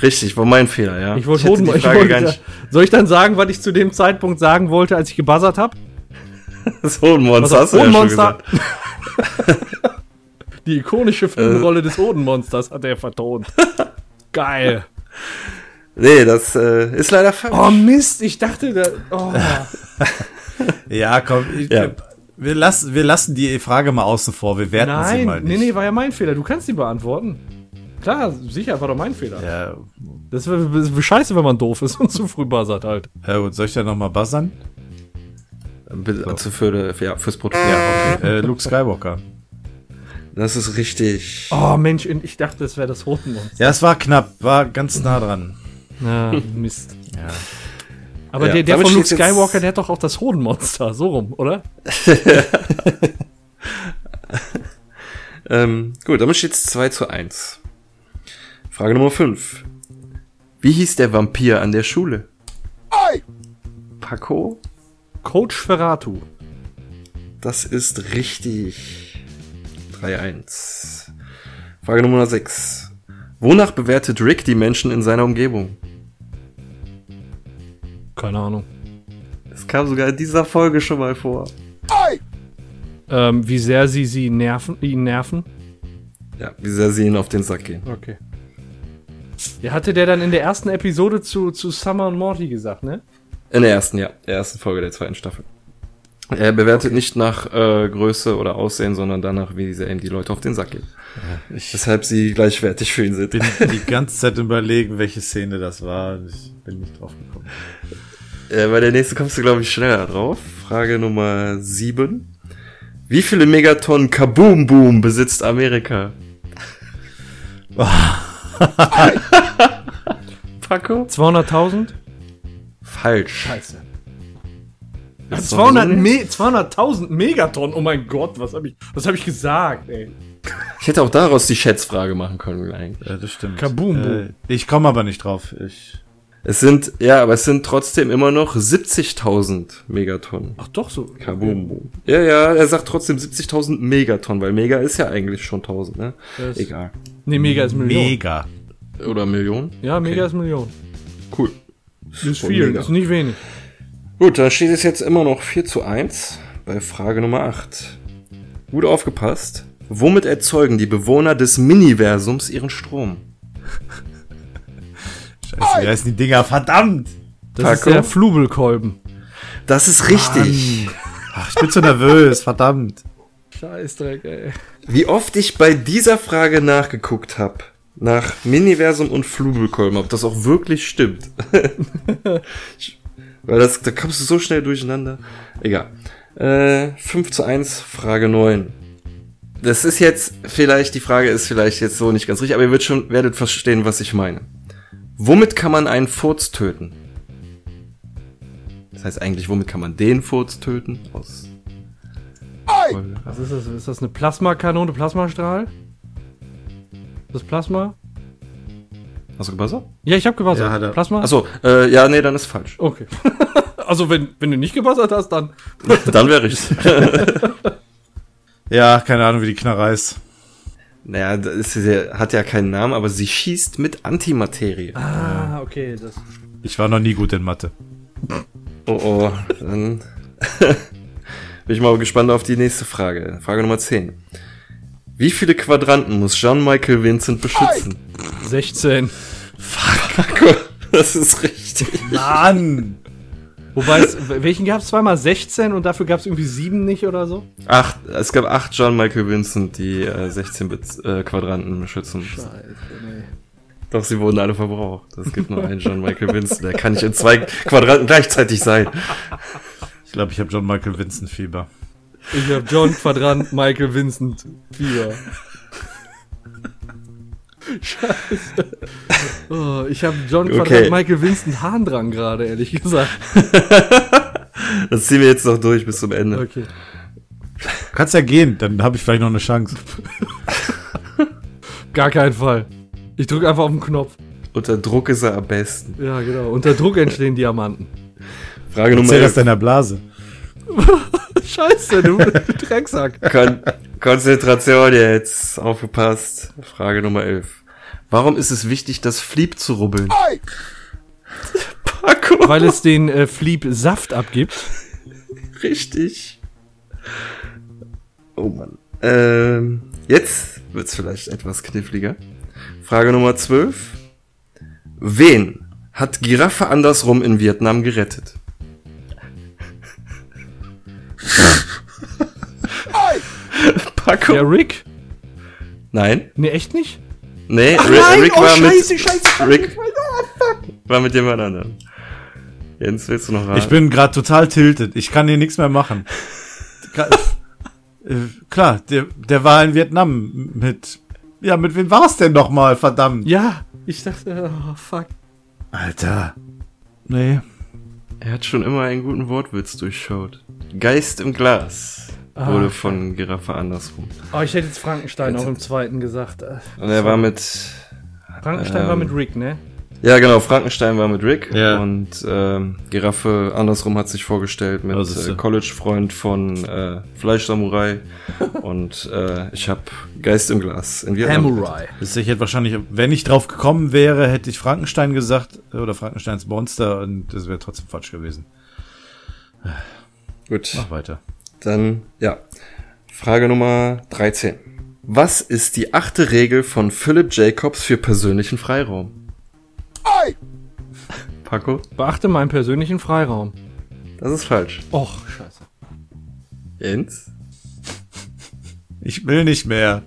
Richtig, war mein Fehler, ja. Ich wollte hätte Hoden, ich Frage wollte, gar nicht. Soll ich dann sagen, was ich zu dem Zeitpunkt sagen wollte, als ich gebuzzert habe? Das Hodenmonster hast du ja schon gesagt. Die ikonische Filmrolle des Hodenmonsters hat er vertont. Geil. Nee, das äh, ist leider falsch. Oh Mist, ich dachte, da, oh. Ja, komm, ich, Ja. Wir, lassen, wir lassen die Frage mal außen vor, wir werten sie mal Nein, nicht. nee, nee, war ja mein Fehler. Du kannst die beantworten. Klar, sicher, war doch mein Fehler. Ja, Das ist scheiße, wenn man doof ist und zu früh buzzert halt. ja gut, soll ich da nochmal buzzern? Also für, für, ja, fürs Protokoll. Ja, okay. äh, Luke Skywalker. Das ist richtig. Oh Mensch, ich dachte, das wäre das Hodenmonster. Ja, es war knapp, war ganz nah dran. Na, Mist. Ja. Aber Ja, der, der von Luke Skywalker, der hat doch auch das Hodenmonster. So rum, oder? Ähm, gut, damit steht es 2 zu 1. Frage Nummer 5. Wie hieß der Vampir an der Schule? Paco? Coach Ferratu. Das ist richtig. 3-1. Frage Nummer 6. Wonach bewertet Rick die Menschen in seiner Umgebung? Keine Ahnung. Das kam sogar in dieser Folge schon mal vor. Ähm, wie sehr sie sie nerven, ihn nerven. Ja, wie sehr sie ihn auf den Sack gehen. Okay. Ja, hatte der dann in der ersten Episode zu, zu Summer und Morty gesagt, ne? In der ersten, ja. Der ersten Folge der zweiten Staffel. Er bewertet nicht nach äh, Größe oder Aussehen, sondern danach, wie sehr ihm die Leute auf den Sack gehen. Ich Weshalb sie gleichwertig für ihn sind. bin die ganze Zeit überlegen, welche Szene das war. Ich bin nicht drauf gekommen. Äh, bei der nächsten kommst du, glaube ich, schneller drauf. Frage Nummer 7. Wie viele Megatonnen Kaboom Boom besitzt Amerika? Paco? 200.000? Falsch. Scheiße. Das ist 200 doch so- Me 200.000 Megatonnen, oh mein Gott, was habe ich, was hab ich gesagt, ey? Ich hätte auch daraus die Schätzfrage machen können eigentlich. Ja, das stimmt. Kaboom, boom. Äh, ich komme aber nicht drauf. Ich, Es sind, ja, aber es sind trotzdem immer noch 70.000 Megatonnen. Ach doch so. Kaboom Boom. Ja, ja, er sagt trotzdem 70.000 Megatonnen, weil Mega ist ja eigentlich schon 1000, ne? Das- Egal. Nee, Mega ist Million. mega. Oder Millionen? Ja, Mega ist Million. Cool. Ist Voll viel, mega. ist nicht wenig. Gut, dann steht es jetzt immer noch 4 zu 1 bei Frage Nummer 8. Gut aufgepasst. Womit erzeugen die Bewohner des Miniversums ihren Strom? Scheiße, wie heißen die Dinger? Verdammt! Das ist Paco? der Flubelkolben. Das ist richtig. Ach, ich bin so nervös, verdammt. Scheißdreck, ey. Wie oft ich bei dieser Frage nachgeguckt habe, nach Miniversum und Flubelkolben, ob das auch wirklich stimmt. Ich- Weil das, da kommst du so schnell durcheinander. Egal. Äh, 5 zu 1, Frage 9. Das ist jetzt, vielleicht, die Frage ist vielleicht jetzt so nicht ganz richtig, aber ihr werdet schon, werdet verstehen, was ich meine. Womit kann man einen Furz töten? Das heißt eigentlich, womit kann man den Furz töten? Aus Was ist das? Ist das eine Plasmakanone, Plasmastrahl? Das Plasma? Hast du gebuzzert? Ja, ich habe gebuzzert. Ja, hat er. Plasma? Achso, äh, ja, nee, dann ist falsch. Okay. also, wenn, wenn du nicht gebuzzert hast, dann. Dann wäre ich's. Ja, keine Ahnung, wie die Knarre ist. Naja, das ist ja, hat ja keinen Namen, aber sie schießt mit Antimaterie. Ah, okay. Das Ich war noch nie gut in Mathe. Oh oh, dann bin ich mal gespannt auf die nächste Frage. Frage Nummer 10. Wie viele Quadranten muss Jean-Michael Vincent beschützen? 16. Das ist richtig. Mann! Wobei es, welchen gab es zweimal? 16 und dafür gab es irgendwie 7 nicht oder so? Acht, es gab acht Jean-Michael Vincent, die äh, 16 Bit, äh, Quadranten beschützen mussten. Doch sie wurden alle verbraucht. Es gibt nur einen Jean-Michael Vincent, der kann nicht in zwei Quadranten gleichzeitig sein. Ich glaube, ich habe John Michael Vincent Fieber. Ich habe John Quadrant, Michael Vincent, Fieber. Scheiße. Oh, ich habe John Okay. Michael Vincent Harndrang gerade, ehrlich gesagt. Das ziehen wir jetzt noch durch bis zum Ende. Okay. Du kannst ja gehen, dann habe ich vielleicht noch eine Chance. Gar keinen Fall. Ich drücke einfach auf den Knopf. Unter Druck ist er am besten. Ja, genau. Unter Druck entstehen Diamanten. Frage Nummer Erzähl das 11. deiner Blase. Scheiße, du Drecksack. Kon Konzentration jetzt. Aufgepasst. Frage Nummer 11. Warum ist es wichtig, das Flieb zu rubbeln? Paco. Weil es den äh, Fleep Saft abgibt. Richtig. Oh Mann. Ähm, jetzt wird's vielleicht etwas kniffliger. Frage Nummer 12. Wen hat Giraffe andersrum in Vietnam gerettet? Paco? Der Rick? Nein? Nee, echt nicht? Nee, Ach Ri- nein, Rick oh, war scheiße, mit scheiße, Rick Oh, fuck. war mit jemand anderem. Jens, willst du noch raten? Ich bin gerade total tiltet. Ich kann hier nichts mehr machen. Äh, Klar, der, der war in Vietnam mit. Ja, mit wem war's denn noch mal, verdammt? Ja, ich dachte, oh, fuck. Alter. Nee. Er hat schon immer einen guten Wortwitz durchschaut. Geist im Glas Ah, wurde von Giraffe andersrum. Oh, ich hätte jetzt Frankenstein auch im zweiten gesagt. Äh, Und er war mit, Frankenstein war Ähm, mit Rick, ne? ja genau, Frankenstein war mit Rick Ja. und ähm, Giraffe andersrum hat sich vorgestellt mit Das ist äh. College-Freund von äh, Fleischsamurai und äh, ich hab Geist im Glas in Vietnam. Samurai. Das ich hätte wahrscheinlich, wenn ich drauf gekommen wäre, hätte ich Frankenstein gesagt oder Frankensteins Monster und das wäre trotzdem falsch gewesen. Gut, Mach weiter. Dann ja. Frage Nummer 13. Was ist die achte Regel von Philip Jacobs für persönlichen Freiraum? Paco? Beachte meinen persönlichen Freiraum. Das ist falsch. Och, scheiße. Jens? Ich will nicht mehr.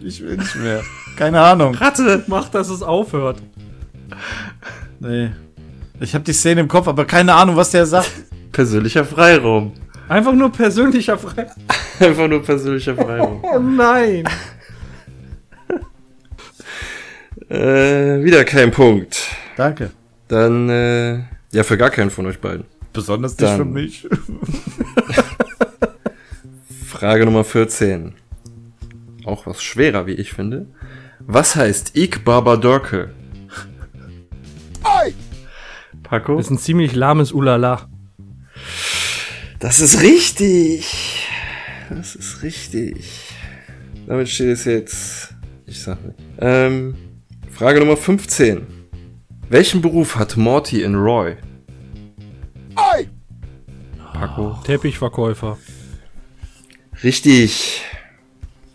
Ich will nicht mehr. Keine Ahnung. Ratte! Mach, dass es aufhört. Nee. Ich habe die Szene im Kopf, aber keine Ahnung, was der sagt. Persönlicher Freiraum. Einfach nur persönlicher Freiraum. Einfach nur persönlicher Freiraum. Oh nein! äh, wieder kein Punkt. Danke. Dann, äh, ja, für gar keinen von euch beiden. Besonders nicht Dann- für mich. Frage Nummer 14. Auch was schwerer, wie ich finde. Was heißt Ik Baba Dorke? Paco? Das ist ein ziemlich lahmes Ulala. Das ist richtig. Das ist richtig. Damit steht es jetzt. Ich sag nicht. Ähm, Frage Nummer 15. Welchen Beruf hat Morty in Roy? Paco. Teppichverkäufer. Richtig.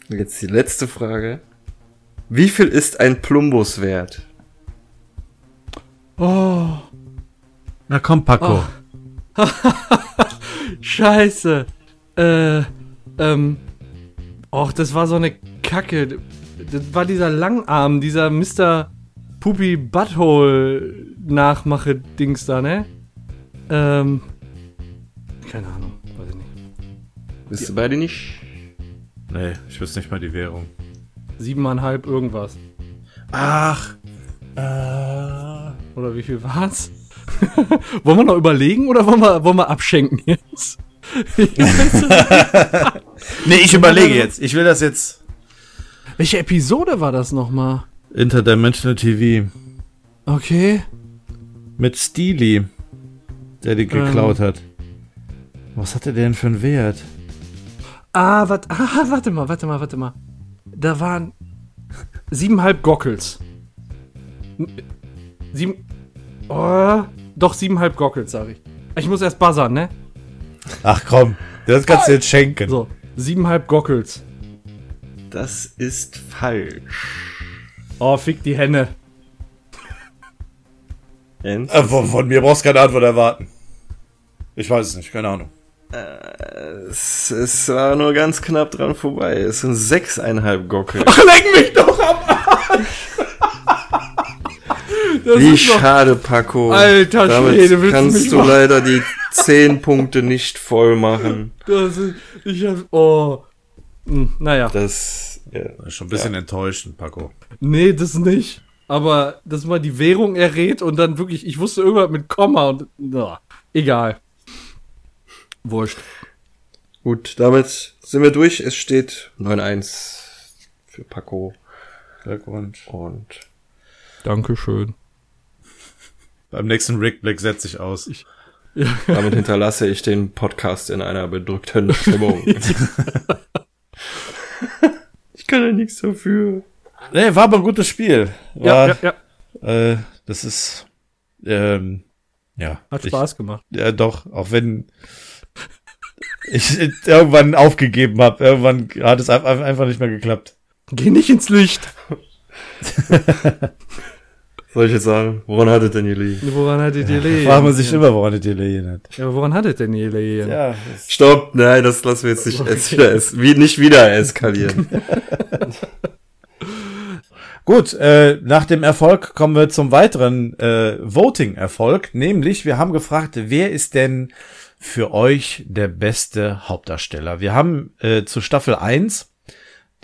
Jetzt die letzte Frage. Wie viel ist ein Plumbus wert? Oh, Na komm, Paco. scheiße. Äh, ähm. Och, das war so eine Kacke. Das war dieser Langarm, dieser Mr. Poopy Butthole Nachmache-Dings da, ne? Ähm. Keine Ahnung, weiß ich nicht. Bist du beide nicht? Nee, ich wüsste nicht mal die Währung. Siebeneinhalb irgendwas. Ach. Äh, Oder wie viel war's? wollen wir noch überlegen oder wollen wir, wollen wir abschenken jetzt? nee, ich überlege jetzt. Ich will das jetzt. Welche Episode war das nochmal? Interdimensional TV. Okay. Mit Steely, der die Ähm. geklaut hat. Was hatte der denn für einen Wert? Ah, wat, ah, warte mal, warte mal, warte mal. Da waren siebeneinhalb Gockels. Sieben. Oh, doch siebeneinhalb Gockels, sag ich. Ich muss erst buzzern, ne? Ach komm, das kannst du jetzt schenken. So, siebeneinhalb Gockels. Das ist falsch. Oh, fick die Henne. Äh, von, von mir brauchst du keine Antwort erwarten. Ich weiß es nicht, keine Ahnung. Es, es war nur ganz knapp dran vorbei. Es sind sechseinhalb Gockel. Leck mich doch am Arsch! Das Wie schade, Paco. Alter Damit Schwede, willst du kannst mich du machen? leider die zehn Punkte nicht voll machen. Das ist, ich hab, oh. Hm, naja, Das, ja. Das ist schon ein bisschen enttäuschend, Paco. nee, das nicht. Aber, dass man die Währung errät und dann wirklich, ich wusste irgendwas mit Komma und, na, egal. Wurscht. Gut, damit sind wir durch. Es steht 9-1 für Paco Glückwunsch. und Dankeschön. Beim nächsten Rick Black setze ich aus. damit hinterlasse ich den Podcast in einer bedrückten Stimmung. ich kann ja nichts dafür. Nee, war aber ein gutes Spiel. Ja, War, ja, ja. Äh, das ist, ähm, ja. Hat ich, Spaß gemacht. Ja, doch, auch wenn ich irgendwann aufgegeben habe. Irgendwann hat es einfach einfach nicht mehr geklappt. Geh nicht ins Licht. Soll ich jetzt sagen, woran hat es denn gelegen? Woran hattet ihr gelegen? Fragt man sich immer, woran es gelegen hat. Ja, woran hattet denn ihr gelegen? Ja, Stopp, nein, das lassen wir jetzt nicht, es wieder, es, wie, nicht wieder eskalieren. Gut, äh, nach dem Erfolg kommen wir zum weiteren äh, Voting-Erfolg, nämlich wir haben gefragt, wer ist denn für euch der beste Hauptdarsteller? Wir haben äh, zu Staffel 1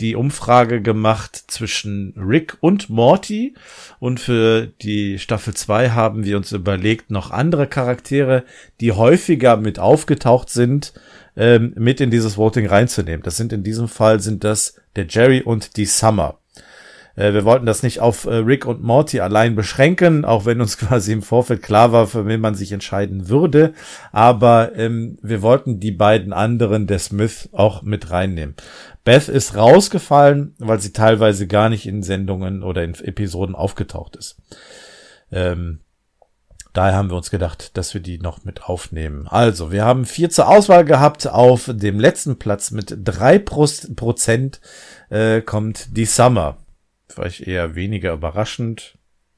die Umfrage gemacht zwischen Rick und Morty und für die Staffel 2 haben wir uns überlegt, noch andere Charaktere, die häufiger mit aufgetaucht sind, ähm, mit in dieses Voting reinzunehmen. Das sind in diesem Fall sind das der Jerry und die Summer. Äh, wir wollten das nicht auf äh, Rick und Morty allein beschränken, auch wenn uns quasi im Vorfeld klar war, für wen man sich entscheiden würde. Aber ähm, wir wollten die beiden anderen der Smith auch mit reinnehmen. Beth ist rausgefallen, weil sie teilweise gar nicht in Sendungen oder in Episoden aufgetaucht ist. Ähm, Daher haben wir uns gedacht, dass wir die noch mit aufnehmen. Also, wir haben vier zur Auswahl gehabt. Auf dem letzten Platz mit drei Prozent äh, kommt die Summer. Vielleicht eher weniger überraschend.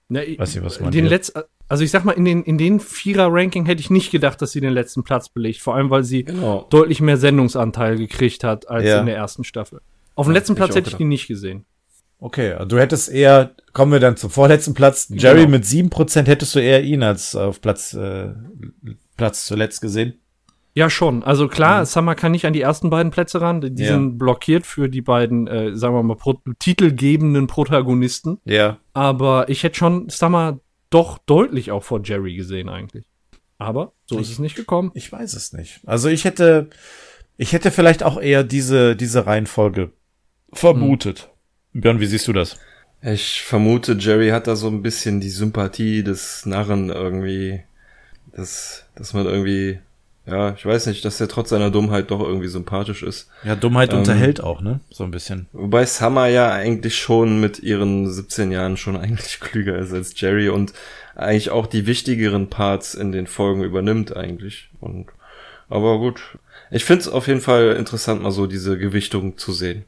Na, Weiß nicht, was man den Letz also ich sag mal, in den, in den Vierer-Ranking hätte ich nicht gedacht, dass sie den letzten Platz belegt. Vor allem, weil sie Genau. deutlich mehr Sendungsanteil gekriegt hat als Ja. in der ersten Staffel. Auf dem letzten ich Platz hätte ich die nicht gesehen. Okay, du hättest eher, kommen wir dann zum vorletzten Platz. Jerry Genau. mit sieben Prozent hättest du eher ihn als auf Platz, äh, Platz zuletzt gesehen. Ja, schon. Also klar, Summer kann nicht an die ersten beiden Plätze ran. Die Mhm. Ja. sind blockiert für die beiden, äh, sagen wir mal, pro titelgebenden Protagonisten. Ja. Aber ich hätte schon Summer doch deutlich auch vor Jerry gesehen eigentlich. Aber so ist es nicht gekommen. Ich weiß es nicht. Also ich hätte, ich hätte vielleicht auch eher diese, diese Reihenfolge vermutet. Björn, wie siehst du das? Ich vermute, Jerry hat da so ein bisschen die Sympathie des Narren irgendwie, dass, dass man irgendwie, ja, ich weiß nicht, dass er trotz seiner Dummheit doch irgendwie sympathisch ist. Ja, Dummheit Ähm, unterhält auch, ne? So ein bisschen. Wobei Summer ja eigentlich schon mit ihren 17 Jahren schon eigentlich klüger ist als Jerry und eigentlich auch die wichtigeren Parts in den Folgen übernimmt eigentlich. Und aber gut. Ich find's auf jeden Fall interessant, mal so diese Gewichtung zu sehen,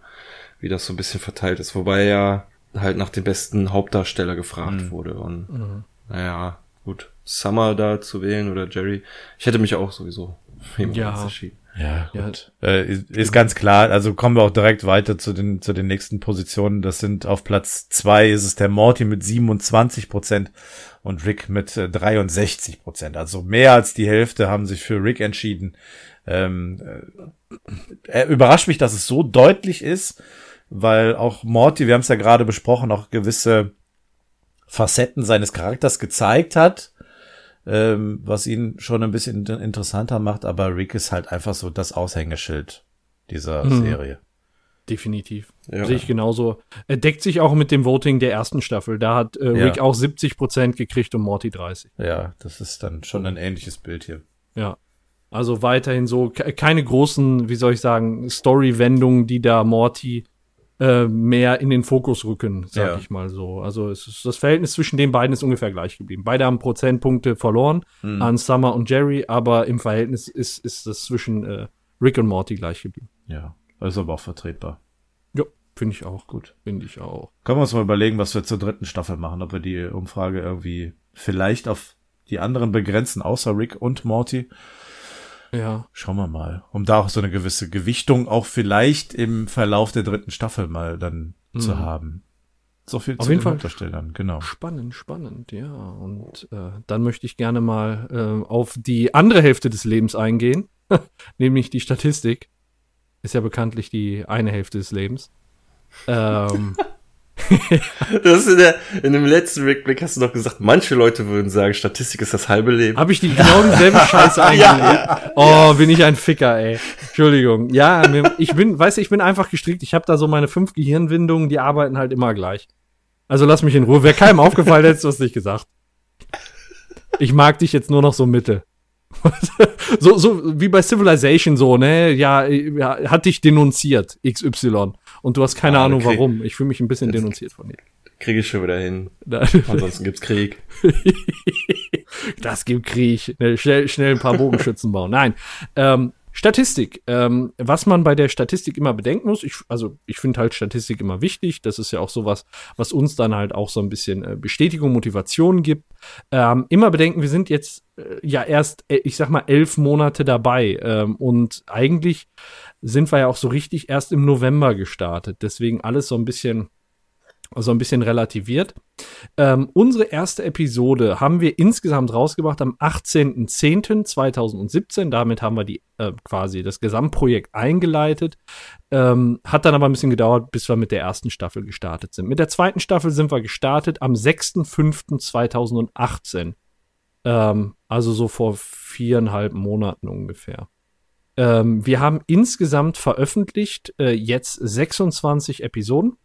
wie das so ein bisschen verteilt ist. Wobei ja halt nach dem besten Hauptdarsteller gefragt Mhm. wurde. Und naja, gut. Summer da zu wählen oder Jerry. Ich hätte mich auch sowieso Ja. entschieden. Ja, Ja. gut. Äh, ist, ist ganz klar. Also kommen wir auch direkt weiter zu den, zu den nächsten Positionen. Das sind auf Platz zwei ist es der Morty mit 27 Prozent und Rick mit äh, 63 Prozent. Also mehr als die Hälfte haben sich für Rick entschieden. Ähm, äh, er überrascht mich, dass es so deutlich ist, weil auch Morty, wir haben es ja gerade besprochen, auch gewisse Facetten seines Charakters gezeigt hat, ähm, was ihn schon ein bisschen interessanter macht, aber Rick ist halt einfach so das Aushängeschild dieser Mhm. Serie. Definitiv. Ja. Sehe ich genauso. Er deckt sich auch mit dem Voting der ersten Staffel. Da hat äh, Ja. Rick auch 70 Prozent gekriegt und Morty 30. Ja, das ist dann schon ein ähnliches Bild hier. Ja. Also weiterhin so ke- keine großen, wie soll ich sagen, Story-Wendungen, die da Morty äh, mehr in den Fokus rücken, sag Ja. ich mal so. Also es ist, das Verhältnis zwischen den beiden ist ungefähr gleich geblieben. Beide haben Prozentpunkte verloren Hm. an Summer und Jerry, aber im Verhältnis ist, ist das zwischen äh, Rick und Morty gleich geblieben. Ja, ist aber auch vertretbar. Ja, finde ich auch. Gut. Finde ich auch. Können wir uns mal überlegen, was wir zur dritten Staffel machen, ob wir die Umfrage irgendwie vielleicht auf die anderen begrenzen, außer Rick und Morty. Ja. Schauen wir mal. Um da auch so eine gewisse Gewichtung auch vielleicht im Verlauf der dritten Staffel mal dann zu haben. So viel Mhm. Auf zu jeden den Fall. Hauptdarstellern, genau. Spannend, spannend, ja. Und äh, dann möchte ich gerne mal äh, auf die andere Hälfte des Lebens eingehen, nämlich die Statistik. Ist ja bekanntlich die eine Hälfte des Lebens. Ähm, Das ist in, der, in dem letzten Rückblick hast du doch gesagt, manche Leute würden sagen, Statistik ist das halbe Leben. Habe ich die genau dieselbe Scheiße eingelegt? oh, bin ich ein Ficker, ey. Entschuldigung. Ja, ich bin, weißt du, ich bin einfach gestrickt. Ich habe da so meine fünf Gehirnwindungen, die arbeiten halt immer gleich. Also lass mich in Ruhe. Wäre keinem aufgefallen, hättest du es nicht gesagt. Ich mag dich jetzt nur noch so mittel. so, so wie bei Civilization so, ne? Ja, ja, hat dich denunziert, XY. Und du hast keine Ah, Ahnung okay. warum. Ich fühle mich ein bisschen denunziert von dir. Kriege ich schon wieder hin. Ansonsten gibt's Krieg. Das gibt Krieg. Ne, Schnell, schnell ein paar Bogenschützen bauen. Nein. Ähm, Statistik. Ähm, was man bei der Statistik immer bedenken muss, ich, also ich finde halt Statistik immer wichtig. Das ist ja auch sowas, was uns dann halt auch so ein bisschen äh, Bestätigung, Motivation gibt. Ähm, immer bedenken, wir sind jetzt äh, ja erst, äh, ich sag mal, elf Monate dabei. Ähm, und eigentlich sind wir ja auch so richtig erst im November gestartet. Deswegen alles so ein bisschen, so ein bisschen relativiert. Ähm, unsere erste Episode haben wir insgesamt rausgebracht am 18.10.2017. Damit haben wir die äh, quasi das Gesamtprojekt eingeleitet. Ähm, hat dann aber ein bisschen gedauert, bis wir mit der ersten Staffel gestartet sind. Mit der zweiten Staffel sind wir gestartet am 6.5.2018. Ähm, also so vor viereinhalb Monaten ungefähr. Ähm, wir haben insgesamt veröffentlicht äh, jetzt 26 Episoden.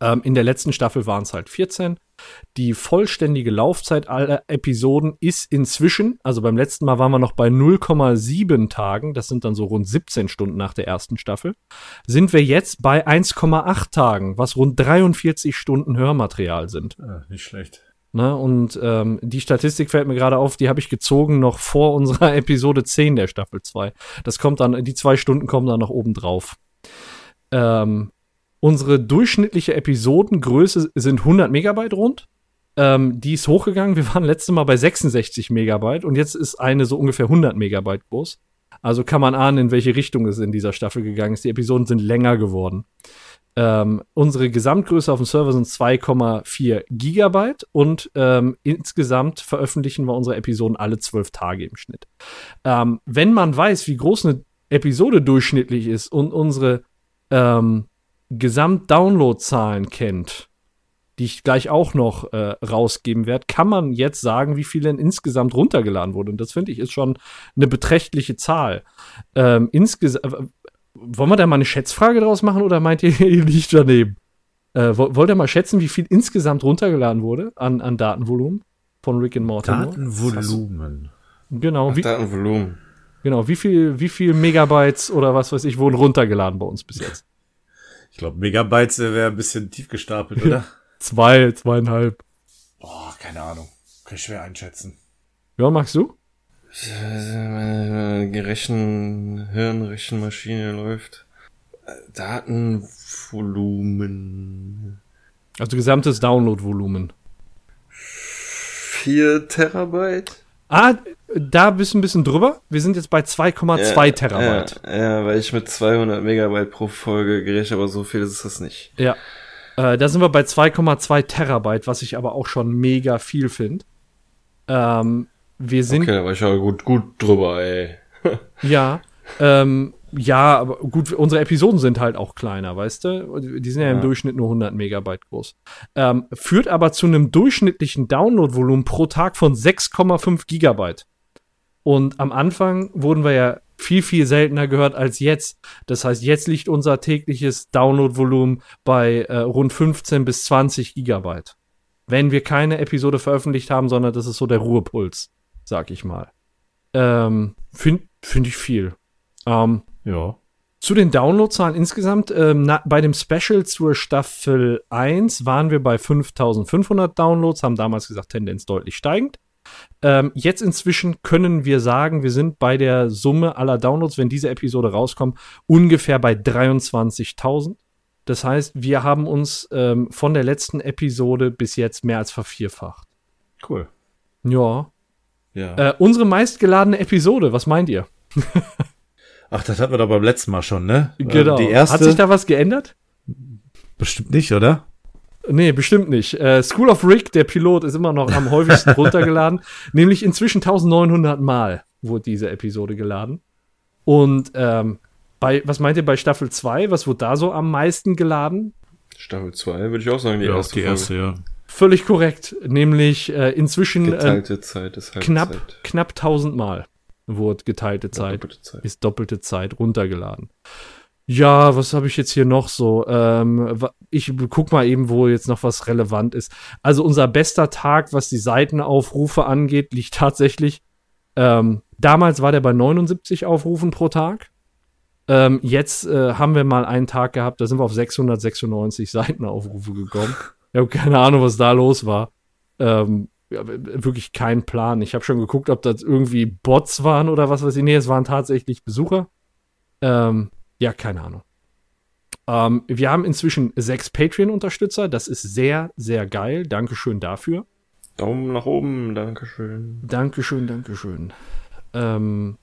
Ähm, in der letzten Staffel waren es halt 14. Die vollständige Laufzeit aller Episoden ist inzwischen, also beim letzten Mal waren wir noch bei 0,7 Tagen, das sind dann so rund 17 Stunden nach der ersten Staffel, sind wir jetzt bei 1,8 Tagen, was rund 43 Stunden Hörmaterial sind. Ah, nicht schlecht. Ne? Und ähm, die Statistik fällt mir gerade auf, die habe ich gezogen noch vor unserer Episode 10 der Staffel 2. Das kommt dann, die zwei Stunden kommen dann noch oben drauf. Ähm, unsere durchschnittliche Episodengröße sind 100 Megabyte rund. Ähm, die ist hochgegangen. Wir waren letztes Mal bei 66 Megabyte und jetzt ist eine so ungefähr 100 Megabyte groß. Also kann man ahnen, in welche Richtung es in dieser Staffel gegangen ist. Die Episoden sind länger geworden. Ähm, unsere Gesamtgröße auf dem Server sind 2,4 Gigabyte und ähm, insgesamt veröffentlichen wir unsere Episoden alle zwölf Tage im Schnitt. Ähm, wenn man weiß, wie groß eine Episode durchschnittlich ist und unsere ähm, Gesamt-Download-Zahlen kennt, die ich gleich auch noch äh, rausgeben werde, kann man jetzt sagen, wie viel denn insgesamt runtergeladen wurde. Und das finde ich ist schon eine beträchtliche Zahl. Ähm, insgesamt, wollen wir da mal eine Schätzfrage draus machen oder meint ihr, ihr liegt daneben? Äh, wo- wollt ihr mal schätzen, wie viel insgesamt runtergeladen wurde an, an Datenvolumen von Rick and Morty? Datenvolumen. Genau, wie, Datenvolumen. genau, wie viel, wie viel Megabytes oder was weiß ich wurden runtergeladen bei uns bis jetzt? Ich glaube, Megabytes wäre ein bisschen tief gestapelt, oder? Zwei, zweieinhalb. Boah, keine Ahnung. Kann ich schwer einschätzen. Ja, magst du? Meine Rechen, Hirnrechenmaschine läuft. Äh, Datenvolumen. Also gesamtes Downloadvolumen. 4 Terabyte? Ah, da bist du ein bisschen drüber. Wir sind jetzt bei 2,2 Terabyte. Ja, ja, weil ich mit 200 Megabyte pro Folge gerechnet, aber so viel ist das nicht. Ja. Äh, da sind wir bei 2,2 Terabyte, was ich aber auch schon mega viel finde. Ähm, wir sind Okay, da war ich aber gut, gut drüber, ey. Ja, ähm, ja, aber gut, unsere Episoden sind halt auch kleiner, weißt du? Die sind ja, im Ja. Durchschnitt nur 100 Megabyte groß. Ähm, führt aber zu einem durchschnittlichen Downloadvolumen pro Tag von 6,5 Gigabyte. Und am Anfang wurden wir ja viel, viel seltener gehört als jetzt. Das heißt, jetzt liegt unser tägliches Downloadvolumen bei äh, rund 15 bis 20 Gigabyte. Wenn wir keine Episode veröffentlicht haben, sondern das ist so der Ruhepuls, sag ich mal. Ähm, Finde find ich viel. Ähm, Ja. zu den Downloadzahlen insgesamt, ähm, na, bei dem Special zur Staffel 1 waren wir bei 5500 Downloads, haben damals gesagt, Tendenz deutlich steigend. Ähm, jetzt inzwischen können wir sagen, wir sind bei der Summe aller Downloads, wenn diese Episode rauskommt, ungefähr bei 23.000. Das heißt, wir haben uns ähm, von der letzten Episode bis jetzt mehr als vervierfacht. Cool. Ja. Ja. Äh, unsere meistgeladene Episode, was meint ihr? Ach, das hatten wir doch beim letzten Mal schon, ne? Äh, Genau. Die erste. Hat sich da was geändert? bestimmt nicht, oder? Nee, bestimmt nicht. Äh, School of Rick, der Pilot, ist immer noch am häufigsten runtergeladen. Nämlich inzwischen 1900 Mal wurde diese Episode geladen. Und ähm, bei, was meint ihr bei Staffel 2? Was wurde da so am meisten geladen? Staffel 2 würde ich auch sagen, die ja, erste. die erste, ja. Völlig korrekt. Nämlich äh, inzwischen äh, Geteilte Zeit ist knapp, Zeit. knapp 1000 Mal wurde geteilte Zeit. Doppelte Zeit. ist doppelte Zeit runtergeladen. Ja, was habe ich jetzt hier noch so? Ähm, ich guck mal eben, wo jetzt noch was relevant ist. Also unser bester Tag, was die Seitenaufrufe angeht, liegt tatsächlich. Ähm, damals war der bei 79 Aufrufen pro Tag. Ähm, jetzt äh, haben wir mal einen Tag gehabt, da sind wir auf 696 Seitenaufrufe gekommen. Ich habe keine Ahnung, was da los war. Ähm, ja, wirklich kein Plan. Ich habe schon geguckt, ob das irgendwie Bots waren oder was weiß ich. Nee, es waren tatsächlich Besucher. Ähm, ja, keine Ahnung. Ähm, wir haben inzwischen sechs Patreon-Unterstützer. Das ist sehr, sehr geil. Dankeschön dafür. Daumen nach oben, Dankeschön. Dankeschön, Dankeschön. Ähm,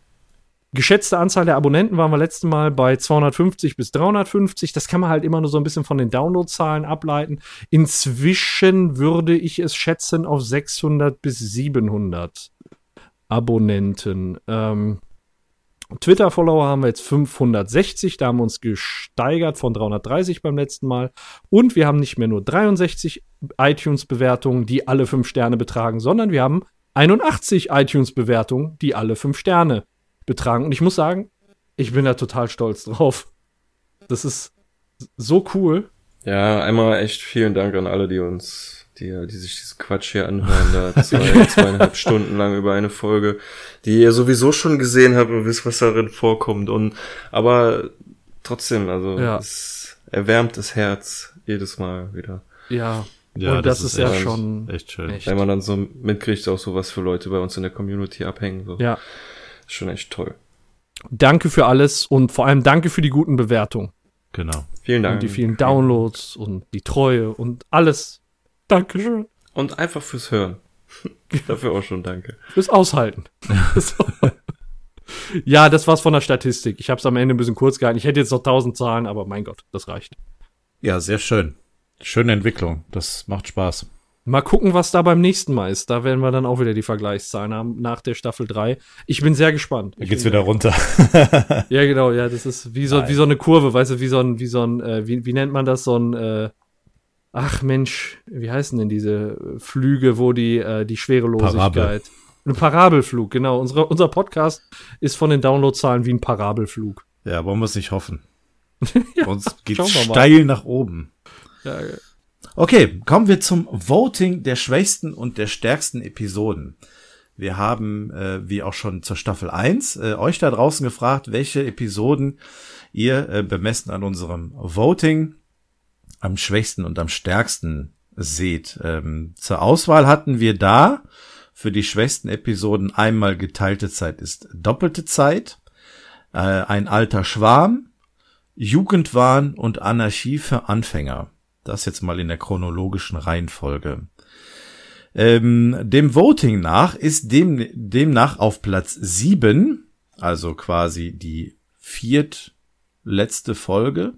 geschätzte Anzahl der Abonnenten waren wir letztes Mal bei 250 bis 350. Das kann man halt immer nur so ein bisschen von den Downloadzahlen ableiten. Inzwischen würde ich es schätzen auf 600 bis 700 Abonnenten. Ähm, Twitter-Follower haben wir jetzt 560, da haben wir uns gesteigert von 330 beim letzten Mal. Und wir haben nicht mehr nur 63 iTunes-Bewertungen, die alle 5 Sterne betragen, sondern wir haben 81 iTunes-Bewertungen, die alle 5 Sterne betragen. Und ich muss sagen, ich bin da total stolz drauf. Das ist so cool. Ja, einmal echt vielen Dank an alle, die uns, die, die sich diesen Quatsch hier anhören, da zwei, zweieinhalb Stunden lang über eine Folge, die ihr sowieso schon gesehen habt und wisst, was darin vorkommt. Und aber trotzdem, also Ja. es erwärmt das Herz jedes Mal wieder. Ja. Ja, Und das, ist, ja schon Echt schön. echt. Wenn man dann so mitkriegt, auch so was für Leute bei uns in der Community abhängen. So. Ja. Ist schon echt toll. Danke für alles und vor allem danke für die guten Bewertungen Genau. Vielen Dank. und die vielen Downloads und die Treue und alles. Dankeschön Und einfach fürs Hören. Dafür auch schon danke. fürs Aushalten. Ja, das war's von der Statistik. Ich habe es am Ende ein bisschen kurz gehalten. Ich hätte jetzt noch 1000 Zahlen, aber mein Gott, das reicht. Ja, sehr schön. Schöne Entwicklung. Das macht Spaß. Mal gucken, was da beim nächsten Mal ist. Da werden wir dann auch wieder die Vergleichszahlen haben nach der Staffel 3. Ich bin sehr gespannt. Da geht's wieder runter. Ja, genau, ja, das ist wie so, wie so eine Kurve, weißt du, wie so ein, wie so ein, äh, wie, wie nennt man das, so ein, äh, ach Mensch, wie heißen denn diese äh, Flüge, wo die, äh, die Schwerelosigkeit. Parabel. Ein Parabelflug, genau. Unsere, unser Podcast ist von den Downloadzahlen wie ein Parabelflug. Ja, wollen wir es nicht hoffen. Sonst geht's schauen wir mal. steil nach oben. Ja, Okay, kommen wir zum Voting der schwächsten und der stärksten Episoden. Wir haben, äh, wie auch schon zur Staffel 1, äh, euch da draußen gefragt, welche Episoden ihr äh, bemessen an unserem Voting am schwächsten und am stärksten seht. Ähm, zur Auswahl hatten wir da für die schwächsten Episoden einmal geteilte Zeit ist doppelte Zeit, äh, ein alter Schwarm, Jugendwahn und Anarchie für Anfänger. Das jetzt mal in der chronologischen Reihenfolge. Ähm, dem Voting nach ist dem, demnach auf Platz sieben, also quasi die viertletzte Folge,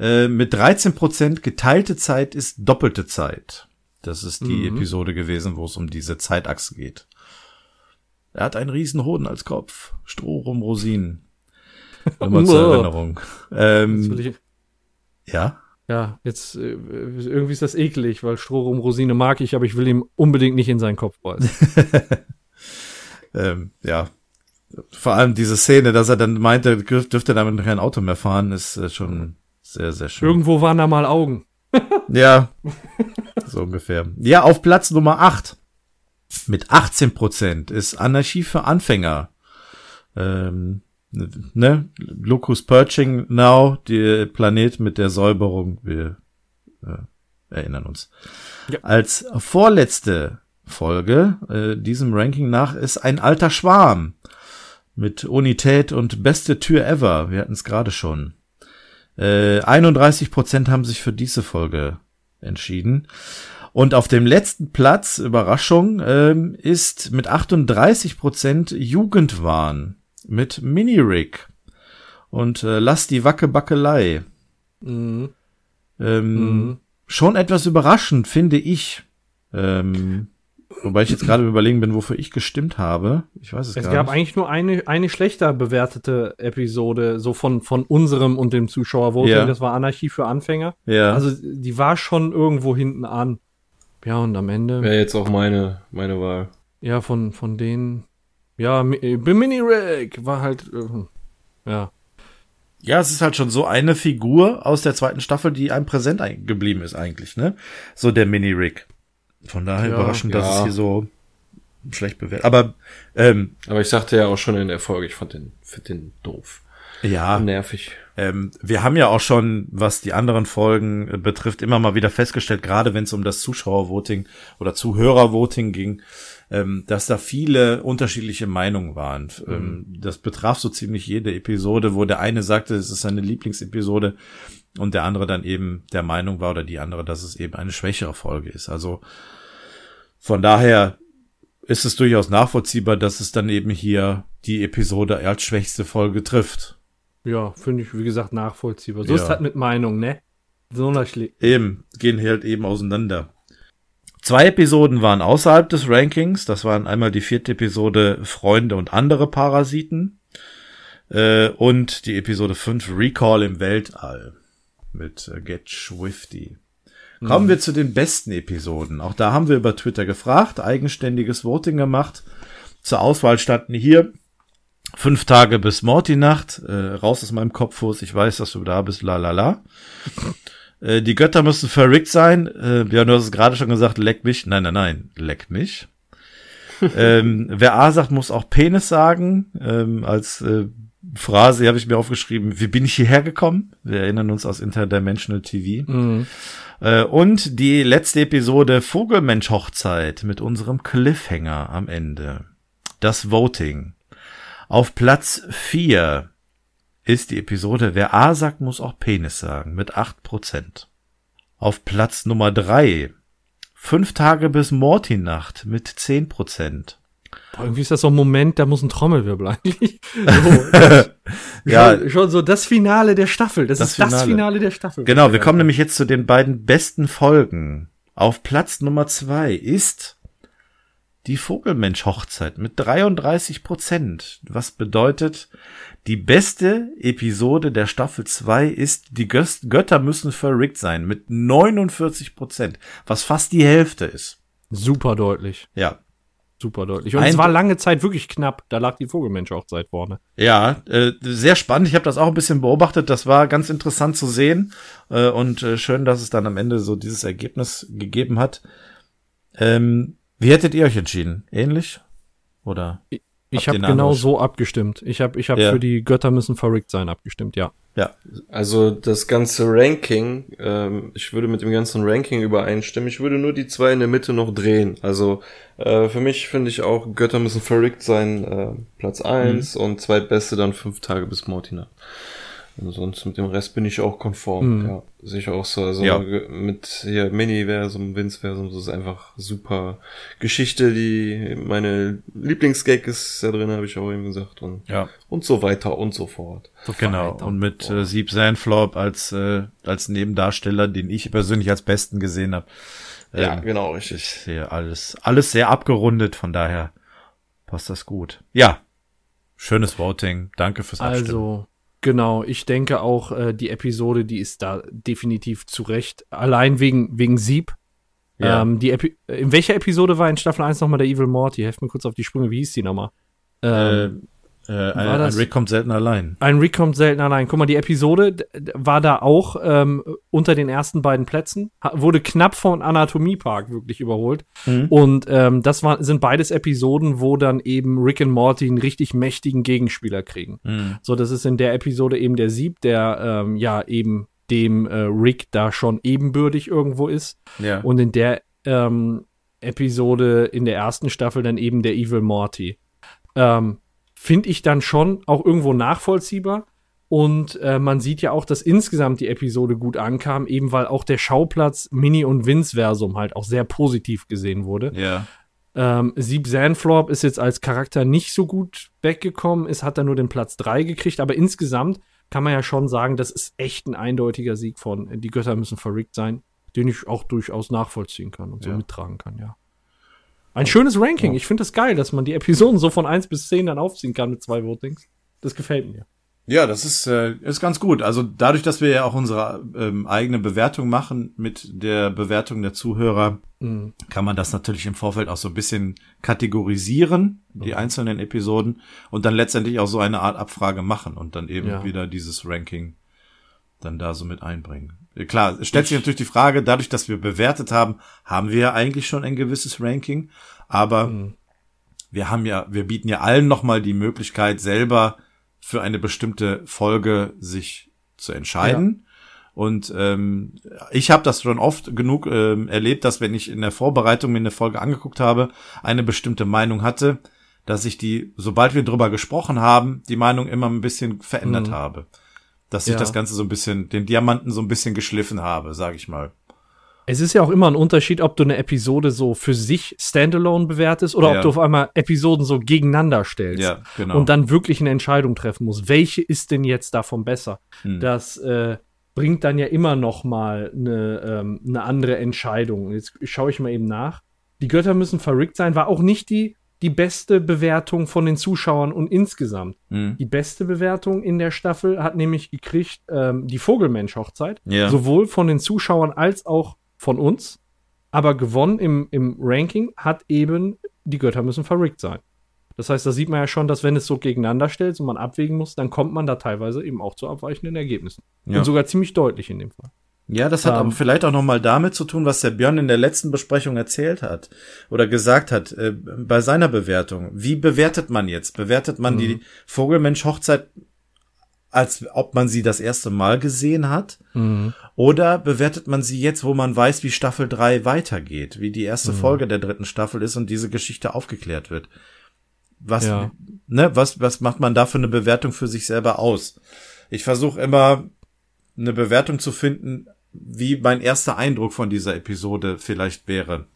äh, mit 13% geteilte Zeit ist doppelte Zeit. Das ist die Mhm. Episode gewesen, wo es um diese Zeitachse geht. Er hat einen riesen Hoden als Kopf. Stroh rum Rosinen. Immer zur Erinnerung. Ähm, ja. Ja, jetzt äh, irgendwie ist das eklig, weil Strohrum Rosine mag ich, aber ich will ihm unbedingt nicht in seinen Kopf beißen. Ähm, ja. Vor allem diese Szene, dass er dann meinte, dürf- dürfte damit kein Auto mehr fahren, ist äh, schon sehr, sehr schön. Irgendwo waren da mal Augen. Ja, so ungefähr. Ja, auf Platz Nummer 8 mit 18 Prozent ist Anarchie für Anfänger. Ähm, ne? Locus Perching Now, der Planet mit der Säuberung. Wir äh, erinnern uns. Ja. Als vorletzte Folge äh, diesem Ranking nach ist ein alter Schwarm mit Unität und beste Tür ever. Wir hatten es gerade schon. Äh, 31 Prozent haben sich für diese Folge entschieden. Und auf dem letzten Platz, Überraschung, ähm, ist mit 38 Prozent Jugendwahn mit Mini-Rig und äh, Lass die Wackebackelei. Mhm. Ähm, Mhm. Schon etwas überraschend, finde ich. Ähm, wobei ich jetzt gerade im überlegen bin, wofür ich gestimmt habe. Ich weiß es, Es gar gab nicht. eigentlich nur eine, eine schlechter bewertete Episode, so von, von unserem und dem Zuschauervoting. Ja. Das war Anarchie für Anfänger. Ja. Also die war schon irgendwo hinten an. Ja, und am Ende, Wäre jetzt auch meine, meine Wahl. ja, von, von denen, ja, äh, Mini Rig war halt, äh, ja. Ja, es ist halt schon so eine Figur aus der zweiten Staffel, die einem präsent geblieben ist eigentlich, ne? So der Mini-Rig. Von daher Ja, überraschend, dass ja. es hier so schlecht bewertet. Aber ähm, Aber ich sagte ja auch schon in der Folge, ich fand den, find den doof. ja, Nervig. ähm, wir haben ja auch schon, was die anderen Folgen äh, betrifft, immer mal wieder festgestellt, gerade wenn es um das Zuschauervoting oder Zuhörervoting ging, ähm, dass da viele unterschiedliche Meinungen waren. Ähm, das betraf so ziemlich jede Episode, wo der eine sagte, es ist seine Lieblingsepisode und der andere dann eben der Meinung war oder die andere, dass es eben eine schwächere Folge ist. Also von daher ist es durchaus nachvollziehbar, dass es dann eben hier die Episode als schwächste Folge trifft. Ja, finde ich, wie gesagt, nachvollziehbar. So Ja. ist das halt mit Meinung, ne? So Schle Eben, gehen halt eben auseinander. Zwei Episoden waren außerhalb des Rankings. Das waren einmal die vierte Episode Freunde und andere Parasiten äh, und die Episode 5 Recall im Weltall mit äh, Get Swifty. Kommen wir zu den besten Episoden. Auch da haben wir über Twitter gefragt, eigenständiges Voting gemacht. Zur Auswahl standen hier fünf Tage bis Morty-Nacht, äh, raus aus meinem Kopffuß, ich weiß, dass du da bist, la la la. Äh, die Götter müssen verrickt sein. Äh, Björn, du hast es gerade schon gesagt, leck mich. Nein, nein, nein, leck mich. ähm, wer A sagt, muss auch Penis sagen. Ähm, als äh, Phrase habe ich mir aufgeschrieben, wie bin ich hierher gekommen? Wir erinnern uns aus Interdimensional TV. Mhm. Äh, und die letzte Episode Vogelmensch Hochzeit mit unserem Cliffhanger am Ende. Das Voting. Auf Platz 4 ist die Episode Wer A sagt, muss auch Penis sagen mit 8%. Auf Platz Nummer 3 Fünf Tage bis Morty-Nacht mit 10%. Boah, irgendwie ist das so ein Moment, da muss ein Trommelwirbel eigentlich. So, Ja. schon, schon so das Finale der Staffel. Das, Das ist das Finale. Finale der Staffel. Genau, wir kommen nämlich jetzt zu den beiden besten Folgen. Auf Platz Nummer zwei ist die Vogelmensch-Hochzeit mit 33 Prozent. Was bedeutet, die beste Episode der Staffel 2 ist, die Götter müssen verrickt sein mit 49 Prozent, was fast die Hälfte ist. Super deutlich. Ja, Super deutlich. Und Ein- es war lange Zeit wirklich knapp. Da lag die Vogelmensch-Hochzeit vorne. Ja, äh, sehr spannend. Ich habe das auch ein bisschen beobachtet. Das war ganz interessant zu sehen äh, und äh, schön, dass es dann am Ende so dieses Ergebnis gegeben hat. Ähm, wie hättet ihr euch entschieden? Ähnlich? Oder? Ich Habt habe genau so abgestimmt. Ich habe ich hab Ja. für die Götter müssen verrückt sein abgestimmt, ja. Ja, Also das ganze Ranking, ähm, ich würde mit dem ganzen Ranking übereinstimmen. Ich würde nur die zwei in der Mitte noch drehen. Also äh, für mich finde ich auch, Götter müssen verrückt sein, äh, Platz eins und zweitbeste dann fünf Tage bis Mortina. Und sonst mit dem Rest bin ich auch konform. Mhm. Ja, sehe ich auch so. Also Ja. mit hier Mini-Versum, Vince-Versum, das ist einfach super Geschichte, die meine Lieblingsgag ist da drin, habe ich auch eben gesagt. Und, ja, und so weiter und so fort. genau. weiter. Und mit äh, Sieb Sandflop als äh, als Nebendarsteller, den ich persönlich als besten gesehen habe. Ja, Ähm, genau, Ich richtig. sehe alles alles sehr abgerundet. Von daher passt das gut. Ja, schönes Voting. Danke fürs Abstimmen. Also, genau, ich denke auch, äh, die Episode, die ist da definitiv zu Recht. Allein wegen, wegen Sieb. Ja. Ähm, die Epi in welcher Episode war in Staffel 1 nochmal der Evil Morty? Helft mir kurz auf die Sprünge, wie hieß die nochmal? Ähm, äh, ein, das- ein Rick kommt selten allein. Ein Rick kommt selten allein. Guck mal, die Episode war da auch ähm, unter den ersten beiden Plätzen, wurde knapp von Anatomiepark wirklich überholt. Und ähm, das war, sind beides Episoden, wo dann eben Rick und Morty einen richtig mächtigen Gegenspieler kriegen. Mhm. So, das ist in der Episode eben der Sieb, der ähm, ja eben dem äh, Rick da schon ebenbürtig irgendwo ist. Ja. Und in der ähm, Episode in der ersten Staffel dann eben der Evil Morty. Ähm, Finde ich dann schon auch irgendwo nachvollziehbar. Und äh, man sieht ja auch, dass insgesamt die Episode gut ankam, eben weil auch der Schauplatz Mini- und Vince-Versum halt auch sehr positiv gesehen wurde. ja. Ähm, Sieb Sandflop ist jetzt als Charakter nicht so gut weggekommen, ist, hat er nur den Platz 3 gekriegt, aber insgesamt kann man ja schon sagen, das ist echt ein eindeutiger Sieg von äh, Die Götter müssen verrickt sein, den ich auch durchaus nachvollziehen kann und so Ja. mittragen kann, ja. Ein schönes Ranking. Ich finde es das geil, dass man die Episoden so von 1 bis 10 dann aufziehen kann mit zwei Votings. Das gefällt mir. Ja, das ist, äh, ist ganz gut. Also dadurch, dass wir ja auch unsere ähm, eigene Bewertung machen mit der Bewertung der Zuhörer, Mhm. kann man das natürlich im Vorfeld auch so ein bisschen kategorisieren, die einzelnen Episoden, und dann letztendlich auch so eine Art Abfrage machen und dann eben Ja. wieder dieses Ranking dann da so mit einbringen. Äh, Klar, es stellt sich natürlich die Frage, dadurch, dass wir bewertet haben, haben wir ja eigentlich schon ein gewisses Ranking, aber wir haben ja, wir bieten ja allen nochmal die Möglichkeit, selber für eine bestimmte Folge sich zu entscheiden. Und ähm, ich habe das schon oft genug ähm, erlebt, dass wenn ich in der Vorbereitung mir eine Folge angeguckt habe, eine bestimmte Meinung hatte, dass ich die, sobald wir drüber gesprochen haben, die Meinung immer ein bisschen verändert habe. Dass ich Ja. das Ganze so ein bisschen, den Diamanten so ein bisschen geschliffen habe, sage ich mal. Es ist ja auch immer ein Unterschied, ob du eine Episode so für sich standalone bewertest oder Ja. ob du auf einmal Episoden so gegeneinander stellst. Ja, genau. Und dann wirklich eine Entscheidung treffen musst. Welche ist denn jetzt davon besser? Hm. Das äh, bringt dann ja immer noch mal eine, ähm, eine andere Entscheidung. Jetzt schaue ich mal eben nach. Die Götter müssen verrückt sein, war auch nicht die, die beste Bewertung von den Zuschauern und insgesamt. Hm. Die beste Bewertung in der Staffel hat nämlich gekriegt ähm, die Vogelmensch-Hochzeit. Ja. Sowohl von den Zuschauern als auch von uns. Aber gewonnen im, im Ranking hat eben die Götter müssen verrickt sein. Das heißt, da sieht man ja schon, dass wenn es so gegeneinander stellt und man abwägen muss, dann kommt man da teilweise eben auch zu abweichenden Ergebnissen. Ja. Und sogar ziemlich deutlich in dem Fall. Ja, das hat Ähm, aber vielleicht auch noch mal damit zu tun, was der Björn in der letzten Besprechung erzählt hat oder gesagt hat äh, bei seiner Bewertung. Wie bewertet man jetzt? Bewertet man die Vogelmensch-Hochzeit, als ob man sie das erste Mal gesehen hat? Oder bewertet man sie jetzt, wo man weiß, wie Staffel 3 weitergeht, wie die erste Folge der dritten Staffel ist und diese Geschichte aufgeklärt wird? Was, Ja. ne, was, was macht man da für eine Bewertung für sich selber aus? Ich versuche immer eine Bewertung zu finden, wie mein erster Eindruck von dieser Episode vielleicht wäre.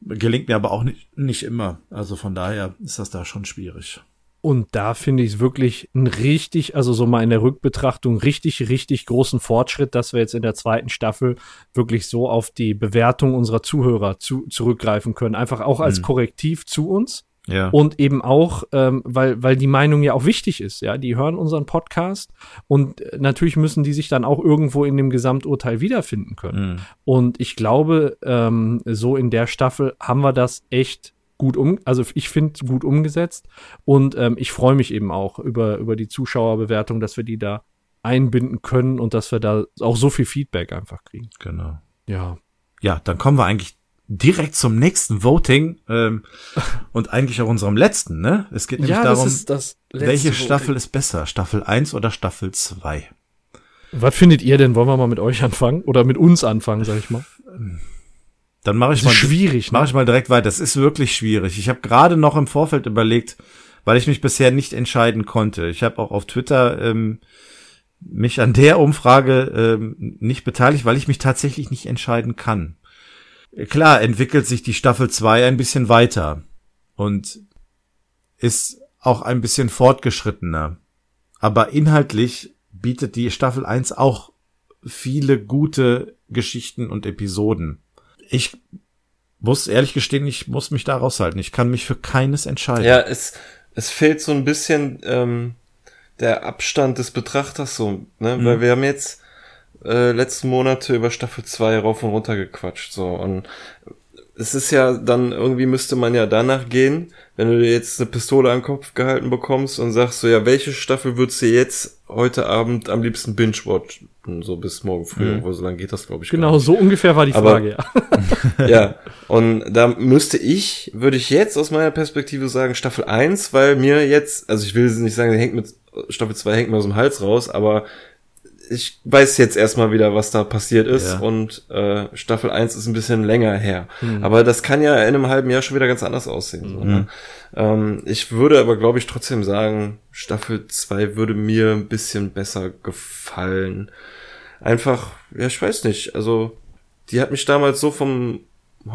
Gelingt mir aber auch nicht, nicht immer. Also von daher ist das da schon schwierig. Und da finde ich es wirklich ein richtig, also so mal in der Rückbetrachtung, richtig, richtig großen Fortschritt, dass wir jetzt in der zweiten Staffel wirklich so auf die Bewertung unserer Zuhörer zu, zurückgreifen können. Einfach auch als Korrektiv zu uns. Ja. Und eben auch, ähm, weil, weil die Meinung ja auch wichtig ist, ja, die hören unseren Podcast und natürlich müssen die sich dann auch irgendwo in dem Gesamturteil wiederfinden können. Mhm. Und ich glaube, ähm, so in der Staffel haben wir das echt gut um, also ich finde gut umgesetzt und ähm, ich freue mich eben auch über, über die Zuschauerbewertung, dass wir die da einbinden können und dass wir da auch so viel Feedback einfach kriegen. Genau. Ja. Ja, dann kommen wir eigentlich direkt zum nächsten Voting ähm, und eigentlich auch unserem letzten, ne? Es geht nämlich darum, das welche Staffel ist besser, Staffel 1 oder Staffel 2? Was findet ihr denn? Wollen wir mal mit euch anfangen? Oder mit uns anfangen, sag ich mal? Dann mache ich Das ist mal schwierig, ne? Mache ich mal direkt weiter. Das ist wirklich schwierig. Ich habe gerade noch im Vorfeld überlegt, weil ich mich bisher nicht entscheiden konnte. Ich habe auch auf Twitter ähm, mich an der Umfrage ähm, nicht beteiligt, weil ich mich tatsächlich nicht entscheiden kann. Klar entwickelt sich die Staffel 2 ein bisschen weiter und ist auch ein bisschen fortgeschrittener. Aber inhaltlich bietet die Staffel 1 auch viele gute Geschichten und Episoden. Ich muss ehrlich gestehen, ich muss mich da raushalten. Ich kann mich für keines entscheiden. Ja, es, es fehlt so ein bisschen ähm, der Abstand des Betrachters so, ne? Mhm. Weil wir haben jetzt äh, letzten Monate über Staffel 2 rauf und runter gequatscht. So und es ist ja dann, irgendwie müsste man ja danach gehen, wenn du dir jetzt eine Pistole an den Kopf gehalten bekommst und sagst so, ja, welche Staffel würdest du jetzt heute Abend am liebsten binge-watchen? So bis morgen früh, Mhm. obwohl so lange geht das, glaube ich. Genau, so ungefähr war die Aber- Frage, ja. ja, und da müsste ich, würde ich jetzt aus meiner Perspektive sagen, Staffel 1, weil mir jetzt, also ich will nicht sagen, die hängt mit, Staffel 2 hängt mir aus dem Hals raus, aber ich weiß jetzt erstmal wieder, was da passiert ist Ja. und äh, Staffel 1 ist ein bisschen länger her. Hm. Aber das kann ja in einem halben Jahr schon wieder ganz anders aussehen. So, ne? ähm, ich würde aber, glaube ich, trotzdem sagen, Staffel 2 würde mir ein bisschen besser gefallen. Einfach, ja, ich weiß nicht, also die hat mich damals so vom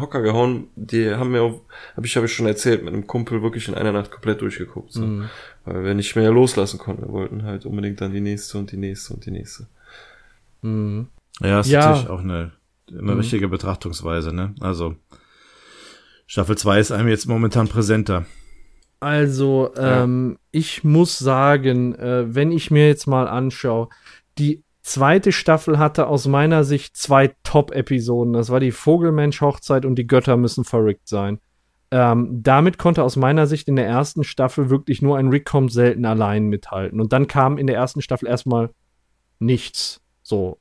Hocker gehauen, die haben mir auch, habe ich, habe ich schon erzählt, mit einem Kumpel wirklich in einer Nacht komplett durchgeguckt. So. Mhm. Weil wir nicht mehr loslassen konnten. Wir wollten halt unbedingt dann die nächste und die nächste und die nächste. Mhm. Ja, ist Ja. natürlich auch eine, eine Mhm. richtige Betrachtungsweise, ne? Also, Staffel 2 ist einem jetzt momentan präsenter. Also, Ja. ähm, ich muss sagen, äh, wenn ich mir jetzt mal anschaue, die zweite Staffel hatte aus meiner Sicht zwei Top-Episoden. Das war die Vogelmensch-Hochzeit und die Götter müssen verrückt sein. Ähm, damit konnte aus meiner Sicht in der ersten Staffel wirklich nur ein Rick kommt selten allein mithalten. Und dann kam in der ersten Staffel erstmal nichts. So.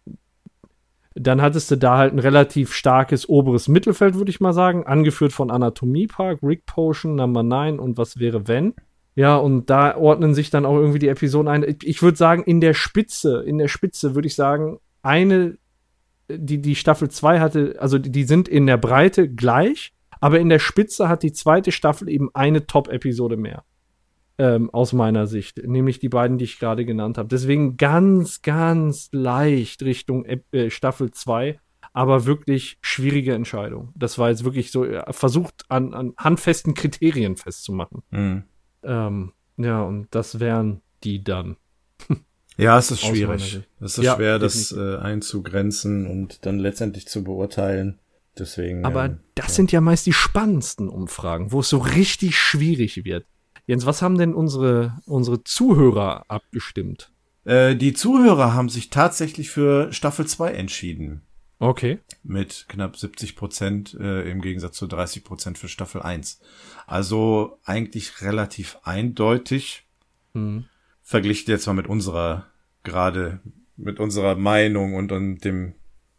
Dann hattest du da halt ein relativ starkes oberes Mittelfeld, würde ich mal sagen, angeführt von Anatomie Park, Rick Potion, Number 9 und was wäre wenn. Ja, und da ordnen sich dann auch irgendwie die Episoden ein. Ich- würde sagen, in der Spitze, in der Spitze würde ich sagen, eine, die, die Staffel 2 hatte, also die, die sind in der Breite gleich, aber in der Spitze hat die zweite Staffel eben eine Top-Episode mehr. Ähm, aus meiner Sicht, nämlich die beiden, die ich gerade genannt habe. Deswegen ganz, ganz leicht Richtung äh, Staffel 2, aber wirklich schwierige Entscheidung. Das war jetzt wirklich so äh, versucht, an, an handfesten Kriterien festzumachen. Mhm. Ähm, ja, und das wären die dann. Ja, es ist schwierig. Es ist Ja, schwer, das äh, einzugrenzen und dann letztendlich zu beurteilen. Deswegen. Aber ähm, das sind ja meist die spannendsten Umfragen, wo es so richtig schwierig wird. Jens, was haben denn unsere, unsere Zuhörer abgestimmt? äh, die Zuhörer haben sich tatsächlich für Staffel 2 entschieden. Okay. Mit knapp 70 Prozent äh, im Gegensatz zu 30 Prozent für Staffel 1. Also eigentlich relativ eindeutig. Hm. verglichen jetzt mal mit unserer gerade mit unserer Meinung und, und dem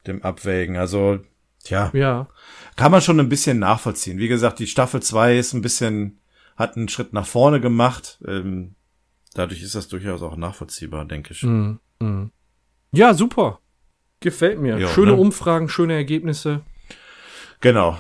dem Abwägen. Also tja, Ja. kann man schon ein bisschen nachvollziehen. Wie gesagt, die Staffel 2 ist ein bisschen hat einen Schritt nach vorne gemacht. Ähm, dadurch ist das durchaus auch nachvollziehbar, denke ich. Hm. Hm. Ja, super. Gefällt mir. Ja, schöne ne? Umfragen, schöne Ergebnisse. Genau.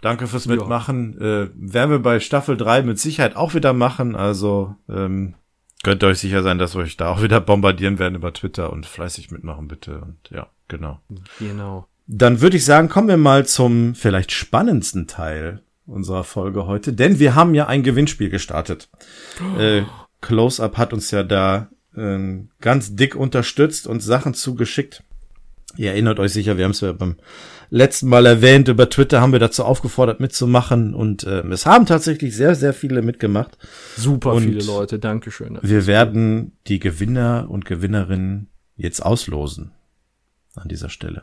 Danke fürs Ja. Mitmachen. Äh, werden wir bei Staffel 3 mit Sicherheit auch wieder machen. Also ähm, könnt ihr euch sicher sein, dass wir euch da auch wieder bombardieren werden über Twitter und fleißig mitmachen, bitte. Und ja, genau. Genau. Dann würde ich sagen, kommen wir mal zum vielleicht spannendsten Teil unserer Folge heute, denn wir haben ja ein Gewinnspiel gestartet. Äh, Close-Up hat uns ja da äh, ganz dick unterstützt und Sachen zugeschickt. Ihr erinnert euch sicher, wir haben es ja beim letzten Mal erwähnt, über Twitter haben wir dazu aufgefordert mitzumachen und äh, es haben tatsächlich sehr, sehr viele mitgemacht. Super Und- viele Leute. Dankeschön. Wir werden die Gewinner und Gewinnerinnen jetzt auslosen an dieser Stelle.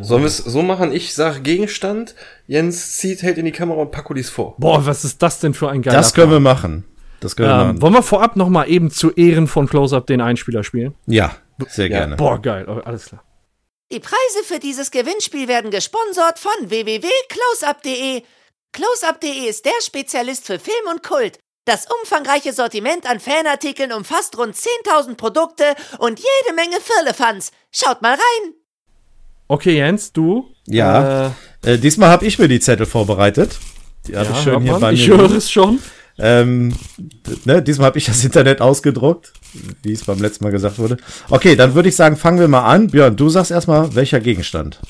Sollen wir es so machen? Ich sag Gegenstand, Jens zieht, hält in die Kamera und Paco liest vor. Boah, was ist das denn für ein geiler Das können wir Plan? machen. Das können wir Ähm, machen. wollen wir vorab noch mal eben zu Ehren von Close-Up den Einspieler spielen? Ja, sehr Ja. gerne. Boah, geil. Oh, Alles klar. Die Preise für dieses Gewinnspiel werden gesponsert von www.closeup.de. Closeup.de ist der Spezialist für Film und Kult. Das umfangreiche Sortiment an Fanartikeln umfasst rund 10.000 Produkte und jede Menge Firlefanz. Schaut mal rein. Okay, Jens, du? Ja. Äh, Äh, diesmal habe ich mir die Zettel vorbereitet. Die habe ja, ich schön hier man. bei mir. Ich höre es schon. Ähm, ne, diesmal habe ich das Internet ausgedruckt, wie es beim letzten Mal gesagt wurde. Okay, dann würde ich sagen, fangen wir mal an. Björn, du sagst erstmal, welcher Gegenstand?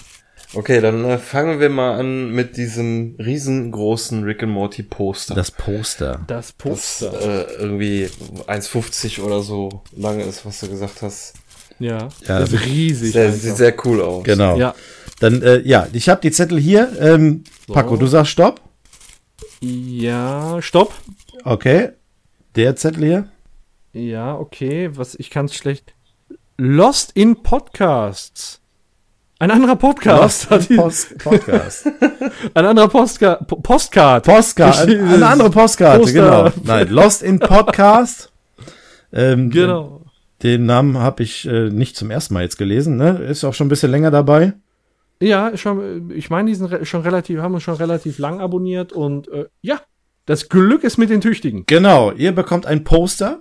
Okay, dann äh, fangen wir mal an mit diesem riesengroßen Rick and Morty Poster. Das Poster. Das das Poster. äh, irgendwie 1,50 oder so lange ist, was du gesagt hast. ja. Ja, das ist riesig. Sehr, sieht sehr cool aus. Genau. Ja. Dann, äh, ja, ich habe die Zettel hier. Ähm, Paco, du sagst Stopp. Ja, stopp. Okay. Der Zettel hier. Ja, okay. Was, ich kann es schlecht. Lost in Podcasts. Ein anderer Podcast. hat die, Post Podcast. ein anderer Postka Po- Postcard. Postcard. Eine andere Postkarte, Poster. genau. Nein, Lost in Podcast. Ähm, Genau. Den Namen habe ich äh, nicht zum ersten Mal jetzt gelesen. Ne? Ist auch schon ein bisschen länger dabei. Ja, schon, ich meine, die sind re- schon relativ, haben uns schon relativ lang abonniert und äh, ja, das Glück ist mit den Tüchtigen. Genau, ihr bekommt ein Poster.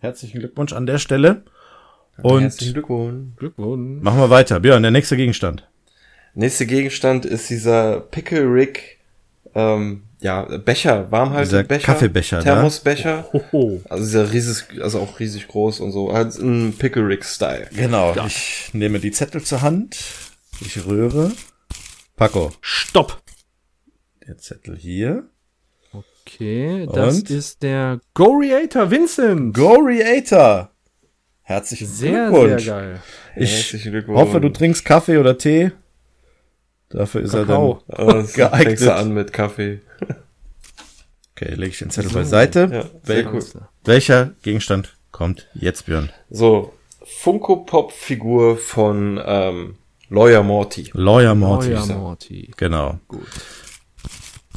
Herzlichen Glückwunsch an der Stelle. Und Herzlichen Glückwunsch. Glückwunsch. machen wir weiter. Björn, der nächste Gegenstand. Nächster Gegenstand ist dieser Pickle Rick, ähm, ja, Becher, Warmhaltebecher. Dieser Kaffeebecher, ne? Thermosbecher. Hoho. Also dieser riesig, also auch riesig groß und so. Halt ein Pickle Rick Style. Genau. Ich nehme die Zettel zur Hand. Ich rühre. Paco, Stopp. der Zettel hier. Okay, das Und? ist der Goriator Vincent. Goriator. Herzlichen sehr, Glückwunsch. sehr geil. Ich Herzlichen Glückwunsch. hoffe, du trinkst Kaffee oder Tee. Dafür ist Kakao. er dann. Oh, geeignet. fängst du an mit Kaffee. Okay, lege ich den Zettel beiseite. Ja, Wel sehr cool. Welcher Gegenstand kommt jetzt, Björn? So, Funko Pop Figur von ähm, Lawyer Morty. Lawyer Morty. ja, Morty. Genau. Gut.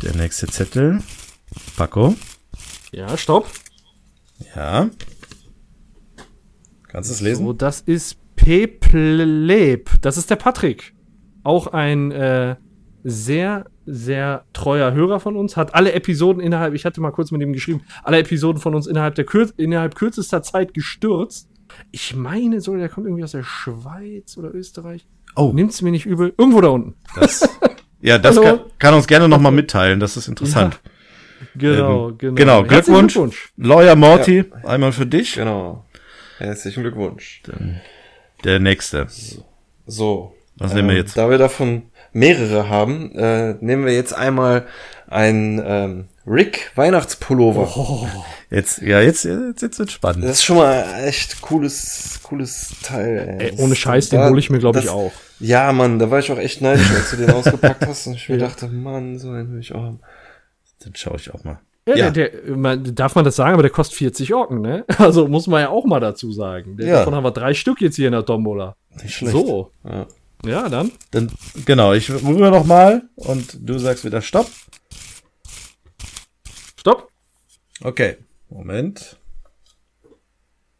Der nächste Zettel. Paco. Ja, stopp. Ja. Kannst du es lesen? So, das ist Pepleb. Das ist der Patrick. Auch ein äh, sehr, sehr treuer Hörer von uns. Hat alle Episoden innerhalb, ich hatte mal kurz mit ihm geschrieben, alle Episoden von uns innerhalb, der Kür innerhalb kürzester Zeit gestürzt. Ich meine so, der kommt irgendwie aus der Schweiz oder Österreich. Oh. Nimmt's mir nicht übel. Irgendwo da unten. Das, ja, das kann, kann uns gerne nochmal mitteilen. Das ist interessant. Genau, Ähm, genau. genau, Herzlichen Glückwunsch. Glückwunsch. Lawyer Morty, einmal für dich. Genau. Herzlichen Glückwunsch. Der nächste. So. Was nehmen wir ähm, jetzt? Da wir davon mehrere haben, äh, nehmen wir jetzt einmal ein ähm, Rick Weihnachtspullover. Oh. Jetzt, ja, jetzt, jetzt, jetzt wird spannend. Das ist schon mal echt cooles, cooles Teil. Ey. Ey, ohne Scheiß, den Da- hole ich mir, glaube ich, auch. Ja, Mann, da war ich auch echt neidisch, als du den ausgepackt hast und ich mir dachte, Mann, so einen will ich auch haben. Dann schaue ich auch mal. Ja, Ja. Der, der, man, darf man das sagen, aber der kostet 40 Orken, ne? Also muss man ja auch mal dazu sagen. Der, Ja. Davon haben wir drei Stück jetzt hier in der Tombola. Nicht schlecht. So. Ja. Ja, dann. Dann, genau, ich rühre noch mal und du sagst wieder Stopp. Stopp. Okay. Moment.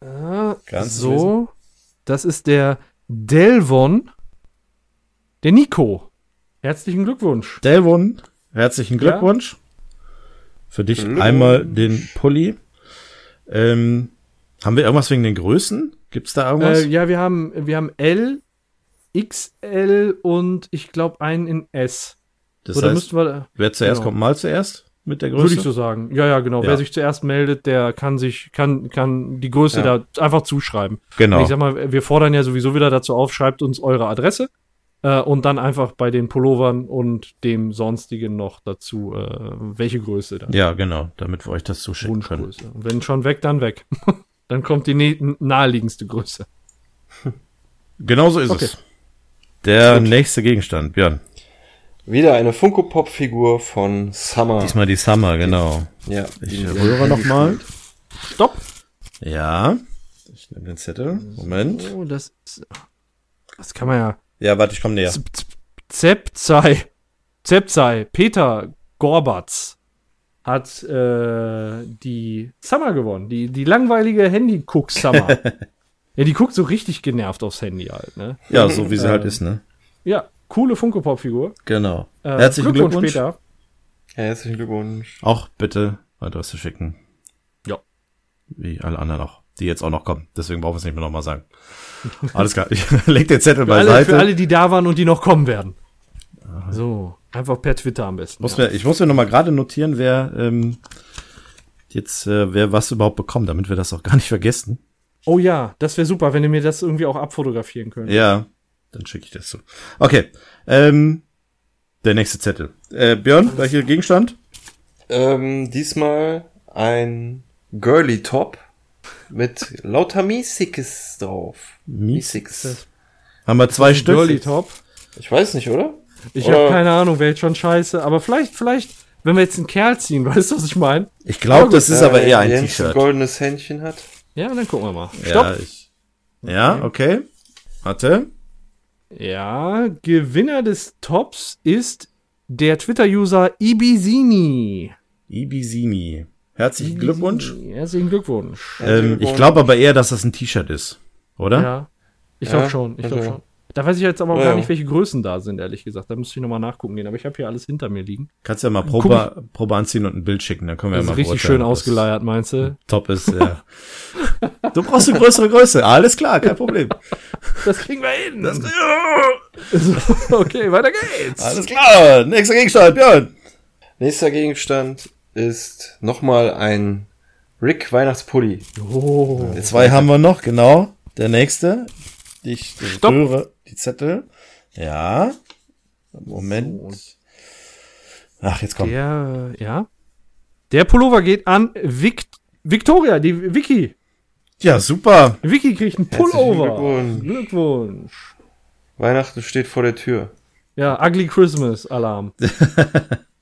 Ah, du so. Das ist der Delvon. Der Nico. Herzlichen Glückwunsch. Delvon, herzlichen. Glückwunsch. Für dich Glückwunsch. einmal den Pulli. Ähm, haben wir irgendwas wegen den Größen? Gibt's da irgendwas? Äh, ja, wir haben, wir haben L, XL und ich glaube einen in S. das so, da heißt, müssten wir, wer zuerst genau. kommt, mal zuerst mit der Größe? würde ich so sagen. Ja, ja, genau. Ja. Wer sich zuerst meldet, der kann sich, kann, kann die Größe Ja. da einfach zuschreiben. Genau. Ich sag mal, wir fordern ja sowieso wieder dazu auf, schreibt uns eure Adresse äh, und dann einfach bei den Pullovern und dem sonstigen noch dazu, äh, welche Größe dann. Ja, genau, damit wir euch das zuschicken können. Und wenn schon weg, dann weg. dann kommt die naheliegendste Größe. Genau so ist Okay. es. Der nächste Gegenstand, Björn. Wieder eine Funko Pop Figur von Summer. Diesmal die Summer, genau. Ja, Ich die- rühre noch mal. Stopp! Ja. Ich nehme den Zettel. Moment. Oh, das ist, Das kann man ja. Ja, warte, ich komme näher. Z- Z- Zepzei. Zepzei. Peter Gorbatz hat äh, die Summer gewonnen. Die, die langweilige Handy-Guck-Summer. ja, die guckt so richtig genervt aufs Handy halt, ne? Ja, so wie sie halt ist, ne? Ja, coole Funko-Pop-Figur. Genau. Äh, Herzlichen Glückwunsch. Peter. Herzlichen Glückwunsch. Auch bitte Adresse schicken. Ja. Wie alle anderen auch, die jetzt auch noch kommen. Deswegen brauchen wir es nicht mehr nochmal sagen. Alles klar. Ich leg den Zettel Für alle, beiseite. für alle, die da waren und die noch kommen werden. So, einfach per Twitter am besten. muss ja. mir, ich muss mir nochmal gerade notieren, wer ähm, jetzt, äh, wer was überhaupt bekommt, damit wir das auch gar nicht vergessen. Oh ja, das wäre super, wenn ihr mir das irgendwie auch abfotografieren könnt. Ja, dann schicke ich das so. Okay. Ähm, der nächste Zettel. Äh, Björn, welcher Gegenstand? Ähm, diesmal ein Girly Top mit lauter Miesiges drauf. Miesiges. Haben wir zwei Stück. Girly Top. Ich weiß nicht, oder? Ich habe keine Ahnung, wäre jetzt schon scheiße. Aber vielleicht, vielleicht, wenn wir jetzt einen Kerl ziehen, weißt du, was ich meine? Ich glaube, das ist aber Äh, eher ein Jens T-Shirt. goldenes Händchen hat. Ja, dann gucken wir mal. Ja, Stopp. ich, ja, okay. Warte. Ja, Gewinner des Tops ist der Twitter-User Ibizini. Ibizini. Herzlichen Glückwunsch. Herzlichen Glückwunsch. Ähm, ich glaube aber eher, dass das ein T-Shirt ist. Oder? Ja, ich Ja, glaube schon. Ich glaube okay. schon. Da weiß ich jetzt aber auch Ja, gar ja. nicht, welche Größen da sind, ehrlich gesagt. Da müsste ich nochmal nachgucken gehen. Aber ich habe hier alles hinter mir liegen. Kannst ja mal Probe, Probe anziehen und ein Bild schicken, dann können wir Das ja ist mal richtig beurteilen, schön das ausgeleiert, meinst du? Top ist, ja. du brauchst eine größere Größe. Alles klar, kein Problem. Das kriegen wir hin. okay, weiter geht's. Alles klar. Nächster Gegenstand, Björn. Nächster Gegenstand ist nochmal ein Rick Weihnachtspulli. Oh. Zwei haben wir noch, genau. Der nächste. Ich Stopp. die Zettel. Ja. Moment. Ach, jetzt kommt. Der, ja. Der Pullover geht an Vic Victoria, die Vicky. Ja, super. Vicky kriegt einen Pullover. Glückwunsch. Glückwunsch. Weihnachten steht vor der Tür. Ja, Ugly Christmas Alarm.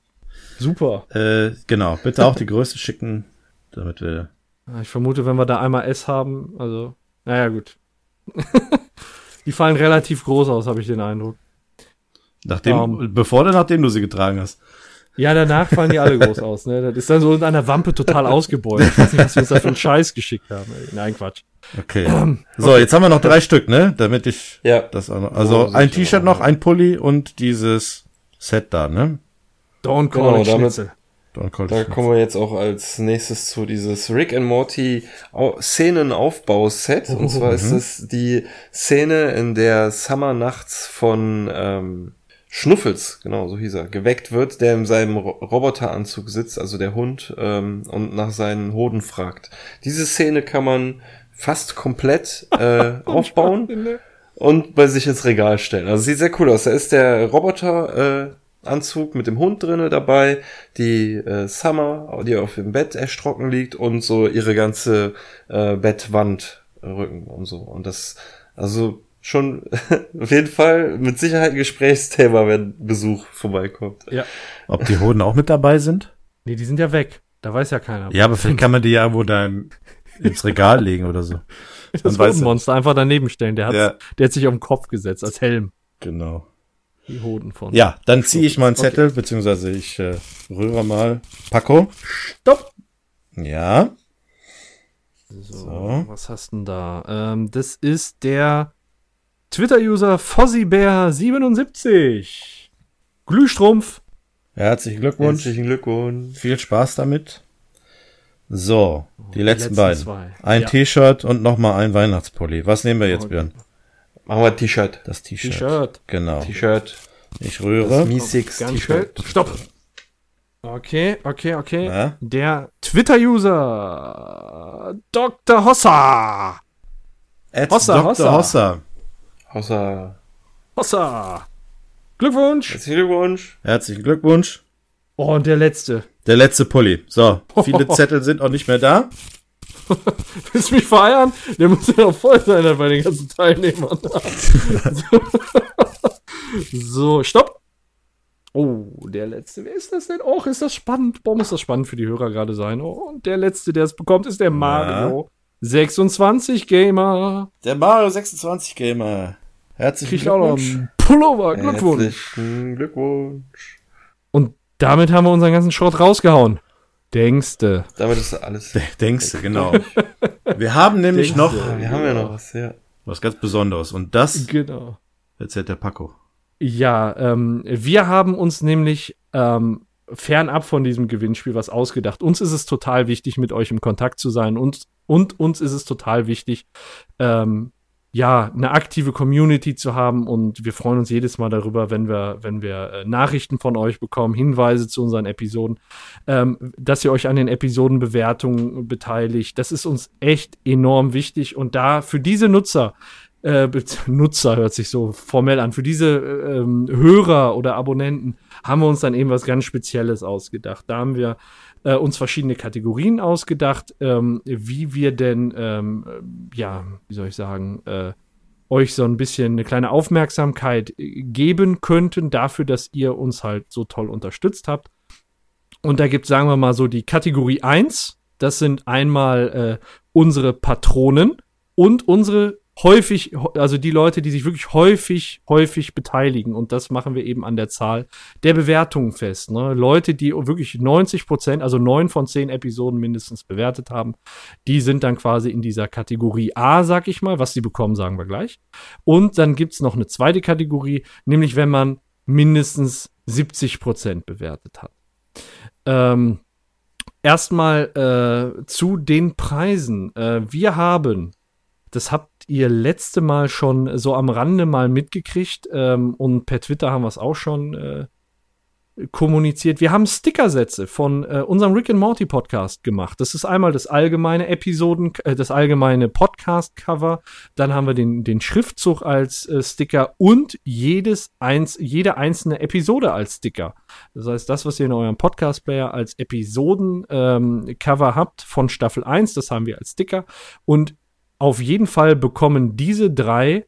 Super. Äh, genau. Bitte auch die Größe schicken, damit wir. Ich vermute, wenn wir da einmal S haben, also, naja, gut. die fallen relativ groß aus, habe ich den Eindruck. Nachdem, Ähm. bevor oder nachdem du sie getragen hast. Ja, danach fallen die alle groß aus, ne? Das ist dann so in einer Wampe total ausgebeult. Ich weiß nicht, was wir uns da für einen Scheiß geschickt haben. Nein, Quatsch. Okay. So, jetzt haben wir noch drei Stück, ne? Damit ich Ja. das auch noch. Also Oh, ein. T-Shirt noch, ein Pulli und dieses Set da, ne? Don't call Genau, it damit- Schnitzel. Don't call it Da kommen wir jetzt auch als nächstes zu dieses Rick and Morty Au- Szenenaufbau-Set. Und zwar ist es die Szene, in der Summer nachts von ähm, Schnuffels, genau so hieß er, geweckt wird, der in seinem Ro Roboteranzug sitzt, also der Hund, ähm, und nach seinen Hoden fragt. Diese Szene kann man fast komplett äh, aufbauen und bei sich ins Regal stellen. Also sieht sehr cool aus. Da ist der Roboter äh, Anzug mit dem Hund drinne dabei, die äh, Summer, die auf dem Bett erschrocken liegt und so ihre ganze äh, Bettwand äh, Rücken und so. Und das, also schon auf jeden Fall mit Sicherheit ein Gesprächsthema, wenn Besuch vorbeikommt. Ja. Ob die Hoden auch mit dabei sind? Nee, die sind ja weg. Da weiß ja keiner. Ja, aber vielleicht kann man die ja irgendwo da im- ins Regal legen oder so. das. Hodenmonster einfach daneben stellen. Der hat, Ja. der hat sich auf den Kopf gesetzt als Helm. Genau. Die Hoden von. Ja, dann ziehe ich mal einen Zettel, beziehungsweise ich äh, rühre mal. Paco. Stopp! Ja. So, So. was hast denn da? Ähm, das ist der Twitter-User Fozzibär77. Glühstrumpf. Herzlichen Glückwunsch. Herzlichen Glückwunsch. Viel Spaß damit. So, die letzten, letzten beiden. zwei. Ein Ja. T-Shirt und nochmal ein Weihnachtspulli. Was nehmen wir jetzt, Okay. Björn? Machen wir T-Shirt. Das T-Shirt. T-Shirt. Genau. T-Shirt. Ich Das rühre. Miesix Ganz T-Shirt. Stopp. Okay, okay, okay. Ja. Der Twitter-User Dr. Hossa. Ed Hossa, Dr. Hossa. Hossa. Außer Hossa. Glückwunsch. herzlichen Glückwunsch. Herzlichen Glückwunsch. Oh, und der letzte. Der letzte Pulli. So, viele Zettel sind auch nicht mehr da. Willst du mich feiern? Der muss ja noch voll sein bei den ganzen Teilnehmern. so, stopp. Oh, der letzte. Wer ist das denn? Och, ist das spannend. Warum muss das spannend für die Hörer gerade sein? Oh, und der letzte, der es bekommt, ist der Mario. 26 Gamer. Der Mario 26 Gamer. Herzlichen Kriegt auch noch Glückwunsch. Pullover. Glückwunsch. Herzlichen Glückwunsch. Und damit haben wir unseren ganzen Schrott rausgehauen. Denkste. Damit ist alles. Denkst du, genau. Wir haben nämlich noch Denkste. Ah, Wir haben ja noch was, ja. was ganz Besonderes. Und das Genau. erzählt der Paco. Ja, ähm, wir haben uns nämlich ähm, fernab von diesem Gewinnspiel was ausgedacht. Uns ist es total wichtig, mit euch im Kontakt zu sein und, und uns ist es total wichtig, ähm, ja, eine aktive Community zu haben und wir freuen uns jedes Mal darüber, wenn wir, wenn wir äh, Nachrichten von euch bekommen, Hinweise zu unseren Episoden, ähm, dass ihr euch an den Episodenbewertungen beteiligt. Das ist uns echt enorm wichtig und da für diese Nutzer, äh, Nutzer hört sich so formell an, für diese äh, ähm, Hörer oder Abonnenten haben wir uns dann eben was ganz Spezielles ausgedacht. Da haben wir äh, uns verschiedene Kategorien ausgedacht, ähm, wie wir denn, ähm, äh, ja, wie soll ich sagen, äh, euch so ein bisschen eine kleine Aufmerksamkeit äh, geben könnten dafür, dass ihr uns halt so toll unterstützt habt. Und da gibt, sagen wir mal so, die Kategorie 1. Das sind einmal äh, unsere Patronen und unsere häufig, also die Leute, die sich wirklich häufig, häufig beteiligen. Und das machen wir eben an der Zahl der Bewertungen fest. Ne? Leute, die wirklich 90 Prozent, also neun von zehn Episoden mindestens bewertet haben, die sind dann quasi in dieser Kategorie A, sag ich mal. Was sie bekommen, sagen wir gleich. Und dann gibt's noch eine zweite Kategorie, nämlich wenn man mindestens 70 Prozent bewertet hat. Ähm, Erstmal äh, zu den Preisen. Äh, wir haben, das ihr letzte Mal schon so am Rande mal mitgekriegt ähm, und per Twitter haben wir es auch schon äh, kommuniziert. Wir haben Stickersätze von äh, unserem Rick and Morty Podcast gemacht. Das ist einmal das allgemeine Episoden, äh, das allgemeine Podcast Cover. Dann haben wir den, den Schriftzug als äh, Sticker und jedes eins, jede einzelne Episode als Sticker. Das heißt, das, was ihr in eurem Podcast Player als Episoden ähm, Cover habt von Staffel 1, das haben wir als Sticker. Und auf jeden Fall bekommen diese drei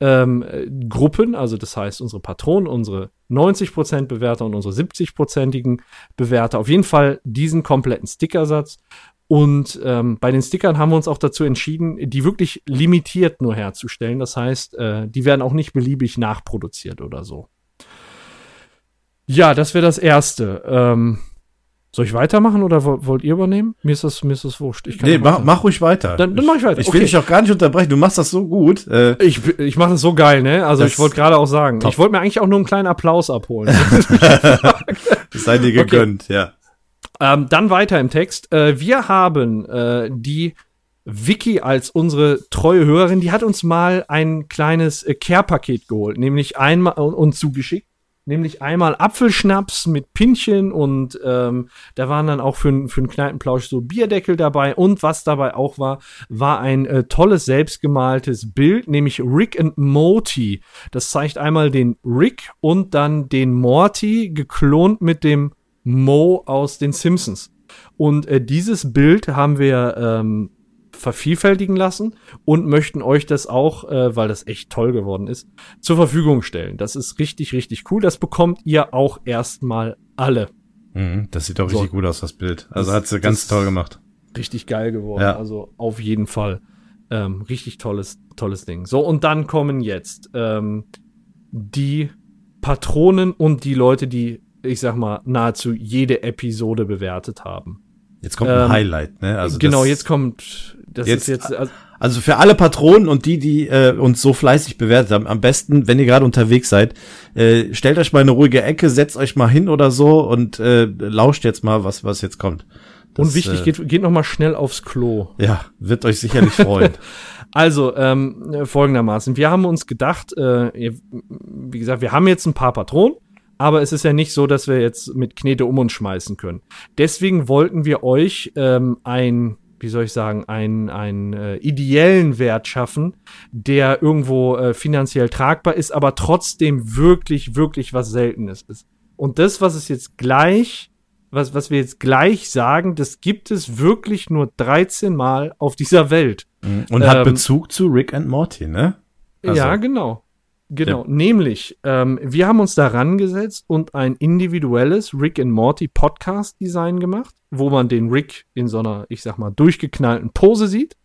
ähm, Gruppen, also das heißt unsere Patronen, unsere 90% Bewerter und unsere 70%igen Bewerter, auf jeden Fall diesen kompletten Stickersatz. Und ähm, bei den Stickern haben wir uns auch dazu entschieden, die wirklich limitiert nur herzustellen. Das heißt, äh, die werden auch nicht beliebig nachproduziert oder so. Ja, das wäre das Erste. Ähm, soll ich weitermachen oder wollt ihr übernehmen? Mir ist das, mir ist das wurscht. Ich kann nee, mach, mach ruhig weiter. Dann, dann mach ich weiter. Ich okay. will dich auch gar nicht unterbrechen. Du machst das so gut. Äh, ich ich mache das so geil, ne? Also das ich wollte gerade auch sagen, top. ich wollte mir eigentlich auch nur einen kleinen Applaus abholen. das sei dir gegönnt, okay. ja. Ähm, dann weiter im Text. Äh, wir haben äh, die Vicky als unsere treue Hörerin, die hat uns mal ein kleines äh, Care-Paket geholt, nämlich einmal und zugeschickt nämlich einmal Apfelschnaps mit Pinchen und ähm, da waren dann auch für, für einen Kneipenplausch so Bierdeckel dabei und was dabei auch war, war ein äh, tolles selbstgemaltes Bild, nämlich Rick and Morty. Das zeigt einmal den Rick und dann den Morty geklont mit dem Mo aus den Simpsons. Und äh, dieses Bild haben wir ähm, vervielfältigen lassen und möchten euch das auch, äh, weil das echt toll geworden ist, zur Verfügung stellen. Das ist richtig, richtig cool. Das bekommt ihr auch erstmal alle. Mhm, das sieht doch richtig so. gut aus, das Bild. Also das, hat sie ganz toll gemacht. Richtig geil geworden. Ja. Also auf jeden Fall. Ähm, richtig tolles, tolles Ding. So, und dann kommen jetzt ähm, die Patronen und die Leute, die, ich sag mal, nahezu jede Episode bewertet haben. Jetzt kommt ein ähm, Highlight, ne? Also genau, jetzt kommt das jetzt, ist jetzt also, also für alle Patronen und die, die äh, uns so fleißig bewertet haben, am besten, wenn ihr gerade unterwegs seid, äh, stellt euch mal eine ruhige Ecke, setzt euch mal hin oder so und äh, lauscht jetzt mal, was was jetzt kommt. Das, und wichtig, äh, geht, geht noch mal schnell aufs Klo. Ja, wird euch sicherlich freuen. also ähm, folgendermaßen: Wir haben uns gedacht, äh, wie gesagt, wir haben jetzt ein paar Patronen aber es ist ja nicht so, dass wir jetzt mit Knete um uns schmeißen können. Deswegen wollten wir euch ähm, ein wie soll ich sagen, einen, einen äh, ideellen Wert schaffen, der irgendwo äh, finanziell tragbar ist, aber trotzdem wirklich, wirklich was Seltenes ist. Und das, was es jetzt gleich, was, was wir jetzt gleich sagen, das gibt es wirklich nur 13 Mal auf dieser Welt. Mhm. Und ähm, hat Bezug zu Rick and Morty, ne? Also. Ja, genau. Genau, ja. nämlich, ähm, wir haben uns daran gesetzt und ein individuelles Rick and Morty Podcast Design gemacht, wo man den Rick in so einer, ich sag mal, durchgeknallten Pose sieht.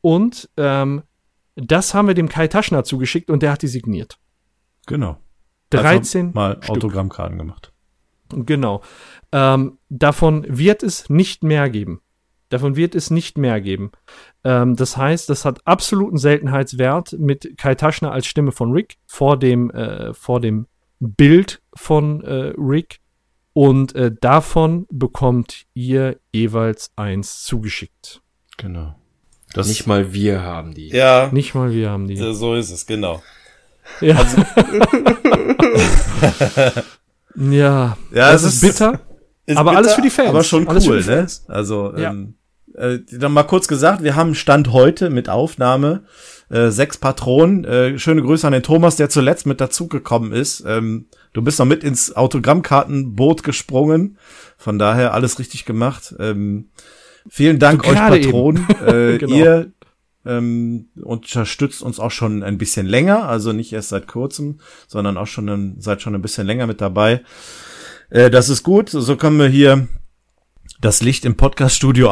Und ähm, das haben wir dem Kai Taschner zugeschickt und der hat die signiert. Genau. 13 also mal Stück. Autogrammkarten gemacht. Genau. Ähm, davon wird es nicht mehr geben. Davon wird es nicht mehr geben. Ähm, das heißt, das hat absoluten Seltenheitswert mit Kai Taschner als Stimme von Rick vor dem, äh, vor dem Bild von äh, Rick. Und äh, davon bekommt ihr jeweils eins zugeschickt. Genau. Das nicht mal wir haben die. Ja. Nicht mal wir haben die. So ist es, genau. Ja. Also ja. ja. Das ist, ist bitter. Ist aber bitter, alles für die Fans. Aber schon cool, ne? Also, ja. ähm, äh, dann mal kurz gesagt, wir haben Stand heute mit Aufnahme äh, sechs Patronen. Äh, schöne Grüße an den Thomas, der zuletzt mit dazugekommen ist. Ähm, du bist noch mit ins Autogrammkartenboot gesprungen. Von daher alles richtig gemacht. Ähm, vielen Dank euch Patronen. äh, genau. Ihr ähm, unterstützt uns auch schon ein bisschen länger, also nicht erst seit kurzem, sondern auch schon ein, seit schon ein bisschen länger mit dabei. Äh, das ist gut, so können wir hier das Licht im Podcast-Studio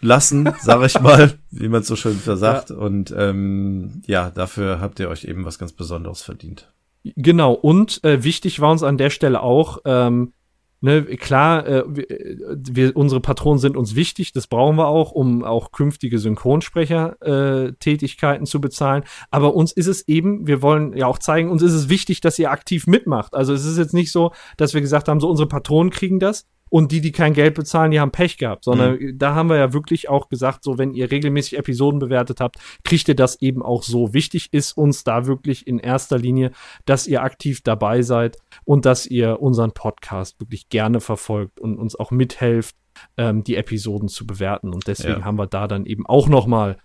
anlassen, sag ich mal, wie man so schön versagt. Ja. Und ähm, ja, dafür habt ihr euch eben was ganz Besonderes verdient. Genau, und äh, wichtig war uns an der Stelle auch, ähm, Ne, klar, äh, wir, wir, unsere Patronen sind uns wichtig, das brauchen wir auch, um auch künftige Synchronsprecher-Tätigkeiten äh, zu bezahlen. Aber uns ist es eben, wir wollen ja auch zeigen, uns ist es wichtig, dass ihr aktiv mitmacht. Also es ist jetzt nicht so, dass wir gesagt haben, so unsere Patronen kriegen das, und die, die kein Geld bezahlen, die haben Pech gehabt, sondern mhm. da haben wir ja wirklich auch gesagt, so wenn ihr regelmäßig Episoden bewertet habt, kriegt ihr das eben auch so. Wichtig ist uns da wirklich in erster Linie, dass ihr aktiv dabei seid und dass ihr unseren Podcast wirklich gerne verfolgt und uns auch mithelft, ähm, die Episoden zu bewerten. Und deswegen ja. haben wir da dann eben auch noch mal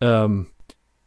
ähm,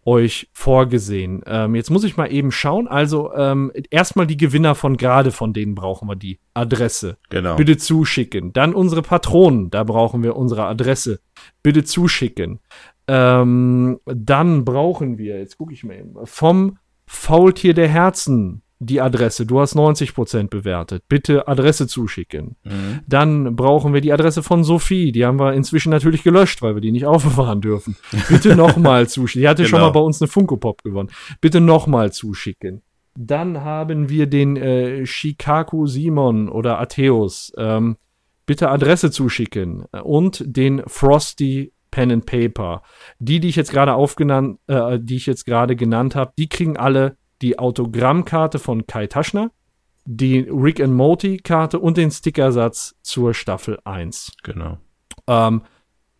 euch vorgesehen. Ähm, jetzt muss ich mal eben schauen. Also ähm, erstmal die Gewinner von gerade, von denen brauchen wir die Adresse. Genau. Bitte zuschicken. Dann unsere Patronen, da brauchen wir unsere Adresse. Bitte zuschicken. Ähm, dann brauchen wir, jetzt gucke ich mal eben, vom Faultier der Herzen die Adresse. Du hast 90% bewertet. Bitte Adresse zuschicken. Mhm. Dann brauchen wir die Adresse von Sophie. Die haben wir inzwischen natürlich gelöscht, weil wir die nicht aufbewahren dürfen. Bitte nochmal zuschicken. Die hatte genau. schon mal bei uns eine Funko Pop gewonnen. Bitte nochmal zuschicken. Dann haben wir den äh, Shikaku Simon oder Atheus. Ähm, bitte Adresse zuschicken. Und den Frosty Pen and Paper. Die, die ich jetzt gerade aufgenannt, äh, die ich jetzt gerade genannt habe, die kriegen alle die Autogrammkarte von Kai Taschner, die Rick and Morty Karte und den Stickersatz zur Staffel 1. Genau. Ähm,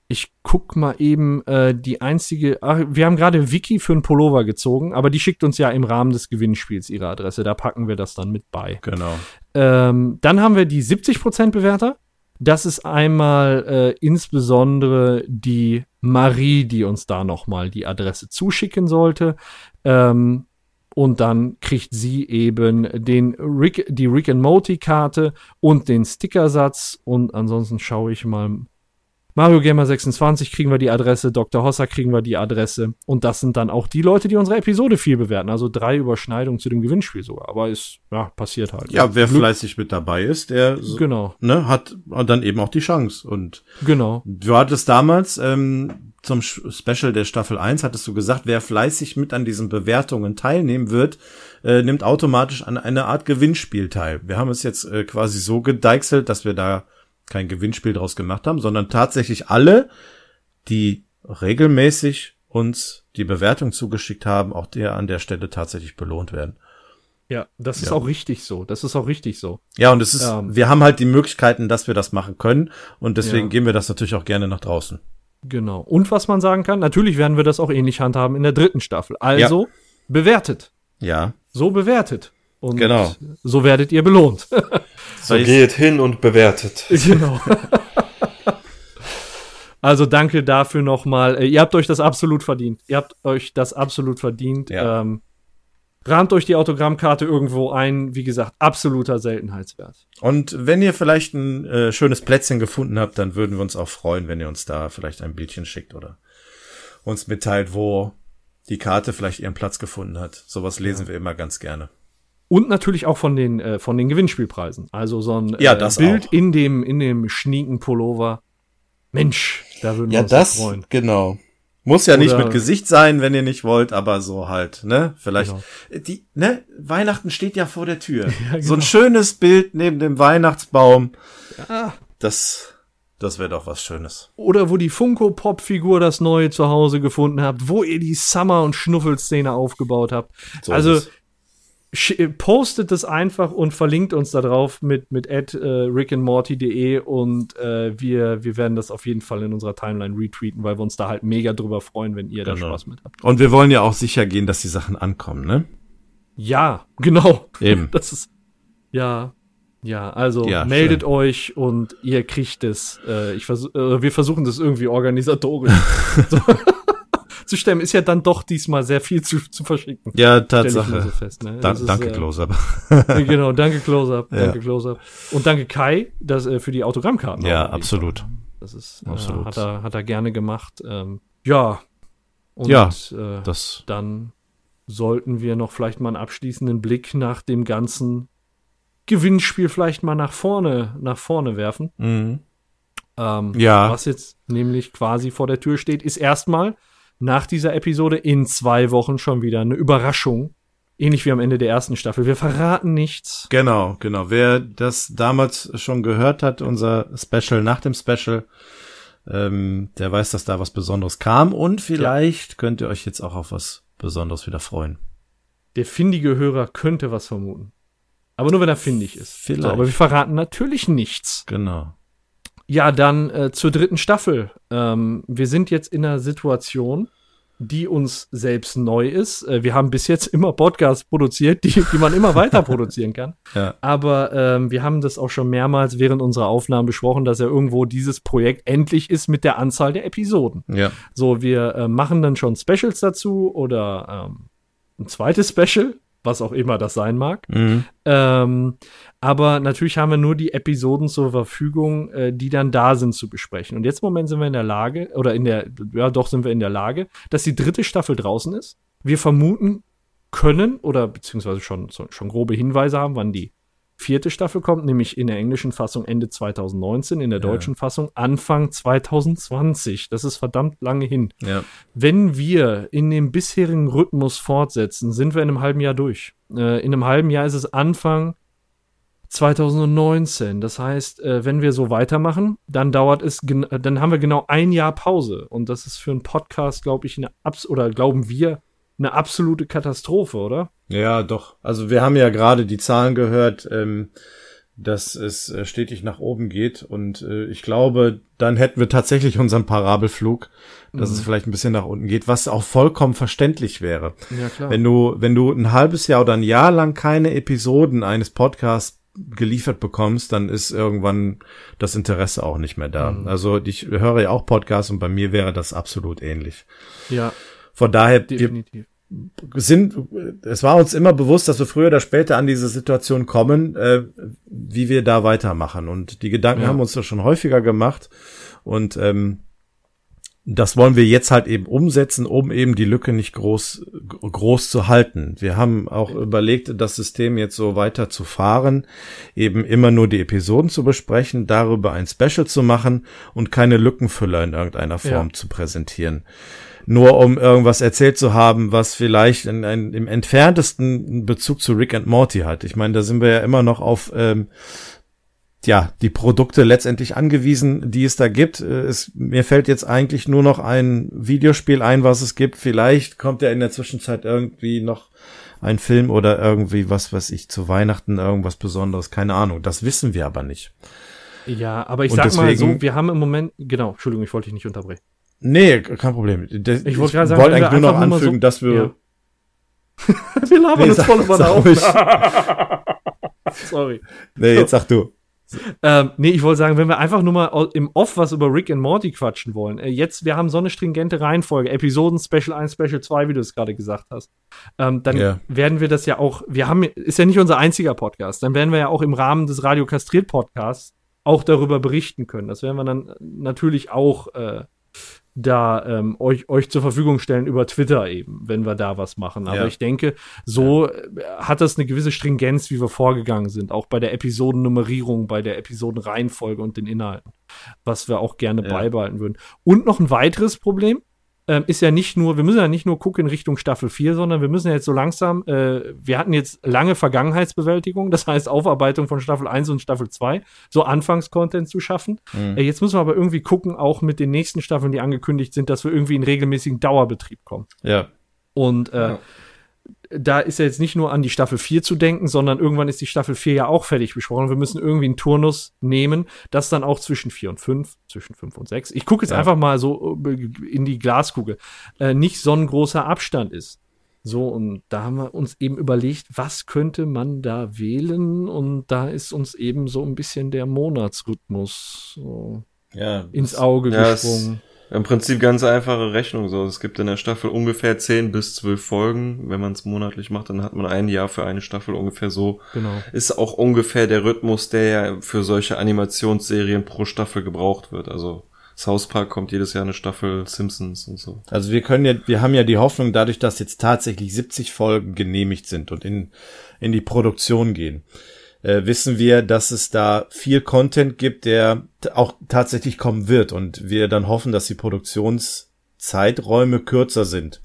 ich guck mal eben äh, die einzige. Ach, wir haben gerade Vicky für einen Pullover gezogen, aber die schickt uns ja im Rahmen des Gewinnspiels ihre Adresse. Da packen wir das dann mit bei. Genau. Ähm, dann haben wir die 70% Bewerter. Das ist einmal äh, insbesondere die Marie, die uns da nochmal die Adresse zuschicken sollte. Ähm, und dann kriegt sie eben den Rick, die Rick and Morty Karte und den Stickersatz. Und ansonsten schaue ich mal. Mario Gamer 26 kriegen wir die Adresse, Dr. Hossa kriegen wir die Adresse. Und das sind dann auch die Leute, die unsere Episode viel bewerten. Also drei Überschneidungen zu dem Gewinnspiel sogar. Aber ist, ja, passiert halt. Ja, wer Glück. fleißig mit dabei ist, der genau. ne, hat dann eben auch die Chance. Und genau. du hattest damals, ähm, zum Special der Staffel 1 hattest du gesagt, wer fleißig mit an diesen Bewertungen teilnehmen wird, äh, nimmt automatisch an einer Art Gewinnspiel teil. Wir haben es jetzt äh, quasi so gedeichselt, dass wir da kein Gewinnspiel draus gemacht haben, sondern tatsächlich alle, die regelmäßig uns die Bewertung zugeschickt haben, auch der an der Stelle tatsächlich belohnt werden. Ja, das ist ja. auch richtig so. Das ist auch richtig so. Ja, und es ist, ähm, wir haben halt die Möglichkeiten, dass wir das machen können und deswegen ja. geben wir das natürlich auch gerne nach draußen. Genau. Und was man sagen kann, natürlich werden wir das auch ähnlich handhaben in der dritten Staffel. Also ja. bewertet. Ja. So bewertet. Und genau. so werdet ihr belohnt. so geht hin und bewertet. Genau. also danke dafür nochmal. Äh, ihr habt euch das absolut verdient. Ihr habt euch das absolut verdient. Ja. Ähm, rahmt euch die Autogrammkarte irgendwo ein. Wie gesagt, absoluter Seltenheitswert. Und wenn ihr vielleicht ein äh, schönes Plätzchen gefunden habt, dann würden wir uns auch freuen, wenn ihr uns da vielleicht ein Bildchen schickt oder uns mitteilt, wo die Karte vielleicht ihren Platz gefunden hat. Sowas lesen ja. wir immer ganz gerne. Und natürlich auch von den, äh, von den Gewinnspielpreisen. Also so ein ja, äh, Bild auch. in dem, in dem schnieken Pullover. Mensch, da würden wir ja, uns das, freuen. Genau. Muss ja nicht mit Gesicht sein, wenn ihr nicht wollt, aber so halt, ne? Vielleicht. Genau. Die, ne? Weihnachten steht ja vor der Tür. Ja, genau. So ein schönes Bild neben dem Weihnachtsbaum. Ja. Das, das wäre doch was Schönes. Oder wo die Funko-Pop-Figur das neue zu Hause gefunden habt, wo ihr die Summer- und Schnuffelszene aufgebaut habt. So also, äh, postet es einfach und verlinkt uns da drauf mit, mit at, äh, rickandmorty.de und äh, wir, wir werden das auf jeden Fall in unserer Timeline retweeten, weil wir uns da halt mega drüber freuen, wenn ihr genau. da Spaß mit habt. Und wir wollen ja auch sicher gehen, dass die Sachen ankommen, ne? Ja, genau. Eben. Das ist, ja, ja, also ja, meldet schön. euch und ihr kriegt es. Äh, ich vers äh, wir versuchen das irgendwie organisatorisch. zu stemmen, ist ja dann doch diesmal sehr viel zu, zu verschicken. Ja, Tatsache. So fest, ne? da, danke, äh, Close-Up. genau, danke, Close-Up. Ja. Danke, Close-Up. Und danke, Kai, das, äh, für die Autogrammkarten. Ja, absolut. Das ist, absolut. Äh, hat, er, hat er gerne gemacht. Ähm, ja, Und Ja, äh, Das, dann sollten wir noch vielleicht mal einen abschließenden Blick nach dem ganzen Gewinnspiel vielleicht mal nach vorne, nach vorne werfen. mhm. Ähm, Ja. Was jetzt nämlich quasi vor der Tür steht, ist erstmal nach dieser Episode in zwei Wochen schon wieder eine Überraschung. Ähnlich wie am Ende der ersten Staffel. Wir verraten nichts. Genau, genau. Wer das damals schon gehört hat, unser Special nach dem Special, ähm, der weiß, dass da was Besonderes kam und vielleicht könnt ihr euch jetzt auch auf was Besonderes wieder freuen. Der findige Hörer könnte was vermuten. Aber nur wenn er findig ist. Vielleicht. So, aber wir verraten natürlich nichts. Genau. Ja, dann äh, zur dritten Staffel. Ähm, wir sind jetzt in einer Situation, die uns selbst neu ist. Äh, wir haben bis jetzt immer Podcasts produziert, die, die man immer weiter produzieren kann. Ja. Aber ähm, wir haben das auch schon mehrmals während unserer Aufnahmen besprochen, dass ja irgendwo dieses Projekt endlich ist mit der Anzahl der Episoden. Ja. So, wir äh, machen dann schon Specials dazu oder ähm, ein zweites Special, was auch immer das sein mag. Mhm. Ähm, aber natürlich haben wir nur die Episoden zur Verfügung, äh, die dann da sind zu besprechen. Und jetzt im Moment sind wir in der Lage, oder in der, ja doch sind wir in der Lage, dass die dritte Staffel draußen ist. Wir vermuten können oder beziehungsweise schon, schon grobe Hinweise haben, wann die vierte Staffel kommt, nämlich in der englischen Fassung Ende 2019, in der Ja. deutschen Fassung Anfang 2020. Das ist verdammt lange hin. Ja. Wenn wir in dem bisherigen Rhythmus fortsetzen, sind wir in einem halben Jahr durch. Äh, in einem halben Jahr ist es Anfang 2019. Das heißt, äh, wenn wir so weitermachen, dann dauert es, dann haben wir genau ein Jahr Pause. Und das ist für einen Podcast, glaube ich, eine abs oder glauben wir, eine absolute Katastrophe, oder? Ja, doch. Also wir haben ja gerade die Zahlen gehört, ähm, dass es äh, stetig nach oben geht und äh, ich glaube, dann hätten wir tatsächlich unseren Parabelflug, dass es vielleicht ein bisschen nach unten geht, was auch vollkommen verständlich wäre. Ja, klar. Wenn du, wenn du ein halbes Jahr oder ein Jahr lang keine Episoden eines Podcasts geliefert bekommst, dann ist irgendwann das Interesse auch nicht mehr da. Also ich höre ja auch Podcasts und bei mir wäre das absolut ähnlich. ja, Von daher, wir definitiv. Sind, es war uns immer bewusst, dass wir früher oder später an diese Situation kommen, äh, wie wir da weitermachen. Und die Gedanken Ja. haben uns das schon häufiger gemacht. Und ähm, das wollen wir jetzt halt eben umsetzen, um eben die Lücke nicht groß, groß zu halten. Wir haben auch überlegt, das System jetzt so weiter zu fahren, eben immer nur die Episoden zu besprechen, darüber ein Special zu machen und keine Lückenfüller in irgendeiner Form Ja. zu präsentieren nur um irgendwas erzählt zu haben, was vielleicht in, in, im entferntesten Bezug zu Rick and Morty hat. Ich meine, da sind wir ja immer noch auf ähm, ja die Produkte letztendlich angewiesen, die es da gibt. Äh, Es, mir fällt jetzt eigentlich nur noch ein Videospiel ein, was es gibt. Vielleicht kommt ja in der Zwischenzeit irgendwie noch ein Film oder irgendwie was, was ich zu Weihnachten irgendwas Besonderes. Keine Ahnung. Das wissen wir aber nicht. Ja, aber ich Und sag mal deswegen- so, wir haben im Moment, genau, Entschuldigung, ich wollte dich nicht unterbrechen. Nee, kein Problem. Das- Ich wollte gerade sagen, wollte wenn wir eigentlich nur noch einfach nur mal anfügen, so- dass wir Ja. wir labern Nee, uns voll über. Haufen. Sorry. Nee, jetzt sag du. Ähm, nee, ich wollte sagen, wenn wir einfach nur mal im Off was über Rick and Morty quatschen wollen. Äh, jetzt, wir haben so eine stringente Reihenfolge. Episoden, Special 1, Special 2, wie du es gerade gesagt hast. Ähm, dann Ja. werden wir das ja auch, wir haben, ist ja nicht unser einziger Podcast. Dann werden wir ja auch im Rahmen des Radio Kastriert Podcasts auch darüber berichten können. Das werden wir dann natürlich auch äh, da ähm, euch, euch zur Verfügung stellen über Twitter eben, wenn wir da was machen. Aber Ja. ich denke, so äh, hat das eine gewisse Stringenz, wie wir vorgegangen sind, auch bei der Episodennummerierung, bei der Episodenreihenfolge und den Inhalten, was wir auch gerne Ja. beibehalten würden. Und noch ein weiteres Problem ähm, ist ja nicht nur, wir müssen ja nicht nur gucken in Richtung Staffel 4, sondern wir müssen ja jetzt so langsam, äh, wir hatten jetzt lange Vergangenheitsbewältigung, das heißt Aufarbeitung von Staffel 1 und Staffel 2, so Anfangscontent zu schaffen. Mhm. Äh, jetzt müssen wir aber irgendwie gucken, auch mit den nächsten Staffeln, die angekündigt sind, dass wir irgendwie in regelmäßigen Dauerbetrieb kommen. Ja. Und äh, Ja. Da ist ja jetzt nicht nur an die Staffel 4 zu denken, sondern irgendwann ist die Staffel 4 ja auch fertig besprochen. Wir müssen irgendwie einen Turnus nehmen, das dann auch zwischen 4 und 5, zwischen 5 und 6. Ich gucke jetzt Ja. einfach mal so äh, in die Glaskugel. Äh, nicht so ein großer Abstand ist. So, und da haben wir uns eben überlegt, was könnte man da wählen? Und da ist uns eben so ein bisschen der Monatsrhythmus so Ja. ins Auge Ja, es- gesprungen. Im Prinzip ganz einfache Rechnung. So, es gibt in der Staffel ungefähr 10 bis 12 Folgen. Wenn man es monatlich macht, dann hat man ein Jahr für eine Staffel ungefähr so. Genau. Ist auch ungefähr der Rhythmus, der ja für solche Animationsserien pro Staffel gebraucht wird. Also South Park kommt jedes Jahr eine Staffel Simpsons und so. Also wir können ja, wir haben ja die Hoffnung, dadurch, dass jetzt tatsächlich 70 Folgen genehmigt sind und in, in die Produktion gehen, äh, wissen wir, dass es da viel Content gibt, der auch tatsächlich kommen wird und wir dann hoffen, dass die Produktionszeiträume kürzer sind,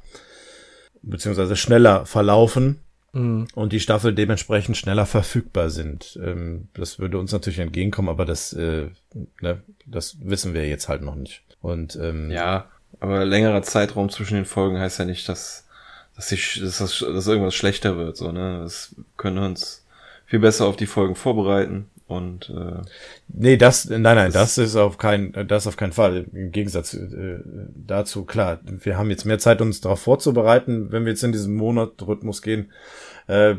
beziehungsweise schneller verlaufen Mhm. und die Staffel dementsprechend schneller verfügbar sind. Ähm, das würde uns natürlich entgegenkommen, aber das, äh, ne, das wissen wir jetzt halt noch nicht. Und ähm, Ja, aber längerer Zeitraum zwischen den Folgen heißt ja nicht, dass, dass, ich, dass, das, dass irgendwas schlechter wird. So, ne? Das können wir uns viel besser auf die Folgen vorbereiten und äh, Nee, das, nein, nein, das, ist auf keinen, das auf keinen Fall. Im Gegensatz äh, dazu, klar, wir haben jetzt mehr Zeit, uns darauf vorzubereiten, wenn wir jetzt in diesen Monatrhythmus gehen. Äh,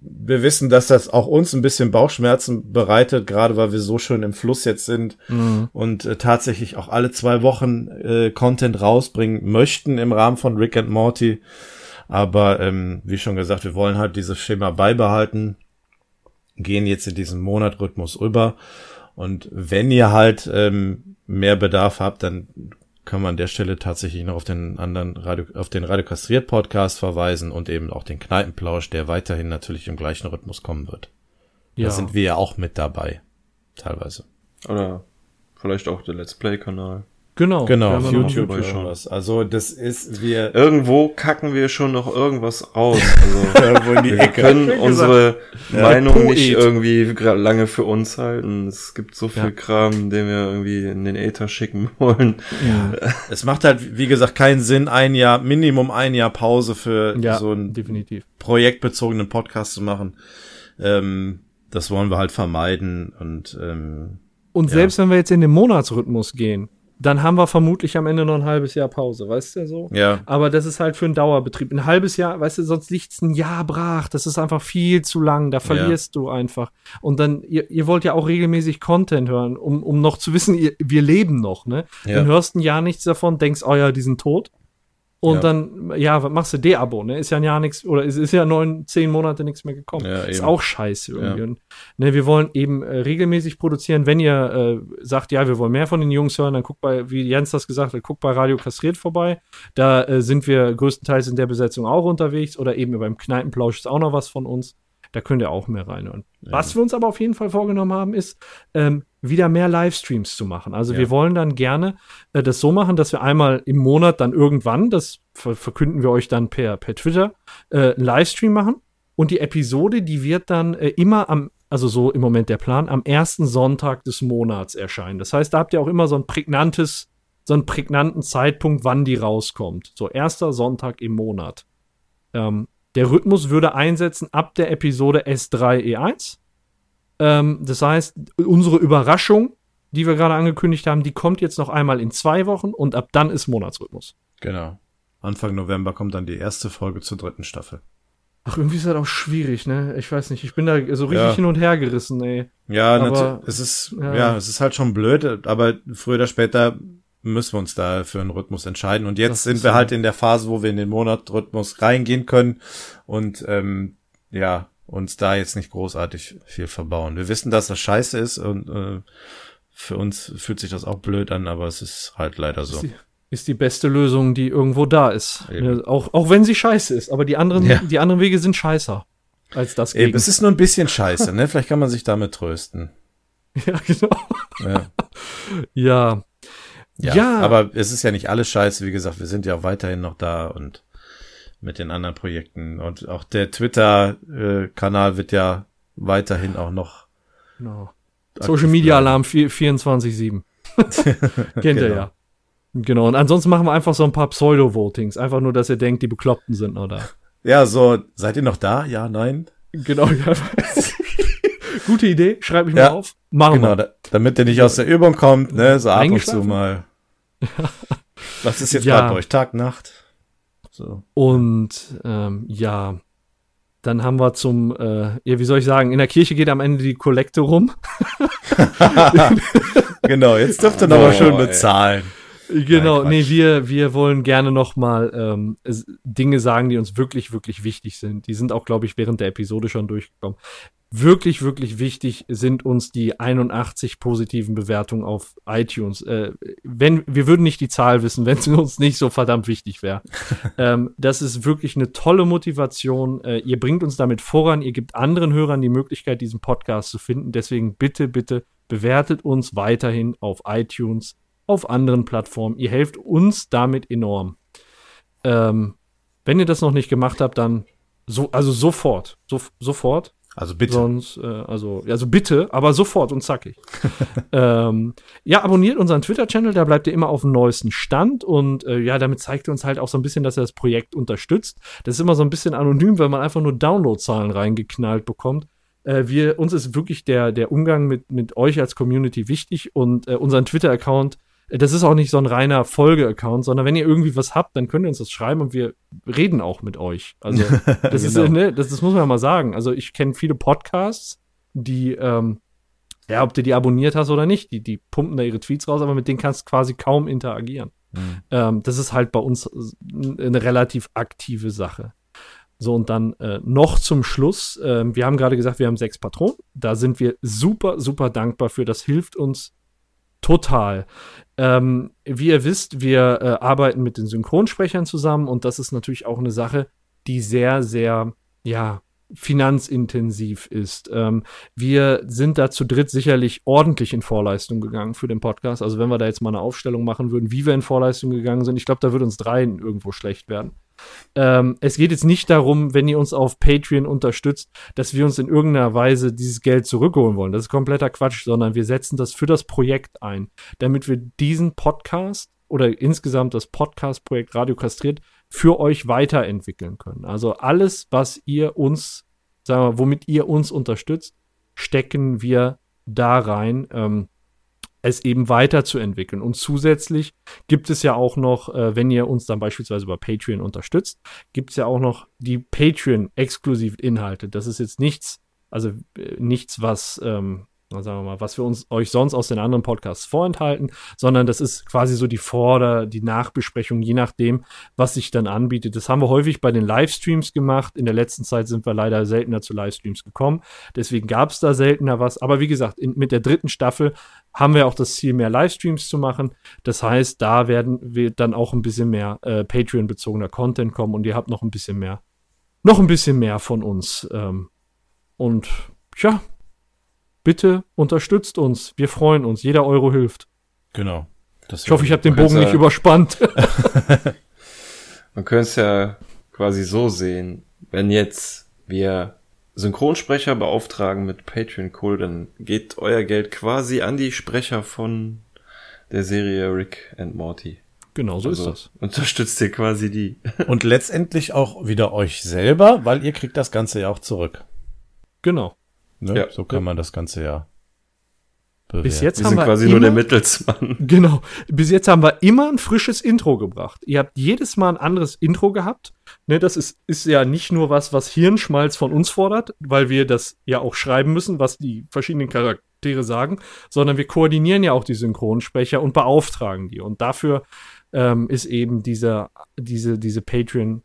wir wissen, dass das auch uns ein bisschen Bauchschmerzen bereitet, gerade weil wir so schön im Fluss jetzt sind und äh, tatsächlich auch alle zwei Wochen äh, Content rausbringen möchten im Rahmen von Rick and Morty. Aber ähm, wie schon gesagt, wir wollen halt dieses Schema beibehalten gehen jetzt in diesen Monatrhythmus rüber. Und wenn ihr halt ähm, mehr Bedarf habt, dann kann man an der Stelle tatsächlich noch auf den anderen Radio, auf den Radio Kastriert Podcast verweisen und eben auch den Kneipenplausch, der weiterhin natürlich im gleichen Rhythmus kommen wird. Ja. Da sind wir ja auch mit dabei. Teilweise. oder vielleicht auch der Let's Play-Kanal. Genau. Genau, auf YouTube dabei schon was. Also das ist, wir Irgendwo kacken wir schon noch irgendwas raus. Also irgendwo in die wir Ecke. können unsere Meinung Poet. nicht irgendwie lange für uns halten. Es gibt so viel Ja. Kram, den wir irgendwie in den Äther schicken wollen. Es macht halt, wie gesagt, keinen Sinn, ein Jahr, Minimum ein Jahr Pause für Ja, so ein definitiv. projektbezogenen Podcast zu machen. Ähm, das wollen wir halt vermeiden und ähm, Und selbst wenn wir jetzt in den Monatsrhythmus gehen, dann haben wir vermutlich am Ende noch ein halbes Jahr Pause, weißt du so? ja, Aber das ist halt für einen Dauerbetrieb. Ein halbes Jahr, weißt du, sonst liegt's ein Jahr brach. Das ist einfach viel zu lang. Da verlierst du einfach. Und dann, ihr, ihr wollt ja auch regelmäßig Content hören, um, um noch zu wissen, ihr, wir leben noch, ne? Ja. Dann hörst ein Jahr nichts davon, denkst, oh ja, die sind tot. Und Ja. dann, ja, was machst du? De-Abo, ne? Ist ja ein Jahr nichts, oder es ist ja neun, zehn Monate nichts mehr gekommen. Ja, ist auch scheiße irgendwie. Ja. Und, ne, wir wollen eben äh, regelmäßig produzieren. Wenn ihr äh, sagt, ja, wir wollen mehr von den Jungs hören, dann guckt bei, wie Jens das gesagt hat, guckt bei Radio Kastriert vorbei. Da äh, sind wir größtenteils in der Besetzung auch unterwegs oder eben beim Kneipenplausch ist auch noch was von uns. Da könnt ihr auch mehr reinhören. Was wir uns aber auf jeden Fall vorgenommen haben, ist, ähm, wieder mehr Livestreams zu machen. Also Ja. wir wollen dann gerne äh, das so machen, dass wir einmal im Monat dann irgendwann, das ver verkünden wir euch dann per, per Twitter, äh, einen Livestream machen. Und die Episode, die wird dann äh, immer am, also so im Moment der Plan, am ersten Sonntag des Monats erscheinen. Das heißt, da habt ihr auch immer so ein prägnantes, so einen prägnanten Zeitpunkt, wann die rauskommt. So erster Sonntag im Monat. Ähm, der Rhythmus würde einsetzen ab der Episode S3E1. Ähm, das heißt, unsere Überraschung, die wir gerade angekündigt haben, die kommt jetzt noch einmal in zwei Wochen und ab dann ist Monatsrhythmus. genau. Anfang November kommt dann die erste Folge zur dritten Staffel. Ach, irgendwie ist das auch schwierig, ne? Ich weiß nicht, ich bin da so richtig Ja. hin und her gerissen, ey. Ja, Aber- es ist, ja. ja. es ist halt schon blöd, aber früher oder später müssen wir uns da für einen Rhythmus entscheiden. Und jetzt Das sind wir halt in der Phase, wo wir in den Monatrhythmus reingehen können und ähm, ja, uns da jetzt nicht großartig viel verbauen. Wir wissen, dass das scheiße ist und äh, für uns fühlt sich das auch blöd an, aber es ist halt leider so. Ist die, ist die beste Lösung, die irgendwo da ist. Ne, auch, auch wenn sie scheiße ist, aber die anderen, Ja. die anderen Wege sind scheißer als das Eben, es ist nur ein bisschen scheiße, ne? Vielleicht kann man sich damit trösten. ja, genau. Ja. Ja. Ja, Ja. aber es ist ja nicht alles scheiße. Wie gesagt, wir sind ja auch weiterhin noch da und mit den anderen Projekten. Und auch der Twitter-Kanal wird ja weiterhin auch noch. Genau. Social Media. Alarm 4 24-7. Kennt ihr Genau. ja. Genau. Und ansonsten machen wir einfach so ein paar Pseudo-Votings. Einfach nur, dass ihr denkt, die Bekloppten sind noch da. Ja, so, seid ihr noch da? Ja, nein? Genau, ja. Gute Idee. Schreibe ich Ja. mal auf. Machen Genau, wir. da, damit ihr nicht aus der Übung kommt, ne? So ab und zu mal. Was ist jetzt Ja. gerade bei euch? Tag, Nacht? So. Und ähm, ja, dann haben wir zum, äh, ja, wie soll ich sagen, in der Kirche geht am Ende die Kollekte rum. Genau, jetzt dürft ihr Boah, mal schön ey. bezahlen. Genau, Nein, nee, wir, wir wollen gerne noch mal ähm, Dinge sagen, die uns wirklich, wirklich wichtig sind. Die sind auch, glaube ich, während der Episode schon durchgekommen. Wirklich, wirklich wichtig sind uns die 81 positiven Bewertungen auf iTunes. Äh, wenn, wir würden nicht die Zahl wissen, wenn es uns nicht so verdammt wichtig wäre. ähm, das ist wirklich eine tolle Motivation. Äh, ihr bringt uns damit voran. Ihr gebt anderen Hörern die Möglichkeit, diesen Podcast zu finden. Deswegen bitte, bitte bewertet uns weiterhin auf iTunes, auf anderen Plattformen. Ihr helft uns damit enorm. Ähm, wenn ihr das noch nicht gemacht habt, dann so, also sofort, so, sofort. Also bitte. Sonst, äh, also, also bitte, aber sofort und zackig. ähm, ja, abonniert unseren Twitter-Channel, da bleibt ihr immer auf dem neuesten Stand und äh, ja, damit zeigt ihr uns halt auch so ein bisschen, dass er das Projekt unterstützt. Das ist immer so ein bisschen anonym, weil man einfach nur Downloadzahlen reingeknallt bekommt. Äh, wir, uns ist wirklich der, der Umgang mit, mit euch als Community wichtig und äh, unseren Twitter-Account das ist auch nicht so ein reiner Folge-Account, sondern wenn ihr irgendwie was habt, dann könnt ihr uns das schreiben und wir reden auch mit euch. Also das ist, Genau. ne, das, das muss man ja mal sagen. Also ich kenne viele Podcasts, die, ähm, ja, ob du die abonniert hast oder nicht, die, die pumpen da ihre Tweets raus, aber mit denen kannst du quasi kaum interagieren. Ähm, das ist halt bei uns eine relativ aktive Sache. So, und dann äh, noch zum Schluss. ähm, wir haben gerade gesagt, wir haben sechs Patronen. Da sind wir super, super dankbar für. Das hilft uns total. Ähm, wie ihr wisst, wir äh, arbeiten mit den Synchronsprechern zusammen und das ist natürlich auch eine Sache, die sehr, sehr, ja, finanzintensiv ist. Ähm, wir sind da zu dritt sicherlich ordentlich in Vorleistung gegangen für den Podcast. Also wenn wir da jetzt mal eine Aufstellung machen würden, wie wir in Vorleistung gegangen sind, ich glaube, da würde uns dreien irgendwo schlecht werden. Ähm, es geht jetzt nicht darum, wenn ihr uns auf Patreon unterstützt, dass wir uns in irgendeiner Weise dieses Geld zurückholen wollen. Das ist kompletter Quatsch, sondern wir setzen das für das Projekt ein, damit wir diesen Podcast oder insgesamt das Podcast-Projekt Radio Kastriert für euch weiterentwickeln können. Also alles, was ihr uns, sagen wir, womit ihr uns unterstützt, stecken wir da rein. Ähm, es eben weiterzuentwickeln. Und zusätzlich gibt es ja auch noch, äh, wenn ihr uns dann beispielsweise über Patreon unterstützt, gibt es ja auch noch die Patreon-Exklusiv-Inhalte. Das ist jetzt nichts, also äh, nichts, was, ähm, sagen wir mal, was wir uns euch sonst aus den anderen Podcasts vorenthalten, sondern das ist quasi so die Vorder-, die Nachbesprechung, je nachdem, was sich dann anbietet. Das haben wir häufig bei den Livestreams gemacht. In der letzten Zeit sind wir leider seltener zu Livestreams gekommen. Deswegen gab es da seltener was. Aber wie gesagt, in, mit der dritten Staffel haben wir auch das Ziel, mehr Livestreams zu machen. Das heißt, da werden wir dann auch ein bisschen mehr äh, Patreon-bezogener Content kommen und ihr habt noch ein bisschen mehr, noch ein bisschen mehr von uns. Ähm, und ja, bitte unterstützt uns. Wir freuen uns. Jeder Euro hilft. Genau. Das Ich hoffe, ich habe den Bogen nicht überspannt. Man könnte es ja quasi so sehen, wenn jetzt wir Synchronsprecher beauftragen mit Patreon Cool, dann geht euer Geld quasi an die Sprecher von der Serie Rick and Morty. genau, so Also ist das. Unterstützt ihr quasi die. Und letztendlich auch wieder euch selber, weil ihr kriegt das Ganze ja auch zurück. Genau. Ne? Ja. so kann man das Ganze ja bewerten. Bis jetzt Wir haben sind wir quasi immer, nur der Mittelsmann. Genau. Bis jetzt haben wir immer ein frisches Intro gebracht. Ihr habt jedes Mal ein anderes Intro gehabt. Ne, das ist, ist ja nicht nur was, was Hirnschmalz von uns fordert, weil wir das ja auch schreiben müssen, was die verschiedenen Charaktere sagen, sondern wir koordinieren ja auch die Synchronsprecher und beauftragen die. Und dafür ähm, ist eben dieser, diese, diese Patreon-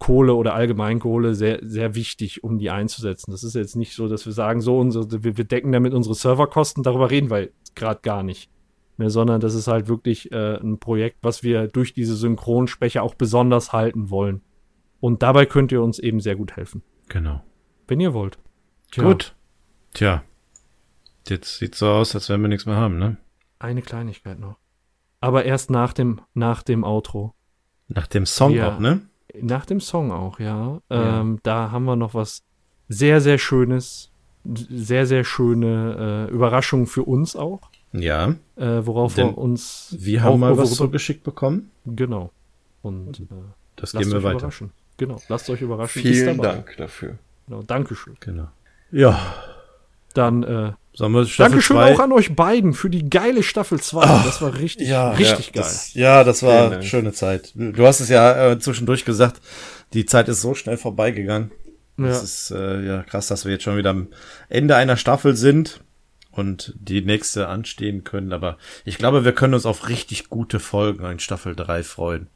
Kohle oder Allgemeinkohle sehr, sehr wichtig, um die einzusetzen. Das ist jetzt nicht so, dass wir sagen, so, unsere, wir, wir decken damit unsere Serverkosten, darüber reden wir gerade gar nicht mehr, sondern das ist halt wirklich äh, ein Projekt, was wir durch diese Synchronsprecher auch besonders halten wollen. Und dabei könnt ihr uns eben sehr gut helfen, Genau. wenn ihr wollt. Tja, Gut. Tja. Jetzt sieht's so aus, als wenn wir nichts mehr haben, ne? Eine Kleinigkeit noch. Aber erst nach dem, nach dem Outro. Nach dem Song Ja. auch, ne? Nach dem Song auch, ja. Ja. Ähm, da haben wir noch was sehr, sehr Schönes. Sehr, sehr schöne äh, Überraschung für uns auch. Ja. Äh, worauf Denn wir uns. Wir haben auch- mal was worüber- zugeschickt bekommen. Genau. Und äh, Das lasst geben wir euch weiter. überraschen. Genau, lasst euch überraschen. Ist Vielen. Dank dafür. Genau, Dankeschön. Genau. Ja. Dann äh, Sollen wir Staffel Dankeschön zwei- auch an euch beiden für die geile Staffel 2. das war richtig, Ja, richtig ja, geil. Das, ja, das war Dank. schöne Zeit. Du hast es ja äh, zwischendurch gesagt, die Zeit ist so schnell vorbeigegangen. Das Ja. ist äh, ja krass, dass wir jetzt schon wieder am Ende einer Staffel sind und die nächste anstehen können. Aber ich glaube, wir können uns auf richtig gute Folgen in Staffel 3 freuen.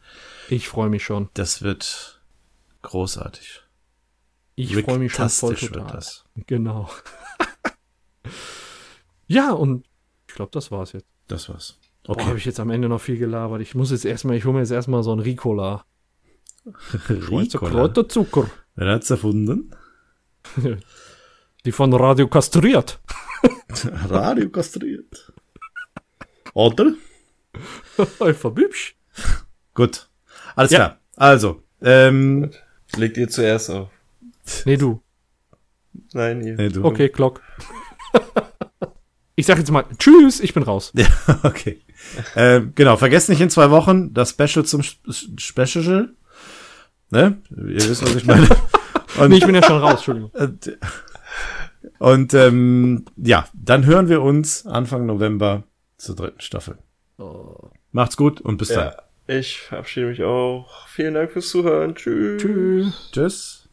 Ich freue mich schon. Das wird großartig. Ich freue mich schon voll total. das. Genau. ja, und ich glaube, das war's jetzt. Das war's. Boah, habe Okay. ich jetzt am Ende noch viel gelabert. Ich muss jetzt erstmal, ich hole mir jetzt erstmal so ein Ricola. Schweizer Ricola. Kräuterzucker. Wer hat's erfunden? Die von Radio kastriert. Radio kastriert. Oder? Einfach hübsch. Gut. Alles Ja. klar. Also, ähm, Legt ihr zuerst auf. Nee, du. Nein, ihr. nee, du. Okay, Glock. Ich sag jetzt mal Tschüss, ich bin raus. Ja, okay. ähm, genau, vergesst nicht in zwei Wochen das Special zum Sp Special. Ne? Ihr wisst, was ich meine. Und, Nee, ich bin ja schon raus, Entschuldigung. und, und ähm, ja, dann hören wir uns Anfang November zur dritten Staffel. Macht's gut und bis dann. Ja, ich verabschiede mich auch. Vielen Dank fürs Zuhören. Tschüss. Tschüss. Tschüss.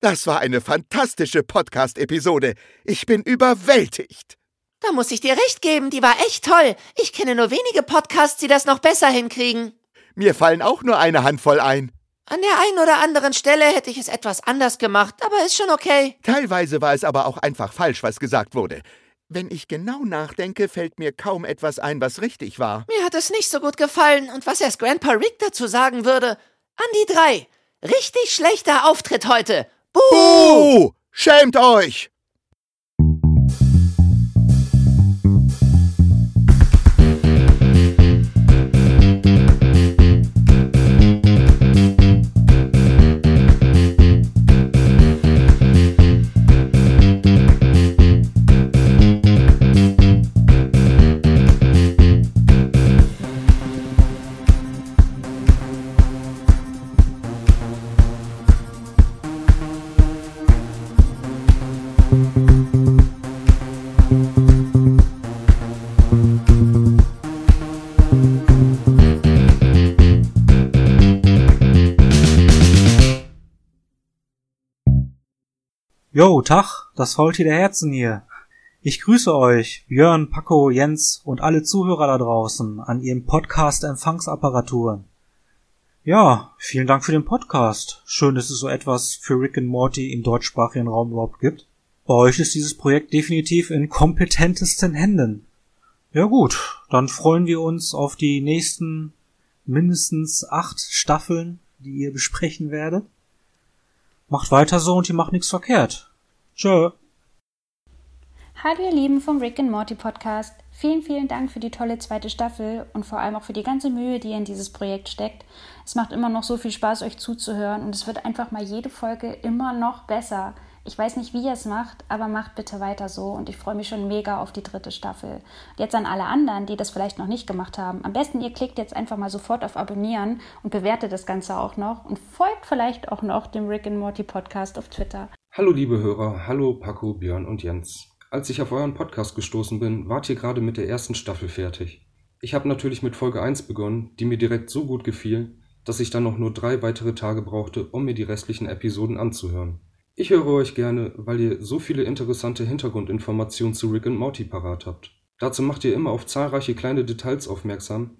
Das war eine fantastische Podcast-Episode. Ich bin überwältigt. Da muss ich dir recht geben, die war echt toll. Ich kenne nur wenige Podcasts, die das noch besser hinkriegen. Mir fallen auch nur eine Handvoll ein. An der einen oder anderen Stelle hätte ich es etwas anders gemacht, aber ist schon okay. Teilweise war es aber auch einfach falsch, was gesagt wurde. Wenn ich genau nachdenke, fällt mir kaum etwas ein, was richtig war. Mir hat es nicht so gut gefallen und was erst Grandpa Rick dazu sagen würde. An die drei. Richtig schlechter Auftritt heute. Buh! Schämt euch! Jo, Tag, das Faultier der Herzen hier. Ich grüße euch, Björn, Paco, Jens und alle Zuhörer da draußen an ihren Podcast-Empfangsapparaturen. Ja, vielen Dank für den Podcast. Schön, dass es so etwas für Rick and Morty im deutschsprachigen Raum überhaupt gibt. Bei euch ist dieses Projekt definitiv in kompetentesten Händen. Ja gut, dann freuen wir uns auf die nächsten mindestens acht Staffeln, die ihr besprechen werdet. Macht weiter so und ihr macht nichts verkehrt. Tschö. Hallo ihr Lieben vom Rick and Morty Podcast. Vielen, vielen Dank für die tolle zweite Staffel und vor allem auch für die ganze Mühe, die ihr in dieses Projekt steckt. Es macht immer noch so viel Spaß, euch zuzuhören und es wird einfach mal jede Folge immer noch besser. Ich weiß nicht, wie ihr es macht, aber macht bitte weiter so und ich freue mich schon mega auf die dritte Staffel. Jetzt an alle anderen, die das vielleicht noch nicht gemacht haben. Am besten ihr klickt jetzt einfach mal sofort auf Abonnieren und bewertet das Ganze auch noch und folgt vielleicht auch noch dem Rick and Morty Podcast auf Twitter. Hallo liebe Hörer, hallo Paco, Björn und Jens. Als ich auf euren Podcast gestoßen bin, wart ihr gerade mit der ersten Staffel fertig. Ich habe natürlich mit Folge 1 begonnen, die mir direkt so gut gefiel, dass ich dann noch nur drei weitere Tage brauchte, um mir die restlichen Episoden anzuhören. Ich höre euch gerne, weil ihr so viele interessante Hintergrundinformationen zu Rick und Morty parat habt. Dazu macht ihr immer auf zahlreiche kleine Details aufmerksam,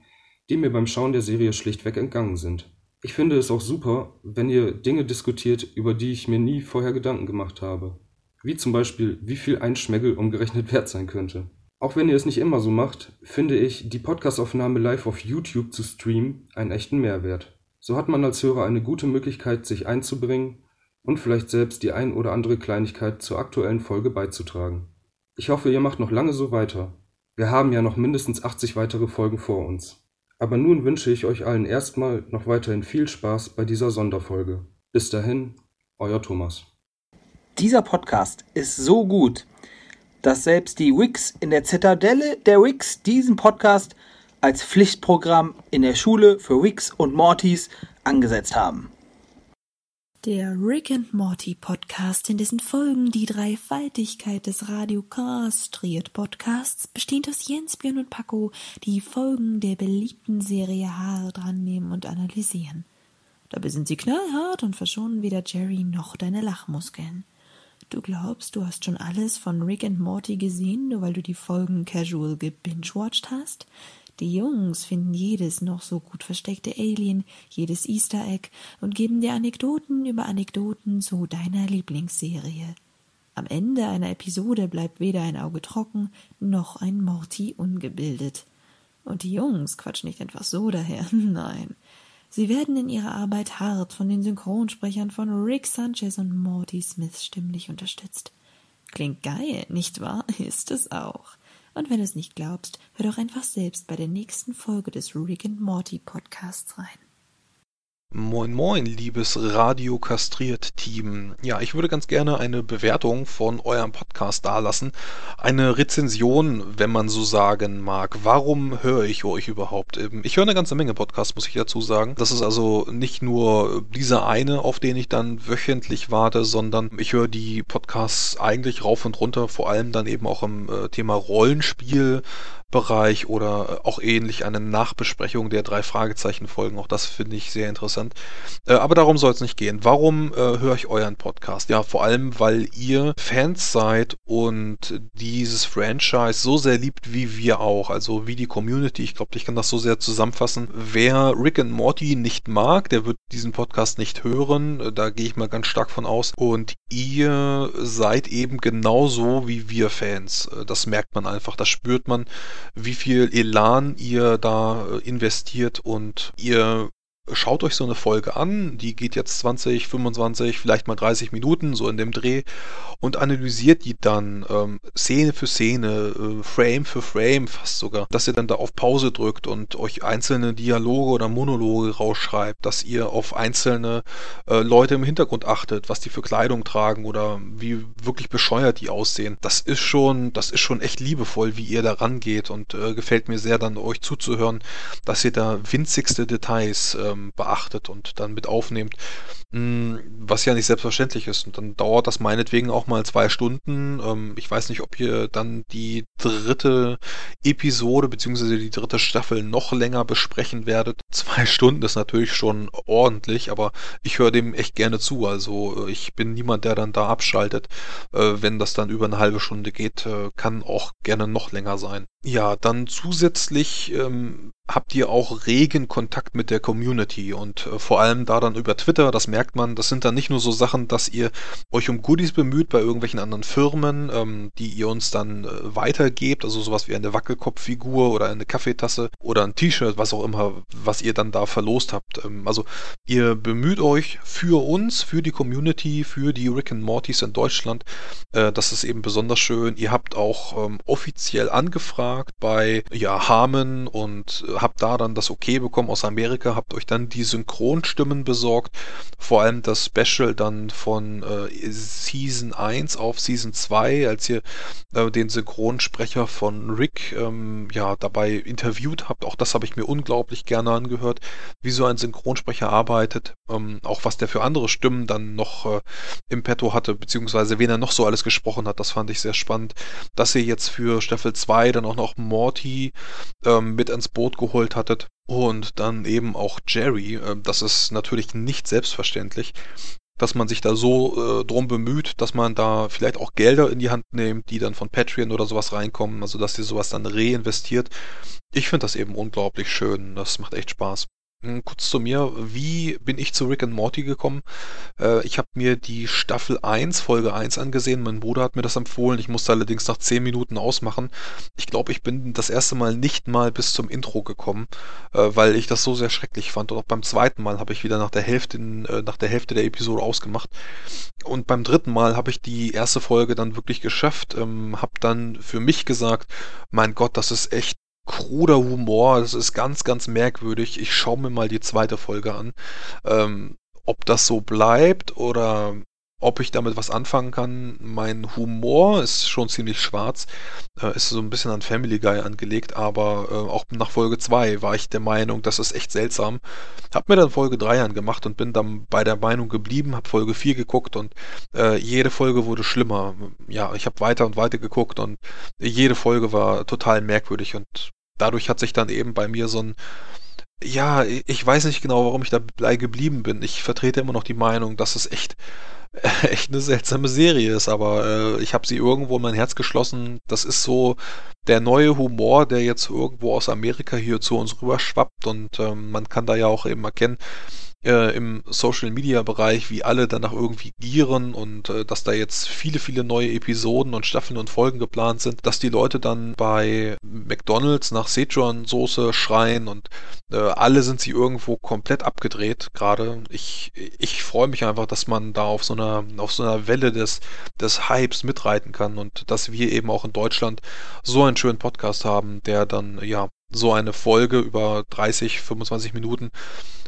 die mir beim Schauen der Serie schlichtweg entgangen sind. Ich finde es auch super, wenn ihr Dinge diskutiert, über die ich mir nie vorher Gedanken gemacht habe. Wie zum Beispiel, wie viel ein Schmeggel umgerechnet wert sein könnte. Auch wenn ihr es nicht immer so macht, finde ich, die Podcastaufnahme live auf YouTube zu streamen einen echten Mehrwert. So hat man als Hörer eine gute Möglichkeit, sich einzubringen und vielleicht selbst die ein oder andere Kleinigkeit zur aktuellen Folge beizutragen. Ich hoffe, ihr macht noch lange so weiter. Wir haben ja noch mindestens 80 weitere Folgen vor uns. Aber nun wünsche ich euch allen erstmal noch weiterhin viel Spaß bei dieser Sonderfolge. Bis dahin, euer Thomas. Dieser Podcast ist so gut, dass selbst die Wix in der Zitadelle der Wix diesen Podcast als Pflichtprogramm in der Schule für Wix und Mortys angesetzt haben. Der Rick and Morty Podcast, in dessen Folgen die Dreifaltigkeit des Radio Castriert Podcasts bestehend aus Jens, Björn und Paco, die Folgen der beliebten Serie Haare dran nehmen und analysieren. Dabei sind sie knallhart und verschonen weder Jerry noch deine Lachmuskeln. Du glaubst, du hast schon alles von Rick and Morty gesehen, nur weil du die Folgen casual gebingewatcht hast? Die Jungs finden jedes noch so gut versteckte Alien, jedes Easter Egg und geben dir Anekdoten über Anekdoten zu deiner Lieblingsserie. Am Ende einer Episode bleibt weder ein Auge trocken, noch ein Morty ungebildet. Und die Jungs quatschen nicht einfach so daher, nein. Sie werden in ihrer Arbeit hart von den Synchronsprechern von Rick Sanchez und Morty Smith stimmlich unterstützt. Klingt geil, nicht wahr? Ist es auch. Und wenn du es nicht glaubst, hör doch einfach selbst bei der nächsten Folge des Rick and Morty Podcasts rein. Moin moin, liebes Radio-Kastriert-Team. Ja, ich würde ganz gerne eine Bewertung von eurem Podcast dalassen. Eine Rezension, wenn man so sagen mag. Warum höre ich euch überhaupt? Ähm, ich höre eine ganze Menge Podcasts, muss ich dazu sagen. Das ist also nicht nur dieser eine, auf den ich dann wöchentlich warte, sondern ich höre die Podcasts eigentlich rauf und runter, vor allem dann eben auch im äh, Thema Rollenspiel, Bereich oder äh, auch ähnlich eine Nachbesprechung der drei Fragezeichen Folgen. Auch das finde ich sehr interessant. Äh, aber darum soll es nicht gehen. Warum äh, höre ich euren Podcast? Ja, vor allem, weil ihr Fans seid und dieses Franchise so sehr liebt wie wir auch. Also wie die Community. Ich glaube, ich kann das so sehr zusammenfassen. Wer Rick and Morty nicht mag, der wird diesen Podcast nicht hören. Da gehe ich mal ganz stark von aus. Und ihr seid eben genauso wie wir Fans. Das merkt man einfach. Das spürt man wie viel Elan ihr da äh, investiert und ihr schaut euch so eine Folge an, die geht jetzt 20, 25, vielleicht mal 30 Minuten, so in dem Dreh, und analysiert die dann ähm, Szene für Szene, äh, Frame für Frame fast sogar, dass ihr dann da auf Pause drückt und euch einzelne Dialoge oder Monologe rausschreibt, dass ihr auf einzelne äh, Leute im Hintergrund achtet, was die für Kleidung tragen oder wie wirklich bescheuert die aussehen. Das ist schon, das ist schon echt liebevoll, wie ihr da rangeht und äh, gefällt mir sehr dann euch zuzuhören, dass ihr da winzigste Details äh, ähm, beachtet und dann mit aufnehmt, hm, was ja nicht selbstverständlich ist. Und dann dauert das meinetwegen auch mal zwei Stunden. Ähm, ich weiß nicht, ob ihr dann die dritte Episode beziehungsweise die dritte Staffel noch länger besprechen werdet. Zwei Stunden ist natürlich schon ordentlich, aber ich höre dem echt gerne zu. Also äh, ich bin niemand, der dann da abschaltet. Äh, wenn das dann über eine halbe Stunde geht, äh, kann auch gerne noch länger sein. Ja, dann zusätzlich ähm, habt ihr auch regen Kontakt mit der Community und äh, vor allem da dann über Twitter, das merkt man, das sind dann nicht nur so Sachen, dass ihr euch um Goodies bemüht bei irgendwelchen anderen Firmen, ähm, die ihr uns dann äh, weitergebt, also sowas wie eine Wackelkopffigur oder eine Kaffeetasse oder ein T-Shirt, was auch immer, was ihr dann da verlost habt. Ähm, also ihr bemüht euch für uns, für die Community, für die Rick and Mortys in Deutschland. Äh, das ist eben besonders schön. Ihr habt auch ähm, offiziell angefragt bei ja, Harmon und habt da dann das Okay bekommen aus Amerika, habt euch dann die Synchronstimmen besorgt, vor allem das Special dann von äh, Season 1 auf Season 2, als ihr äh, den Synchronsprecher von Rick ähm, ja dabei interviewt habt. Auch das habe ich mir unglaublich gerne angehört, wie so ein Synchronsprecher arbeitet, ähm, auch was der für andere Stimmen dann noch äh, im Petto hatte, beziehungsweise wen er noch so alles gesprochen hat, das fand ich sehr spannend, dass ihr jetzt für Staffel 2 dann auch noch Morty ähm, mit ins Boot geholt geholt hattet. Und dann eben auch Jerry. Äh, das ist natürlich nicht selbstverständlich, dass man sich da so äh, drum bemüht, dass man da vielleicht auch Gelder in die Hand nimmt, die dann von Patreon oder sowas reinkommen, also dass ihr sowas dann reinvestiert. Ich finde das eben unglaublich schön. Das macht echt Spaß. Hm, kurz zu mir, wie bin ich zu Rick and Morty gekommen? Äh, ich habe mir die Staffel 1, Folge 1 angesehen. Mein Bruder hat mir das empfohlen. Ich musste allerdings nach 10 Minuten ausmachen. Ich glaube, ich bin das erste Mal nicht mal bis zum Intro gekommen, äh, weil ich das so sehr schrecklich fand. Und auch beim zweiten Mal habe ich wieder nach der Hälfte, äh, nach der Hälfte der Episode ausgemacht. Und beim dritten Mal habe ich die erste Folge dann wirklich geschafft. Ähm, habe dann für mich gesagt, mein Gott, das ist echt kruder Humor. Das ist ganz, ganz merkwürdig. Ich schaue mir mal die zweite Folge an. Ähm, ob das so bleibt oder ob ich damit was anfangen kann. Mein Humor ist schon ziemlich schwarz, äh, ist so ein bisschen an Family Guy angelegt, aber äh, auch nach Folge 2 war ich der Meinung, das ist echt seltsam. Hab mir dann Folge 3 angemacht und bin dann bei der Meinung geblieben, hab Folge 4 geguckt und äh, jede Folge wurde schlimmer. Ja, ich habe weiter und weiter geguckt und jede Folge war total merkwürdig und dadurch hat sich dann eben bei mir so ein ja, ich weiß nicht genau, warum ich dabei geblieben bin. Ich vertrete immer noch die Meinung, dass es echt, echt eine seltsame Serie ist, aber äh, ich habe sie irgendwo in mein Herz geschlossen. Das ist so der neue Humor, der jetzt irgendwo aus Amerika hier zu uns rüberschwappt und ähm, man kann da ja auch eben erkennen, äh, im Social Media Bereich, wie alle danach irgendwie gieren und äh, dass da jetzt viele, viele neue Episoden und Staffeln und Folgen geplant sind, dass die Leute dann bei McDonalds nach Szechuan-Soße schreien und äh, alle sind sie irgendwo komplett abgedreht gerade. Ich, ich freue mich einfach, dass man da auf so einer, auf so einer Welle des, des Hypes mitreiten kann und dass wir eben auch in Deutschland so einen schönen Podcast haben, der dann ja so eine Folge über 30, 25 Minuten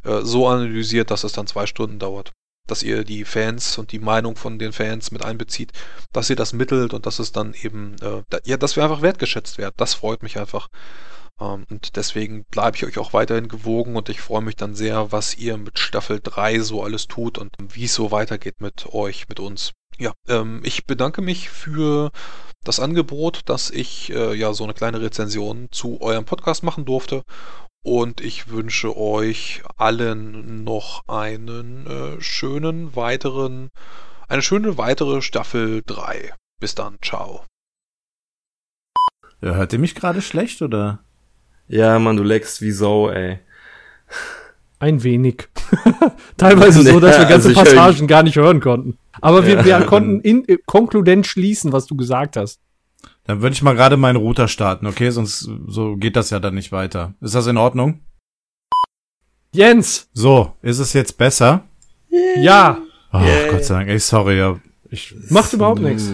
äh, so analysiert, dass es dann zwei Stunden dauert. Dass ihr die Fans und die Meinung von den Fans mit einbezieht, dass ihr das mittelt und dass es dann eben, äh, da, ja, dass wir einfach wertgeschätzt werden. Das freut mich einfach. Ähm, und deswegen bleibe ich euch auch weiterhin gewogen und ich freue mich dann sehr, was ihr mit Staffel 3 so alles tut und wie es so weitergeht mit euch, mit uns. Ja, ähm, ich bedanke mich für das Angebot, dass ich äh, ja so eine kleine Rezension zu eurem Podcast machen durfte und ich wünsche euch allen noch einen äh, schönen weiteren, eine schöne weitere Staffel 3. Bis dann, ciao. Ja, hört ihr mich gerade schlecht oder? Ja, Mann, du leckst wie Sau, ey. Ein wenig. Teilweise so, dass wir ganze Also Passagen gar nicht hören konnten. Aber wir, Ja. wir konnten in, äh, konkludent schließen, was du gesagt hast. Dann würde ich mal gerade meinen Router starten, okay? Sonst so geht das ja dann nicht weiter. Ist das in Ordnung? Jens! So, ist es jetzt besser? Ja! Ach, Gott sei Dank. Ey, sorry, ja. Ich, Macht überhaupt nichts.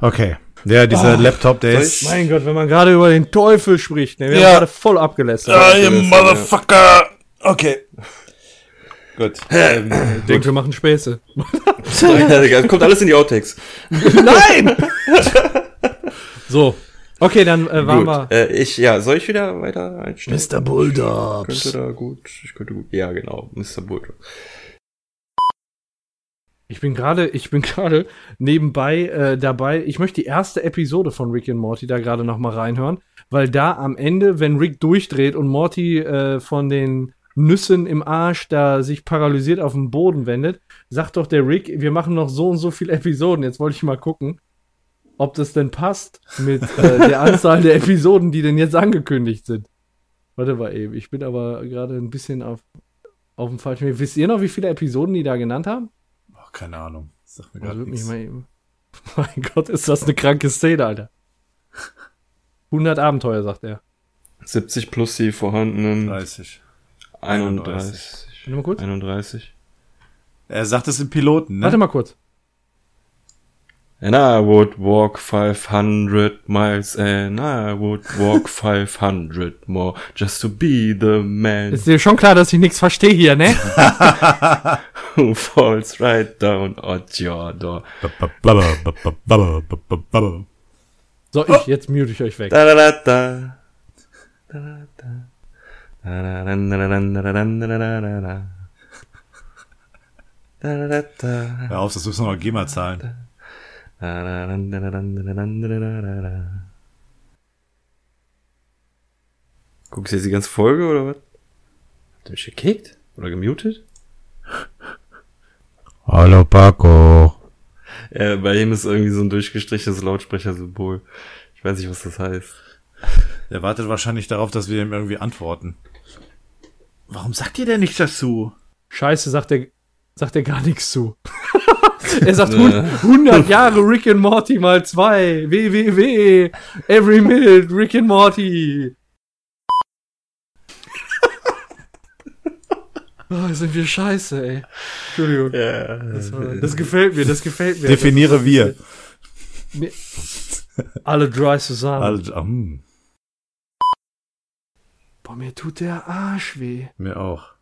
Okay. Der, dieser Oh, Laptop, der ist. Mein Gott, wenn man gerade über den Teufel spricht, ne? Wir Ja. haben gerade voll abgelästert. Ah, you motherfucker! Okay. Gut. Ähm, Und wir machen Späße. Kommt alles in die Outtakes. Nein! so. Okay, dann äh, waren Gut. wir. Äh, ich, ja, soll ich wieder weiter einstellen? Mr. Bulldogs. Könnte da gut, ich könnte gut. Ja, genau, Mr. Bulldog. Ich bin gerade, ich bin gerade nebenbei äh, dabei. Ich möchte die erste Episode von Rick and Morty da gerade noch mal reinhören, weil da am Ende, wenn Rick durchdreht und Morty äh, von den Nüssen im Arsch da sich paralysiert auf den Boden wendet, sagt doch der Rick, wir machen noch so und so viele Episoden. Jetzt wollte ich mal gucken, ob das denn passt mit äh, der Anzahl der Episoden, die denn jetzt angekündigt sind. Warte mal eben, ich bin aber gerade ein bisschen auf, auf dem falschen Weg. Wisst ihr noch, wie viele Episoden die da genannt haben? oh, keine Ahnung. Sag mir Also gerade würde mich nichts. mal eben. Mein Gott, ist das eine kranke Szene, Alter. 100 Abenteuer, sagt er. 70 plus die vorhandenen 30. 31. Warte mal kurz. 31. Er sagt es im Piloten, ne? Warte mal kurz. And I would walk 500 miles and I would walk 500 more just to be the man Ist dir schon klar, dass ich nichts verstehe hier, ne? who falls right down at your door. So, ich, jetzt mute ich euch weg. Da da da da. Da da da. Hör auf, das müssen wir noch GEMA zahlen. Guckst du jetzt die ganze Folge oder was? Hat ihr mich gekickt? Oder gemutet? Hallo Paco. Ja, bei ihm ist irgendwie so ein durchgestrichenes Lautsprechersymbol. Ich weiß nicht, was das heißt. Er wartet wahrscheinlich darauf, dass wir ihm irgendwie antworten. Warum sagt ihr denn nichts dazu? Scheiße, sagt er, sagt er gar nichts zu. er sagt 100 Jahre Rick and Morty mal zwei. www. Every minute Rick and Morty. Oh, sind wir scheiße, ey. Entschuldigung. Ja. Das, war, das gefällt mir, das gefällt mir. Definiere wir. Mir- Alle dry zusammen. Also, hm, Boah, mir tut der Arsch weh. mir auch.